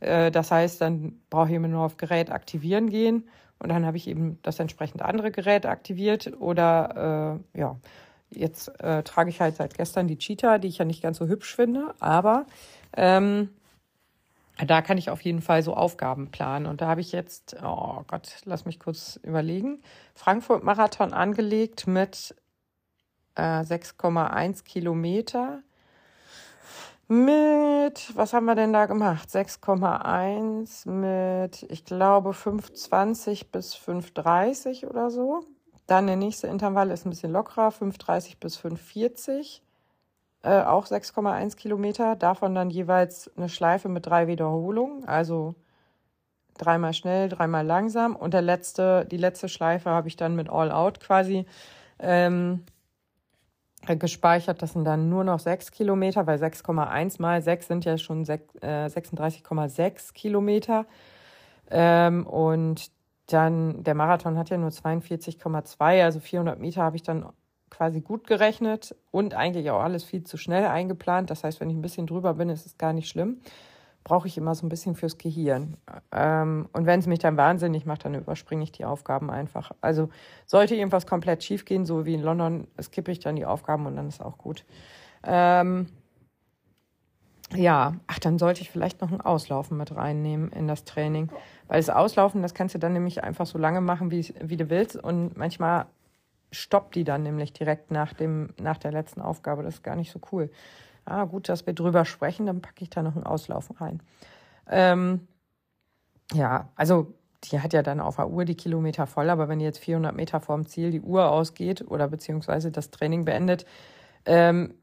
Äh, das heißt, dann brauche ich immer nur auf Gerät aktivieren gehen und dann habe ich eben das entsprechend andere Gerät aktiviert. Oder äh, ja, jetzt äh, trage ich halt seit gestern die Cheetah, die ich ja nicht ganz so hübsch finde, aber ähm, da kann ich auf jeden Fall so Aufgaben planen. Und da habe ich jetzt, oh Gott, lass mich kurz überlegen, Frankfurt-Marathon angelegt mit äh, 6,1 Kilometer. Mit, was haben wir denn da gemacht? 6,1 mit, ich glaube, 5,20 bis 5,30 oder so. Dann der nächste Intervall ist ein bisschen lockerer, 5,30 bis 5,40. Äh, auch 6,1 Kilometer, davon dann jeweils eine Schleife mit drei Wiederholungen, also dreimal schnell, dreimal langsam. Und der letzte, die letzte Schleife habe ich dann mit All Out quasi. Ähm, gespeichert. Das sind dann nur noch sechs Kilometer, weil 6,1 mal 6 sind ja schon äh, 36,6 Kilometer. Ähm, und dann der Marathon hat ja nur 42,2, also 400 Meter habe ich dann quasi gut gerechnet und eigentlich auch alles viel zu schnell eingeplant. Das heißt, wenn ich ein bisschen drüber bin, ist es gar nicht schlimm. Brauche ich immer so ein bisschen fürs Gehirn. Ähm, und wenn es mich dann wahnsinnig macht, dann überspringe ich die Aufgaben einfach. Also sollte irgendwas komplett schief gehen, so wie in London, skippe ich dann die Aufgaben und dann ist auch gut. Ähm, ja, ach, dann sollte ich vielleicht noch ein Auslaufen mit reinnehmen in das Training. Weil das Auslaufen, das kannst du dann nämlich einfach so lange machen, wie, wie du willst. Und manchmal stoppt die dann nämlich direkt nach, dem, nach der letzten Aufgabe. Das ist gar nicht so cool. Ah, gut, dass wir drüber sprechen, dann packe ich da noch ein Auslaufen rein. Ähm, ja, also die hat ja dann auf der Uhr die Kilometer voll, aber wenn jetzt 400 Meter vorm Ziel die Uhr ausgeht oder beziehungsweise das Training beendet, ähm,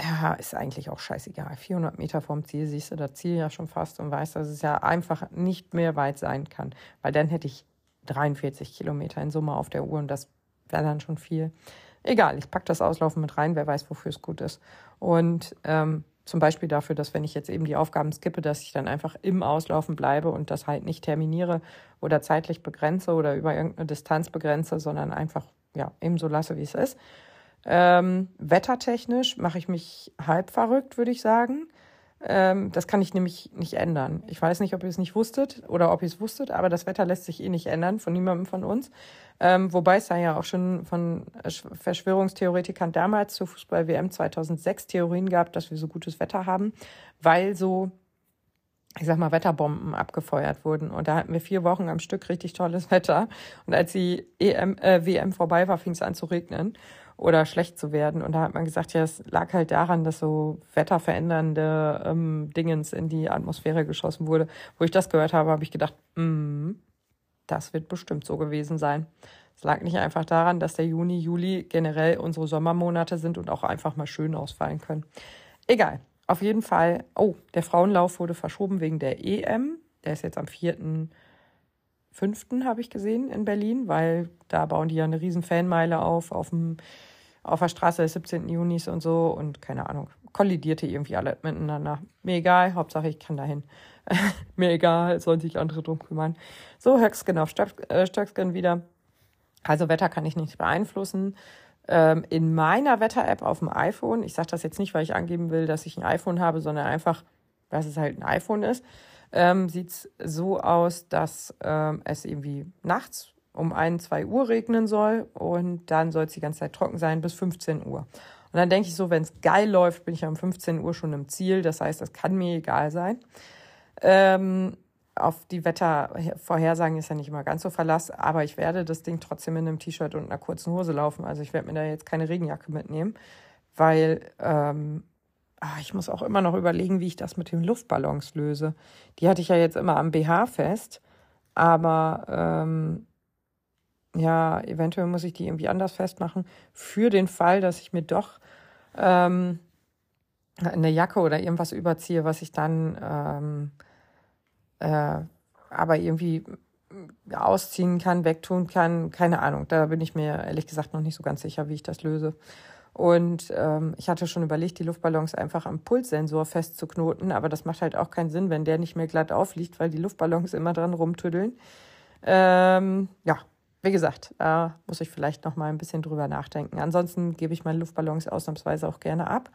ja, ist eigentlich auch scheißegal. 400 Meter vorm Ziel siehst du das Ziel ja schon fast und weißt, dass es ja einfach nicht mehr weit sein kann. Weil dann hätte ich 43 Kilometer in Summe auf der Uhr und das wäre dann schon viel. Egal, ich packe das Auslaufen mit rein, wer weiß, wofür es gut ist. Und ähm, zum Beispiel dafür, dass wenn ich jetzt eben die Aufgaben skippe, dass ich dann einfach im Auslaufen bleibe und das halt nicht terminiere oder zeitlich begrenze oder über irgendeine Distanz begrenze, sondern einfach ja eben so lasse, wie es ist. Ähm, wettertechnisch mache ich mich halb verrückt, würde ich sagen. Ähm, das kann ich nämlich nicht ändern. Ich weiß nicht, ob ihr es nicht wusstet oder ob ihr es wusstet, aber das Wetter lässt sich eh nicht ändern von niemandem von uns. Ähm, wobei es da ja auch schon von Verschwörungstheoretikern damals zur Fußball-WM 2006 Theorien gab, dass wir so gutes Wetter haben, weil so ich sag mal, Wetterbomben abgefeuert wurden. Und da hatten wir vier Wochen am Stück richtig tolles Wetter. Und als die EM, äh, WM vorbei war, fing es an zu regnen oder schlecht zu werden. Und da hat man gesagt, ja, es lag halt daran, dass so wetterverändernde ähm, Dingens in die Atmosphäre geschossen wurde. Wo ich das gehört habe, habe ich gedacht, mm, das wird bestimmt so gewesen sein. Es lag nicht einfach daran, dass der Juni, Juli generell unsere Sommermonate sind und auch einfach mal schön ausfallen können. Egal. Auf jeden Fall, oh, der Frauenlauf wurde verschoben wegen der EM. Der ist jetzt am 4.5. habe ich gesehen in Berlin, weil da bauen die ja eine riesen Fanmeile auf, auf dem auf der Straße des 17. Junis und so und keine Ahnung, kollidierte irgendwie alle miteinander. Mir egal, Hauptsache ich kann dahin. Mir egal, sollen sich andere drum kümmern. So, Höcksken auf äh, Stöcksken wieder. Also Wetter kann ich nicht beeinflussen. Ähm, in meiner Wetter-App auf dem iPhone, ich sage das jetzt nicht, weil ich angeben will, dass ich ein iPhone habe, sondern einfach, dass es halt ein iPhone ist, ähm, sieht es so aus, dass ähm, es irgendwie nachts um ein, zwei Uhr regnen soll und dann soll es die ganze Zeit trocken sein bis 15 Uhr. Und dann denke ich so, wenn es geil läuft, bin ich um 15 Uhr schon im Ziel. Das heißt, das kann mir egal sein. Ähm, auf die Wettervorhersagen ist ja nicht immer ganz so Verlass, aber ich werde das Ding trotzdem in einem T-Shirt und einer kurzen Hose laufen. Also ich werde mir da jetzt keine Regenjacke mitnehmen, weil ähm, ach, ich muss auch immer noch überlegen, wie ich das mit den Luftballons löse. Die hatte ich ja jetzt immer am BH fest, aber ähm, ja, eventuell muss ich die irgendwie anders festmachen, für den Fall, dass ich mir doch ähm, eine Jacke oder irgendwas überziehe, was ich dann ähm, äh, aber irgendwie ausziehen kann, wegtun kann. Keine Ahnung, da bin ich mir ehrlich gesagt noch nicht so ganz sicher, wie ich das löse. Und ähm, ich hatte schon überlegt, die Luftballons einfach am Pulssensor festzuknoten, aber das macht halt auch keinen Sinn, wenn der nicht mehr glatt aufliegt, weil die Luftballons immer dran rumtüddeln. Ähm, ja, wie gesagt, äh, muss ich vielleicht noch mal ein bisschen drüber nachdenken. Ansonsten gebe ich meine Luftballons ausnahmsweise auch gerne ab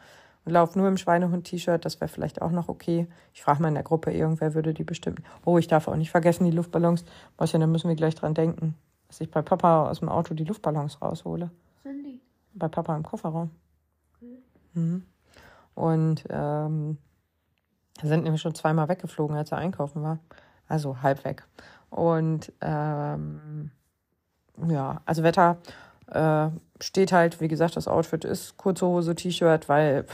und laufe nur im Schweinehund-T-Shirt. Das wäre vielleicht auch noch okay. Ich frage mal in der Gruppe, irgendwer würde die bestimmt. Oh, ich darf auch nicht vergessen, die Luftballons. Ja, da müssen wir gleich dran denken, dass ich bei Papa aus dem Auto die Luftballons raushole. Die? Bei Papa im Kofferraum. Okay. Mhm. Und ähm, sind nämlich schon zweimal weggeflogen, als er einkaufen war. Also halb weg. Und ähm, ja, also Wetter äh, steht halt, wie gesagt, das Outfit ist kurze Hose, T-Shirt, weil,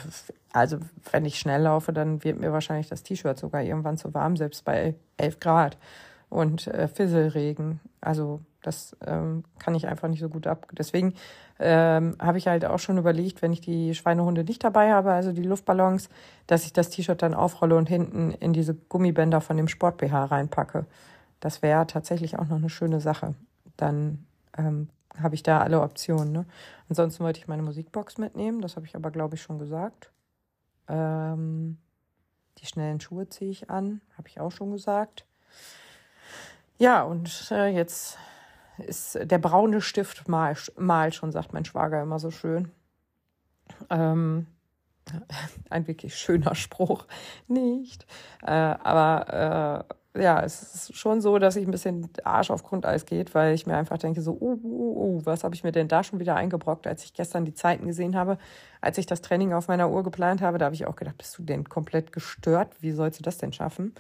also wenn ich schnell laufe, dann wird mir wahrscheinlich das T-Shirt sogar irgendwann zu warm, selbst bei 11 Grad und äh, Fisselregen. Also das ähm, kann ich einfach nicht so gut ab. Deswegen ähm, habe ich halt auch schon überlegt, wenn ich die Schweinehunde nicht dabei habe, also die Luftballons, dass ich das T-Shirt dann aufrolle und hinten in diese Gummibänder von dem Sport-BH reinpacke. Das wäre tatsächlich auch noch eine schöne Sache. Dann ähm, habe ich da alle Optionen. Ne? Ansonsten wollte ich meine Musikbox mitnehmen, das habe ich aber, glaube ich, schon gesagt. Ähm, die schnellen Schuhe ziehe ich an, habe ich auch schon gesagt. Ja, und äh, jetzt ist der braune Stift mal, mal schon, sagt mein Schwager immer so schön. Ähm, ein wirklich schöner Spruch, nicht. Äh, aber äh, ja, es ist schon so, dass ich ein bisschen Arsch auf Grundeis geht, weil ich mir einfach denke, so, uh, uh, uh, was habe ich mir denn da schon wieder eingebrockt, als ich gestern die Zeiten gesehen habe, als ich das Training auf meiner Uhr geplant habe, da habe ich auch gedacht, bist du denn komplett gestört? Wie sollst du das denn schaffen?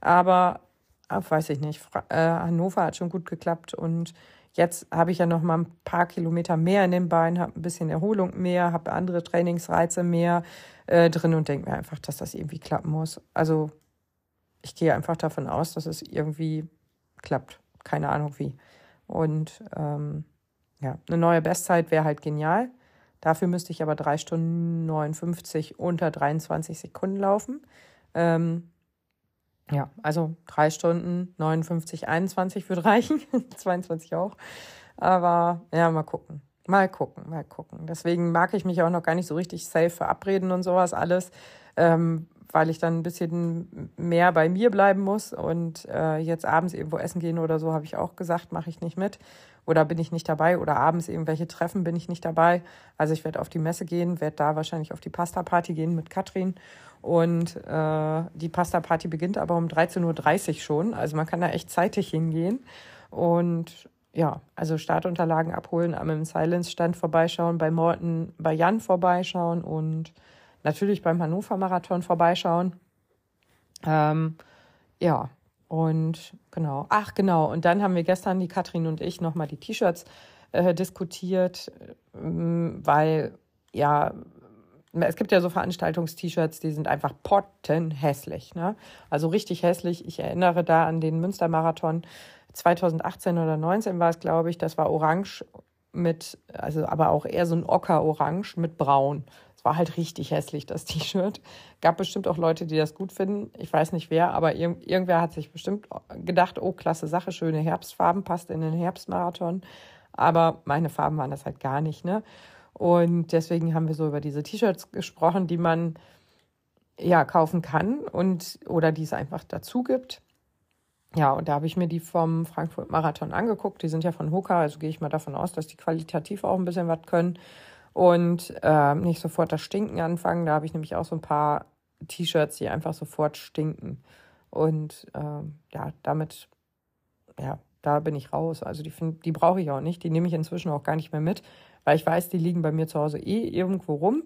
Aber, weiß ich nicht, äh, Hannover hat schon gut geklappt und Jetzt habe ich ja noch mal ein paar Kilometer mehr in den Beinen, habe ein bisschen Erholung mehr, habe andere Trainingsreize mehr äh, drin und denke mir einfach, dass das irgendwie klappen muss. Also ich gehe einfach davon aus, dass es irgendwie klappt. Keine Ahnung wie. Und ähm, ja, eine neue Bestzeit wäre halt genial. Dafür müsste ich aber drei Stunden 59 unter 23 Sekunden laufen. Ähm, ja, also drei Stunden 59, 21 würde reichen. 22 auch. Aber ja, mal gucken. Mal gucken, mal gucken. Deswegen mag ich mich auch noch gar nicht so richtig safe verabreden und sowas alles, ähm, weil ich dann ein bisschen mehr bei mir bleiben muss. Und äh, jetzt abends irgendwo essen gehen oder so, habe ich auch gesagt, mache ich nicht mit. Oder bin ich nicht dabei. Oder abends irgendwelche Treffen bin ich nicht dabei. Also ich werde auf die Messe gehen, werde da wahrscheinlich auf die Pasta-Party gehen mit Katrin. Und äh, die Pasta-Party beginnt aber um 13.30 Uhr schon. Also man kann da echt zeitig hingehen. Und ja, also Startunterlagen abholen, am Silence-Stand vorbeischauen, bei Morten, bei Jan vorbeischauen und natürlich beim Hannover-Marathon vorbeischauen. Ähm, ja, und genau. Ach, genau. Und dann haben wir gestern, die Katrin und ich, nochmal die T-Shirts äh, diskutiert, äh, weil ja, es gibt ja so Veranstaltungs-T-Shirts, die sind einfach pottenhässlich. Ne? Also richtig hässlich. Ich erinnere da an den Münstermarathon 2018 oder 19 war es, glaube ich. Das war orange mit, also aber auch eher so ein Ocker-Orange mit braun. War halt richtig hässlich, das T-Shirt. Gab bestimmt auch Leute, die das gut finden. Ich weiß nicht wer, aber ir irgendwer hat sich bestimmt gedacht, oh, klasse Sache, schöne Herbstfarben, passt in den Herbstmarathon. Aber meine Farben waren das halt gar nicht, ne? Und deswegen haben wir so über diese T-Shirts gesprochen, die man ja kaufen kann und oder die es einfach dazu gibt. Ja, und da habe ich mir die vom Frankfurt Marathon angeguckt. Die sind ja von Hoka, also gehe ich mal davon aus, dass die qualitativ auch ein bisschen was können und äh, nicht sofort das Stinken anfangen. Da habe ich nämlich auch so ein paar T-Shirts, die einfach sofort stinken. Und äh, ja, damit, ja, da bin ich raus. Also die, die brauche ich auch nicht. Die nehme ich inzwischen auch gar nicht mehr mit, weil ich weiß, die liegen bei mir zu Hause eh irgendwo rum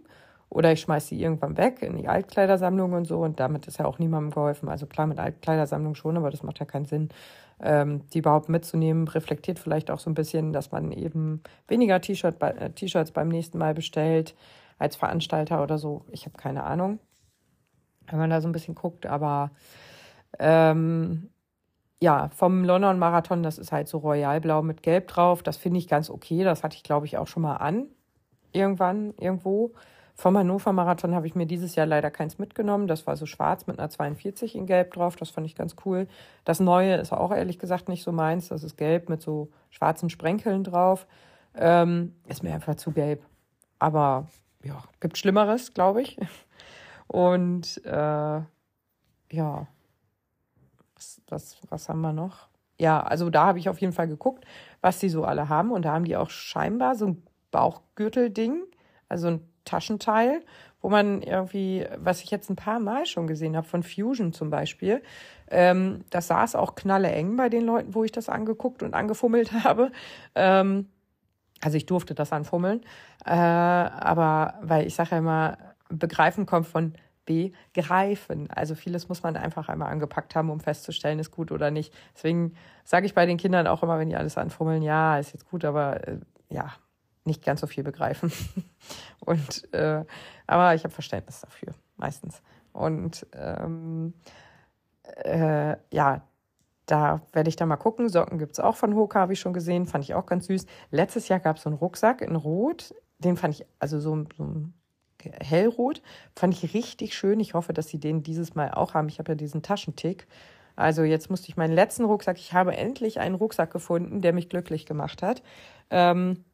oder ich schmeiße sie irgendwann weg in die Altkleidersammlung und so und damit ist ja auch niemandem geholfen. Also klar mit Altkleidersammlung schon, aber das macht ja keinen Sinn, ähm, die überhaupt mitzunehmen. Reflektiert vielleicht auch so ein bisschen, dass man eben weniger T-Shirt bei, äh, T-Shirts beim nächsten Mal bestellt als Veranstalter oder so. Ich habe keine Ahnung, wenn man da so ein bisschen guckt, aber ähm, ja, vom London Marathon, das ist halt so royalblau mit gelb drauf. Das finde ich ganz okay. Das hatte ich, glaube ich, auch schon mal an. Irgendwann, irgendwo. Vom Hannover Marathon habe ich mir dieses Jahr leider keins mitgenommen. Das war so schwarz mit einer 42 in gelb drauf. Das fand ich ganz cool. Das neue ist auch ehrlich gesagt nicht so meins. Das ist gelb mit so schwarzen Sprenkeln drauf. Ähm, ist mir einfach zu gelb. Aber ja, gibt Schlimmeres, glaube ich. Und äh, ja, was, was, was haben wir noch? Ja, also da habe ich auf jeden Fall geguckt, was die so alle haben. Und da haben die auch scheinbar so ein Bauchgürtelding, also ein Taschenteil, wo man irgendwie, was ich jetzt ein paar Mal schon gesehen habe, von Fusion zum Beispiel, ähm, das saß auch knalle eng bei den Leuten, wo ich das angeguckt und angefummelt habe. Ähm, also ich durfte das anfummeln, äh, aber weil ich sage ja immer, begreifen kommt von begreifen. Also vieles muss man einfach einmal angepackt haben, um festzustellen, ist gut oder nicht. Deswegen sage ich bei den Kindern auch immer, wenn die alles anfummeln, ja, ist jetzt gut, aber äh, ja, nicht ganz so viel begreifen. Und äh, aber ich habe Verständnis dafür, meistens. Und ähm, äh, ja, da werde ich da mal gucken. Socken gibt es auch von Hoka, habe ich schon gesehen. Fand ich auch ganz süß. Letztes Jahr gab es so einen Rucksack in Rot. Den fand ich, also so, so ein hellrot. Fand ich richtig schön. Ich hoffe, dass sie den dieses Mal auch haben. Ich habe ja diesen Taschentick. Also jetzt musste ich meinen letzten Rucksack, ich habe endlich einen Rucksack gefunden, der mich glücklich gemacht hat. Ähm,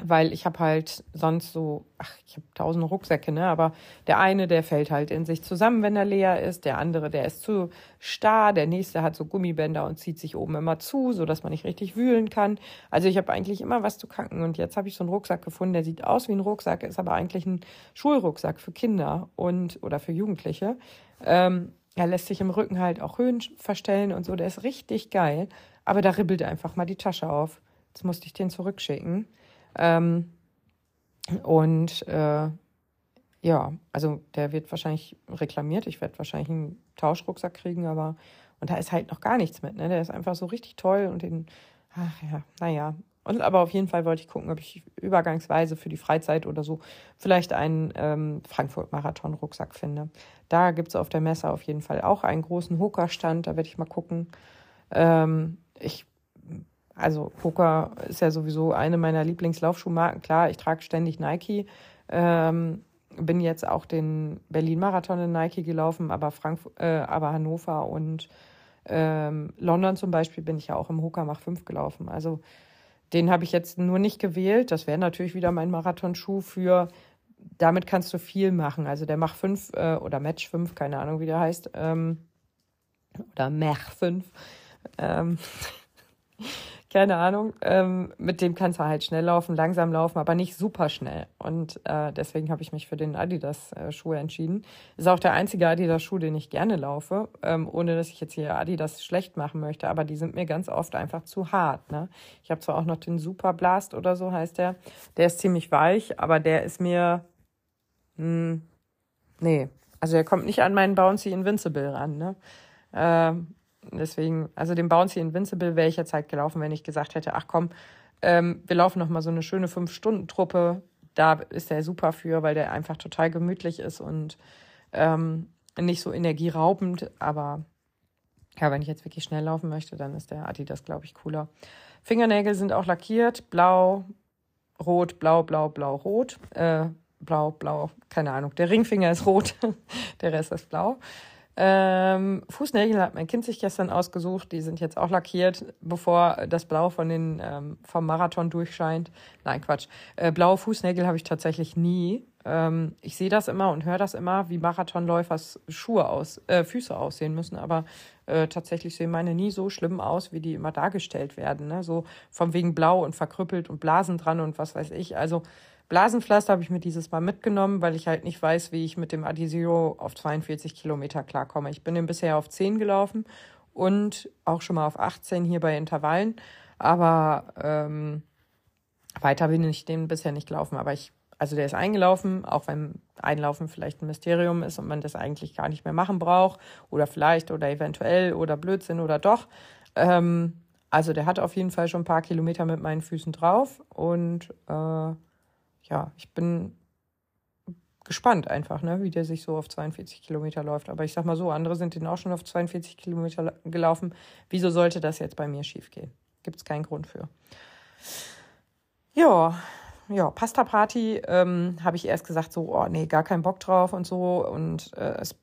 weil ich habe halt sonst so, ach, ich habe tausend Rucksäcke, ne? Aber der eine, der fällt halt in sich zusammen, wenn er leer ist. Der andere, der ist zu starr. Der nächste hat so Gummibänder und zieht sich oben immer zu, so dass man nicht richtig wühlen kann. Also ich habe eigentlich immer was zu kacken. Und jetzt habe ich so einen Rucksack gefunden, der sieht aus wie ein Rucksack, ist aber eigentlich ein Schulrucksack für Kinder und oder für Jugendliche. Ähm, er lässt sich im Rücken halt auch Höhen verstellen und so. Der ist richtig geil. Aber da ribbelt einfach mal die Tasche auf. Jetzt musste ich den zurückschicken. Ähm, und äh, ja, also der wird wahrscheinlich reklamiert. Ich werde wahrscheinlich einen Tauschrucksack kriegen, aber und da ist halt noch gar nichts mit. Ne? Der ist einfach so richtig toll und den, ach ja, naja. Und aber auf jeden Fall wollte ich gucken, ob ich übergangsweise für die Freizeit oder so vielleicht einen ähm, Frankfurt-Marathon-Rucksack finde. Da gibt es auf der Messe auf jeden Fall auch einen großen Hooker-Stand. Da werde ich mal gucken. Ähm, ich also Hoka ist ja sowieso eine meiner Lieblingslaufschuhmarken. Klar, ich trage ständig Nike. Ähm, bin jetzt auch den Berlin-Marathon in Nike gelaufen, aber, Frankfurt, äh, aber Hannover und ähm, London zum Beispiel bin ich ja auch im Hoka Mach 5 gelaufen. Also den habe ich jetzt nur nicht gewählt. Das wäre natürlich wieder mein Marathonschuh für, damit kannst du viel machen. Also der Mach 5 äh, oder Match 5, keine Ahnung, wie der heißt, ähm, oder Mach 5. Ähm, keine Ahnung. Ähm, mit dem kannst du halt schnell laufen, langsam laufen, aber nicht super schnell. Und äh, deswegen habe ich mich für den Adidas-Schuh entschieden. Ist auch der einzige Adidas-Schuh, den ich gerne laufe, ähm, ohne dass ich jetzt hier Adidas schlecht machen möchte. Aber die sind mir ganz oft einfach zu hart. Ne? Ich habe zwar auch noch den Super Blast oder so heißt der. Der ist ziemlich weich, aber der ist mir. Mh, hm, nee, also er kommt nicht an meinen Bouncy Invincible ran. Ne? Ähm, Deswegen, also den Bouncy Invincible wäre ich jetzt halt gelaufen, wenn ich gesagt hätte, ach komm, ähm, wir laufen noch mal so eine schöne Fünf-Stunden-Truppe. Da ist der super für, weil der einfach total gemütlich ist und ähm, nicht so energieraubend. Aber ja, wenn ich jetzt wirklich schnell laufen möchte, dann ist der Adidas, glaube ich, cooler. Fingernägel sind auch lackiert, blau, rot, blau, blau, blau, rot. Äh, blau, blau, keine Ahnung. Der Ringfinger ist rot, der Rest ist blau. Ähm, Fußnägel hat mein Kind sich gestern ausgesucht. Die sind jetzt auch lackiert, bevor das Blau von den, ähm, vom Marathon durchscheint. Nein, Quatsch. Äh, blaue Fußnägel habe ich tatsächlich nie. Ähm, ich sehe das immer und höre das immer, wie Marathonläufers Schuhe aus, äh, Füße aussehen müssen. Aber äh, tatsächlich sehen meine nie so schlimm aus, wie die immer dargestellt werden. Ne? So vom wegen blau und verkrüppelt und Blasen dran und was weiß ich. Also Blasenpflaster habe ich mir dieses Mal mitgenommen, weil ich halt nicht weiß, wie ich mit dem Adizero auf 42 Kilometer klarkomme. Ich bin den bisher auf 10 gelaufen und auch schon mal auf 18 hier bei Intervallen. Aber ähm, weiter bin ich den bisher nicht gelaufen. Aber ich, also der ist eingelaufen, auch wenn Einlaufen vielleicht ein Mysterium ist und man das eigentlich gar nicht mehr machen braucht. Oder vielleicht oder eventuell oder Blödsinn oder doch. Ähm, also der hat auf jeden Fall schon ein paar Kilometer mit meinen Füßen drauf und äh, ja, ich bin gespannt einfach, ne, wie der sich so auf 42 Kilometer läuft. Aber ich sag mal so, andere sind den auch schon auf 42 Kilometer gelaufen. Wieso sollte das jetzt bei mir schief gehen? Gibt es keinen Grund für. Ja, ja, Pasta Party ähm, habe ich erst gesagt, so, oh nee, gar keinen Bock drauf und so. Und äh, es,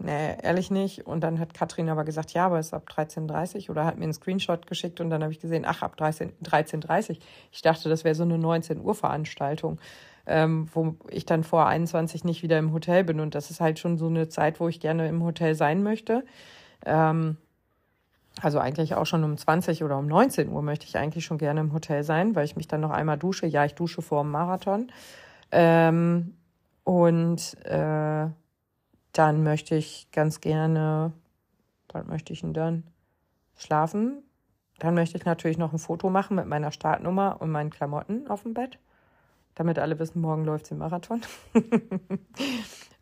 nee, ehrlich nicht. Und dann hat Katrin aber gesagt, ja, aber es ist ab 13.30 Uhr oder hat mir einen Screenshot geschickt und dann habe ich gesehen, ach, ab 13.30 Uhr. Ich dachte, das wäre so eine 19 Uhr Veranstaltung, ähm, wo ich dann vor 21 nicht wieder im Hotel bin. Und das ist halt schon so eine Zeit, wo ich gerne im Hotel sein möchte. Ähm, also eigentlich auch schon um 20 oder um 19 Uhr möchte ich eigentlich schon gerne im Hotel sein, weil ich mich dann noch einmal dusche. Ja, ich dusche vor dem Marathon. Ähm, und äh, dann möchte ich ganz gerne, was möchte ich denn dann? Schlafen. Dann möchte ich natürlich noch ein Foto machen mit meiner Startnummer und meinen Klamotten auf dem Bett, damit alle wissen, morgen läuft im Marathon.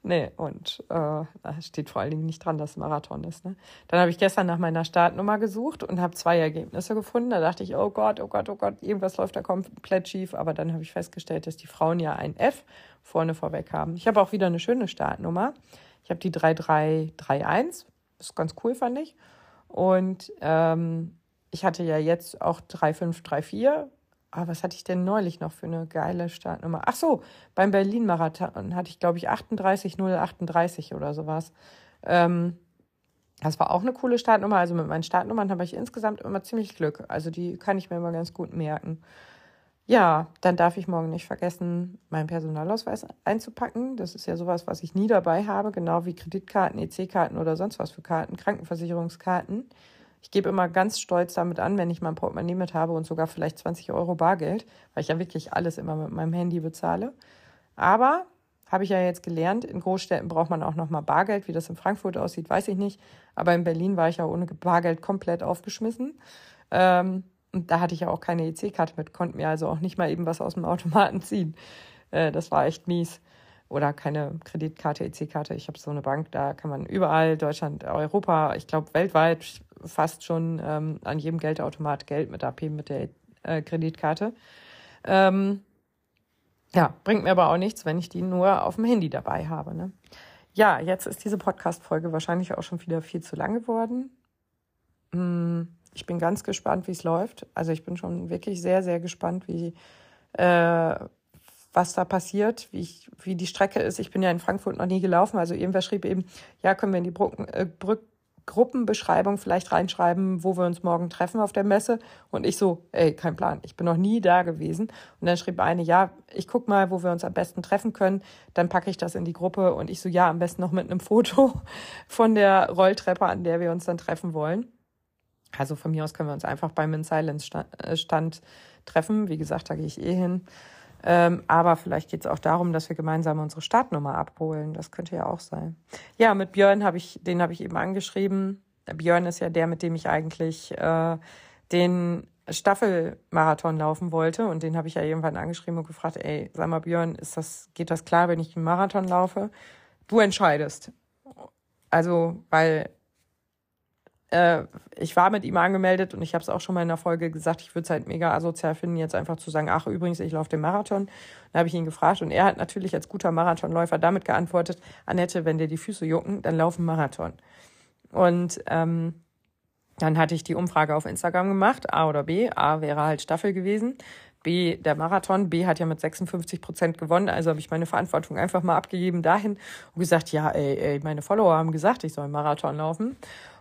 Nee, und äh, steht vor allen Dingen nicht dran, dass es Marathon ist. Ne? Dann habe ich gestern nach meiner Startnummer gesucht und habe zwei Ergebnisse gefunden. Da dachte ich, oh Gott, oh Gott, oh Gott, irgendwas läuft da komplett schief. Aber dann habe ich festgestellt, dass die Frauen ja ein F vorne vorweg haben. Ich habe auch wieder eine schöne Startnummer. Ich habe die 3331. Das ist ganz cool, fand ich. Und ähm, ich hatte ja jetzt auch 3534 Ah, was hatte ich denn neulich noch für eine geile Startnummer? Ach so, beim Berlin-Marathon hatte ich, glaube ich, 38 038 oder sowas. Ähm, Das war auch eine coole Startnummer. Also mit meinen Startnummern habe ich insgesamt immer ziemlich Glück. Also die kann ich mir immer ganz gut merken. Ja, dann darf ich morgen nicht vergessen, meinen Personalausweis einzupacken. Das ist ja sowas, was ich nie dabei habe, genau wie Kreditkarten, EC-Karten oder sonst was für Karten, Krankenversicherungskarten. Ich gebe immer ganz stolz damit an, wenn ich mein Portemonnaie mit habe und sogar vielleicht 20 Euro Bargeld, weil ich ja wirklich alles immer mit meinem Handy bezahle. Aber habe ich ja jetzt gelernt, in Großstädten braucht man auch nochmal Bargeld. Wie das in Frankfurt aussieht, weiß ich nicht. Aber in Berlin war ich ja ohne Bargeld komplett aufgeschmissen. Ähm, und da hatte ich ja auch keine EC-Karte mit, konnte mir also auch nicht mal eben was aus dem Automaten ziehen. Äh, das war echt mies. Oder keine Kreditkarte, EC-Karte. Ich habe so eine Bank, da kann man überall, Deutschland, Europa, ich glaube weltweit fast schon ähm, an jedem Geldautomat Geld mit abheben mit der äh, Kreditkarte. Ähm, ja, bringt mir aber auch nichts, wenn ich die nur auf dem Handy dabei habe. Ne? Ja, jetzt ist diese Podcast-Folge wahrscheinlich auch schon wieder viel zu lang geworden. Hm, ich bin ganz gespannt, wie es läuft. Also ich bin schon wirklich sehr, sehr gespannt, wie äh, was da passiert, wie, ich, wie die Strecke ist. Ich bin ja in Frankfurt noch nie gelaufen. Also irgendwer schrieb eben, ja, können wir in die Brücken, äh, Brück, Gruppenbeschreibung vielleicht reinschreiben, wo wir uns morgen treffen auf der Messe. Und ich so, ey, kein Plan, ich bin noch nie da gewesen. Und dann schrieb eine, ja, ich guck mal, wo wir uns am besten treffen können. Dann packe ich das in die Gruppe und ich so, ja, am besten noch mit einem Foto von der Rolltreppe, an der wir uns dann treffen wollen. Also von mir aus können wir uns einfach beim In Silence Stand, treffen. Wie gesagt, da gehe ich eh hin. Ähm, aber vielleicht geht es auch darum, dass wir gemeinsam unsere Startnummer abholen. Das könnte ja auch sein. Ja, mit Björn habe ich, den habe ich eben angeschrieben. Björn ist ja der, mit dem ich eigentlich äh, den Staffelmarathon laufen wollte. Und den habe ich ja irgendwann angeschrieben und gefragt, ey, sag mal, Björn, ist das, geht das klar, wenn ich einen Marathon laufe? Du entscheidest. Also, weil äh, ich war mit ihm angemeldet und ich habe es auch schon mal in der Folge gesagt, ich würde es halt mega asozial finden, jetzt einfach zu sagen, ach übrigens, ich laufe den Marathon. Dann habe ich ihn gefragt und er hat natürlich als guter Marathonläufer damit geantwortet, Annette, wenn dir die Füße jucken, dann lauf einen Marathon. Und ähm, dann hatte ich die Umfrage auf Instagram gemacht, A oder B. A wäre halt Staffel gewesen. B der Marathon. B hat ja mit 56 Prozent gewonnen. Also habe ich meine Verantwortung einfach mal abgegeben dahin und gesagt, ja, ey, ey, meine Follower haben gesagt, ich soll einen Marathon laufen.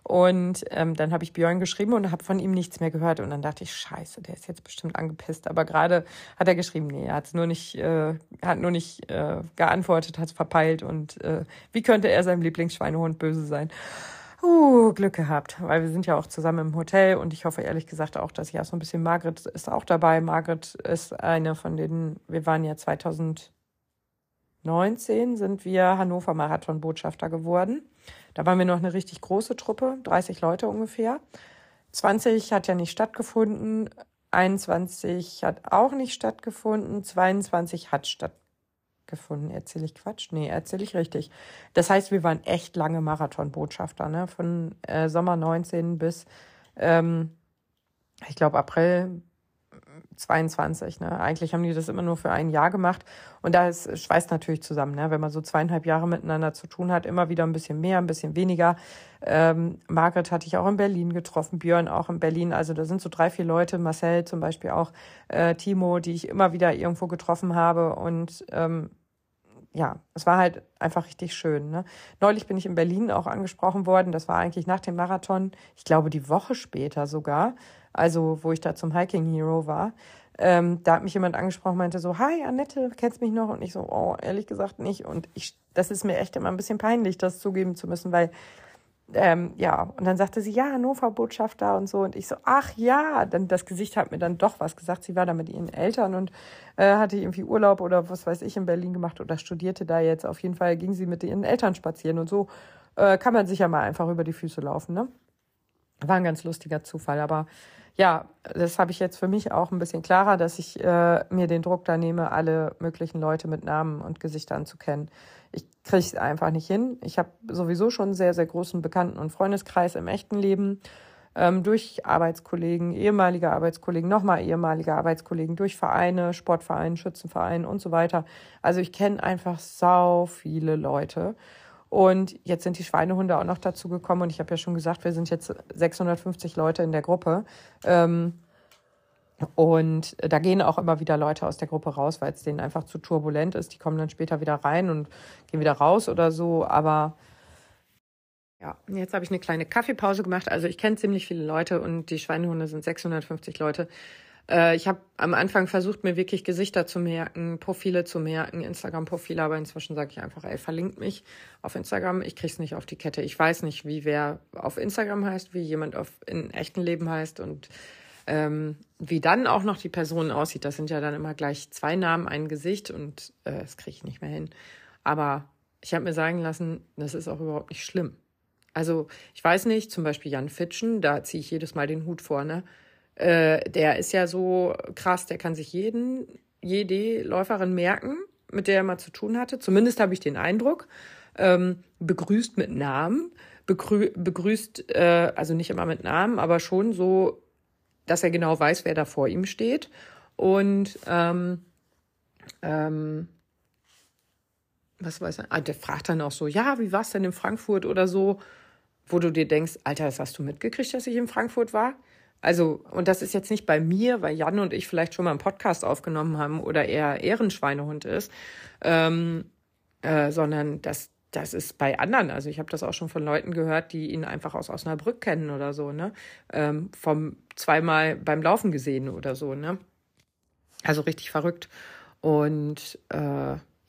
Und ähm, dann habe ich Björn geschrieben und habe von ihm nichts mehr gehört. Und dann dachte ich, scheiße, der ist jetzt bestimmt angepisst. Aber gerade hat er geschrieben, nee, er hat nur nicht, äh, hat nur nicht äh, geantwortet, hat es verpeilt. Und äh, wie könnte er seinem Lieblingsschweinehund böse sein? Uh, Glück gehabt, weil wir sind ja auch zusammen im Hotel und ich hoffe ehrlich gesagt auch, dass ich auch so ein bisschen Margret ist auch dabei. Margret ist eine von denen, wir waren ja 2019, sind wir Hannover Marathon Botschafter geworden. Da waren wir noch eine richtig große Truppe, 30 Leute ungefähr. 20 hat ja nicht stattgefunden, 21 hat auch nicht stattgefunden, 22 hat stattgefunden. Erzähle ich Quatsch? Nee, erzähle ich richtig. Das heißt, wir waren echt lange Marathonbotschafter, ne? Von äh, Sommer 19 bis, ähm, ich glaube, April 22. Ne? Eigentlich haben die das immer nur für ein Jahr gemacht. Und da schweißt natürlich zusammen, ne? wenn man so zweieinhalb Jahre miteinander zu tun hat, immer wieder ein bisschen mehr, ein bisschen weniger. Ähm, Margret hatte ich auch in Berlin getroffen, Björn auch in Berlin. Also da sind so drei, vier Leute, Marcel zum Beispiel auch, äh, Timo, die ich immer wieder irgendwo getroffen habe. Und ähm, ja, es war halt einfach richtig schön. Ne? Neulich bin ich in Berlin auch angesprochen worden. Das war eigentlich nach dem Marathon, ich glaube die Woche später sogar also wo ich da zum Hiking Hero war. Ähm, da hat mich jemand angesprochen, meinte so, hi Annette, kennst mich noch? Und ich so, oh, ehrlich gesagt nicht. Und ich, das ist mir echt immer ein bisschen peinlich, das zugeben zu müssen, weil ähm, ja, und dann sagte sie, ja, Hannover-Botschafter und so. Und ich so, ach ja, dann das Gesicht hat mir dann doch was gesagt. Sie war da mit ihren Eltern und äh, hatte irgendwie Urlaub oder was weiß ich in Berlin gemacht oder studierte da jetzt. Auf jeden Fall ging sie mit ihren Eltern spazieren und so äh, kann man sich ja mal einfach über die Füße laufen, ne? War ein ganz lustiger Zufall, aber ja, das habe ich jetzt für mich auch ein bisschen klarer, dass ich äh, mir den Druck da nehme, alle möglichen Leute mit Namen und Gesichtern zu kennen. Ich kriege es einfach nicht hin. Ich habe sowieso schon einen sehr, sehr großen Bekannten- und Freundeskreis im echten Leben. Ähm, durch Arbeitskollegen, ehemalige Arbeitskollegen, nochmal ehemalige Arbeitskollegen, durch Vereine, Sportvereine, Schützenvereine und so weiter. Also ich kenne einfach sau viele Leute. Und jetzt sind die Schweinehunde auch noch dazu gekommen. Und ich habe ja schon gesagt, wir sind jetzt 650 Leute in der Gruppe. Ähm, und da gehen auch immer wieder Leute aus der Gruppe raus, weil es denen einfach zu turbulent ist. Die kommen dann später wieder rein und gehen wieder raus oder so. Aber Ja, jetzt habe ich eine kleine Kaffeepause gemacht. Also ich kenne ziemlich viele Leute und die Schweinehunde sind 650 Leute. Äh, ich habe am Anfang versucht, mir wirklich Gesichter zu merken, Profile zu merken, Instagram-Profile, aber inzwischen sage ich einfach, ey, verlinkt mich auf Instagram. Ich krieg's nicht auf die Kette. Ich weiß nicht, wie wer auf Instagram heißt, wie jemand auf in echten Leben heißt und ähm, wie dann auch noch die Person aussieht. Das sind ja dann immer gleich zwei Namen, ein Gesicht und äh, das kriege ich nicht mehr hin. Aber ich habe mir sagen lassen, das ist auch überhaupt nicht schlimm. Also ich weiß nicht, zum Beispiel Jan Fitschen, da ziehe ich jedes Mal den Hut vor, ne? Äh, der ist ja so krass, der kann sich jeden, jede Läuferin merken, mit der er mal zu tun hatte. Zumindest habe ich den Eindruck. Ähm, begrüßt mit Namen, begrü begrüßt, äh, also nicht immer mit Namen, aber schon so, dass er genau weiß, wer da vor ihm steht. Und ähm, ähm, was weiß er? Ah, der fragt dann auch so, ja, wie war es denn in Frankfurt oder so? wo du dir denkst, Alter, das hast du mitgekriegt, dass ich in Frankfurt war? Also, und das ist jetzt nicht bei mir, weil Jan und ich vielleicht schon mal einen Podcast aufgenommen haben oder er Ehrenschweinehund ist, ähm, äh, sondern das, das ist bei anderen. Also ich habe das auch schon von Leuten gehört, die ihn einfach aus Osnabrück kennen oder so, ne? Ähm, vom zweimal beim Laufen gesehen oder so, ne? Also richtig verrückt. Und äh,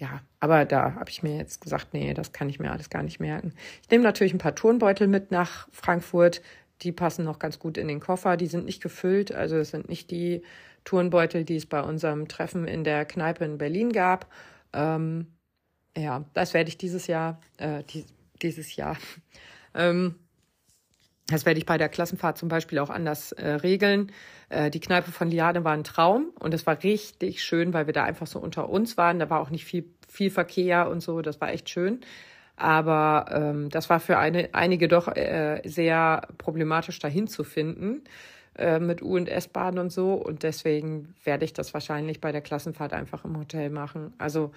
ja, aber da habe ich mir jetzt gesagt, nee, das kann ich mir alles gar nicht merken. Ich nehme natürlich ein paar Turnbeutel mit nach Frankfurt. Die passen noch ganz gut in den Koffer. Die sind nicht gefüllt, also es sind nicht die Turnbeutel, die es bei unserem Treffen in der Kneipe in Berlin gab. Ähm, ja, das werde ich dieses Jahr, äh, die, dieses Jahr, ähm, das werde ich bei der Klassenfahrt zum Beispiel auch anders äh, regeln. Äh, die Kneipe von Liane war ein Traum und es war richtig schön, weil wir da einfach so unter uns waren. Da war auch nicht viel, viel Verkehr und so. Das war echt schön. Aber ähm, das war für eine, einige doch äh, sehr problematisch dahin zu finden äh, mit U- und S-Bahn und so. Und deswegen werde ich das wahrscheinlich bei der Klassenfahrt einfach im Hotel machen. Also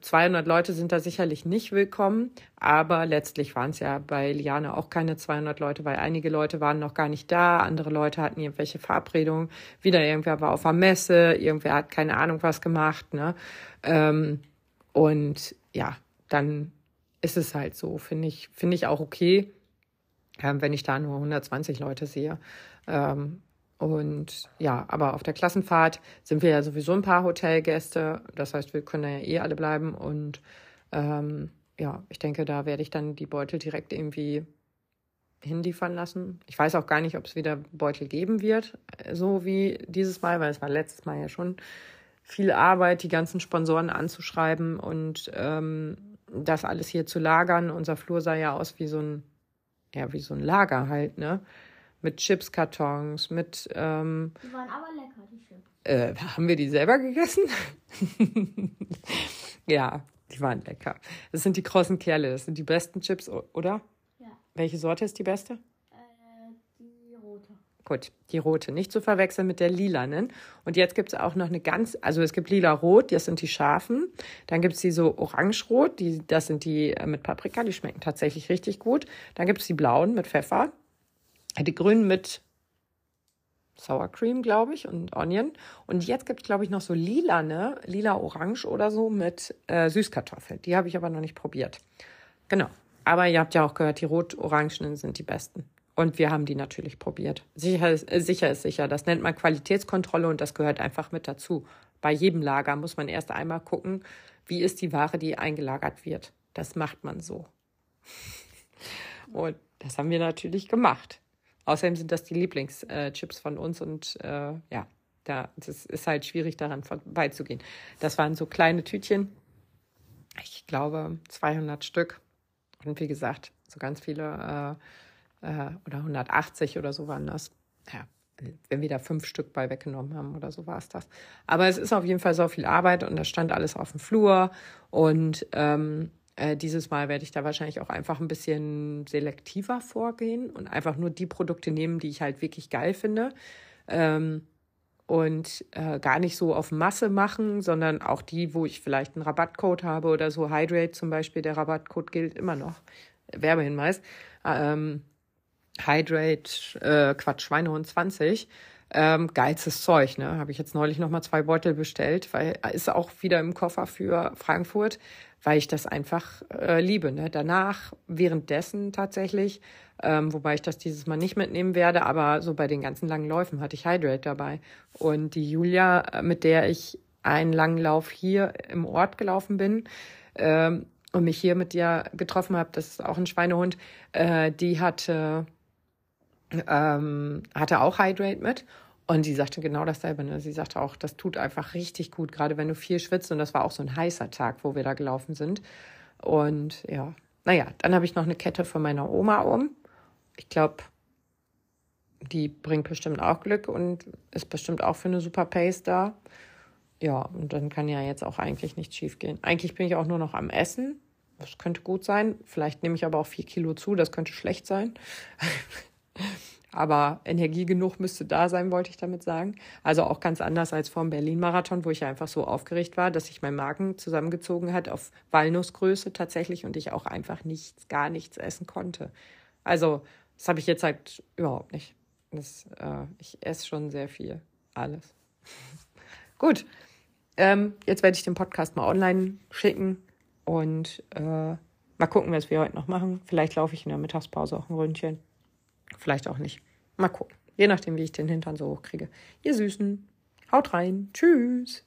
200 Leute sind da sicherlich nicht willkommen, aber letztlich waren es ja bei Liane auch keine 200 Leute, weil einige Leute waren noch gar nicht da, andere Leute hatten irgendwelche Verabredungen, wieder irgendwer war auf der Messe, irgendwer hat keine Ahnung was gemacht. Ne? Ähm, und ja, dann ist es halt so, finde ich, finde ich auch okay, ähm, wenn ich da nur 120 Leute sehe. Ähm, und ja, aber auf der Klassenfahrt sind wir ja sowieso ein paar Hotelgäste. Das heißt, wir können ja eh alle bleiben. Und ähm, ja, ich denke, da werde ich dann die Beutel direkt irgendwie hinliefern lassen. Ich weiß auch gar nicht, ob es wieder Beutel geben wird, so wie dieses Mal, weil es war letztes Mal ja schon viel Arbeit, die ganzen Sponsoren anzuschreiben und ähm, das alles hier zu lagern. Unser Flur sah ja aus wie so ein, ja, wie so ein Lager halt, ne? mit Chipskartons, mit. Ähm, die waren aber lecker, die Chips. Äh, haben wir die selber gegessen? ja, die waren lecker. Das sind die krossen Kerle, das sind die besten Chips, oder? Ja. Welche Sorte ist die beste? Gut, die rote. Nicht zu verwechseln mit der lilanen. Und jetzt gibt es auch noch eine ganz, also es gibt lila-rot, das sind die scharfen. Dann gibt es die so orange-rot, die, das sind die äh, mit Paprika, die schmecken tatsächlich richtig gut. Dann gibt es die blauen mit Pfeffer die grünen mit Sour Cream, glaube ich, und Onion. Und jetzt gibt es, glaube ich, noch so lila, ne? Lila-Orange oder so mit äh, Süßkartoffeln. Die habe ich aber noch nicht probiert. Genau. Aber ihr habt ja auch gehört, die rot-orangenen sind die besten. Und wir haben die natürlich probiert. Sicher ist, äh, sicher ist sicher. Das nennt man Qualitätskontrolle und das gehört einfach mit dazu. Bei jedem Lager muss man erst einmal gucken, wie ist die Ware, die eingelagert wird. Das macht man so. Und das haben wir natürlich gemacht. Außerdem sind das die Lieblingschips von uns und äh, ja, da, das ist halt schwierig daran vorbeizugehen. Das waren so kleine Tütchen, ich glaube 200 Stück und wie gesagt, so ganz viele äh, äh, oder 180 oder so waren das. Ja, wenn wir da fünf Stück bei weggenommen haben oder so war es das. Aber es ist auf jeden Fall so viel Arbeit und das stand alles auf dem Flur und ähm, äh, dieses Mal werde ich da wahrscheinlich auch einfach ein bisschen selektiver vorgehen und einfach nur die Produkte nehmen, die ich halt wirklich geil finde. Ähm, und äh, gar nicht so auf Masse machen, sondern auch die, wo ich vielleicht einen Rabattcode habe oder so. Hydrate zum Beispiel, der Rabattcode gilt immer noch. Werbehinweis. Ähm, Hydrate, äh, Quatsch, Schweinehund 20. Ähm, geilstes Zeug, ne? Habe ich jetzt neulich nochmal zwei Beutel bestellt, weil ist auch wieder im Koffer für Frankfurt, weil ich das einfach äh, liebe. Ne? Danach, währenddessen tatsächlich, ähm, wobei ich das dieses Mal nicht mitnehmen werde, aber so bei den ganzen langen Läufen hatte ich Hydrate dabei. Und die Julia, äh, mit der ich einen langen Lauf hier im Ort gelaufen bin, ähm, und mich hier mit dir getroffen habe, das ist auch ein Schweinehund, äh, die hatte, ähm, hatte auch Hydrate mit. Und sie sagte genau dasselbe. Ne? Sie sagte auch, das tut einfach richtig gut, gerade wenn du viel schwitzt. Und das war auch so ein heißer Tag, wo wir da gelaufen sind. Und ja, naja, dann habe ich noch eine Kette von meiner Oma um. Ich glaube, die bringt bestimmt auch Glück und ist bestimmt auch für eine super Pace da. Ja, und dann kann ja jetzt auch eigentlich nichts schief gehen. Eigentlich bin ich auch nur noch am Essen. Das könnte gut sein. Vielleicht nehme ich aber auch vier Kilo zu. Das könnte schlecht sein. aber Energie genug müsste da sein, wollte ich damit sagen. Also auch ganz anders als vor dem Berlin-Marathon, wo ich einfach so aufgeregt war, dass sich mein Magen zusammengezogen hat auf Walnussgröße tatsächlich und ich auch einfach nichts, gar nichts essen konnte. Also das habe ich jetzt halt überhaupt nicht. Das, äh, ich esse schon sehr viel. Alles. Gut. Ähm, jetzt werde ich den Podcast mal online schicken und äh, mal gucken, was wir heute noch machen. Vielleicht laufe ich in der Mittagspause auch ein Ründchen. Vielleicht auch nicht. Mal gucken. Je nachdem, wie ich den Hintern so hochkriege. Ihr Süßen, haut rein. Tschüss.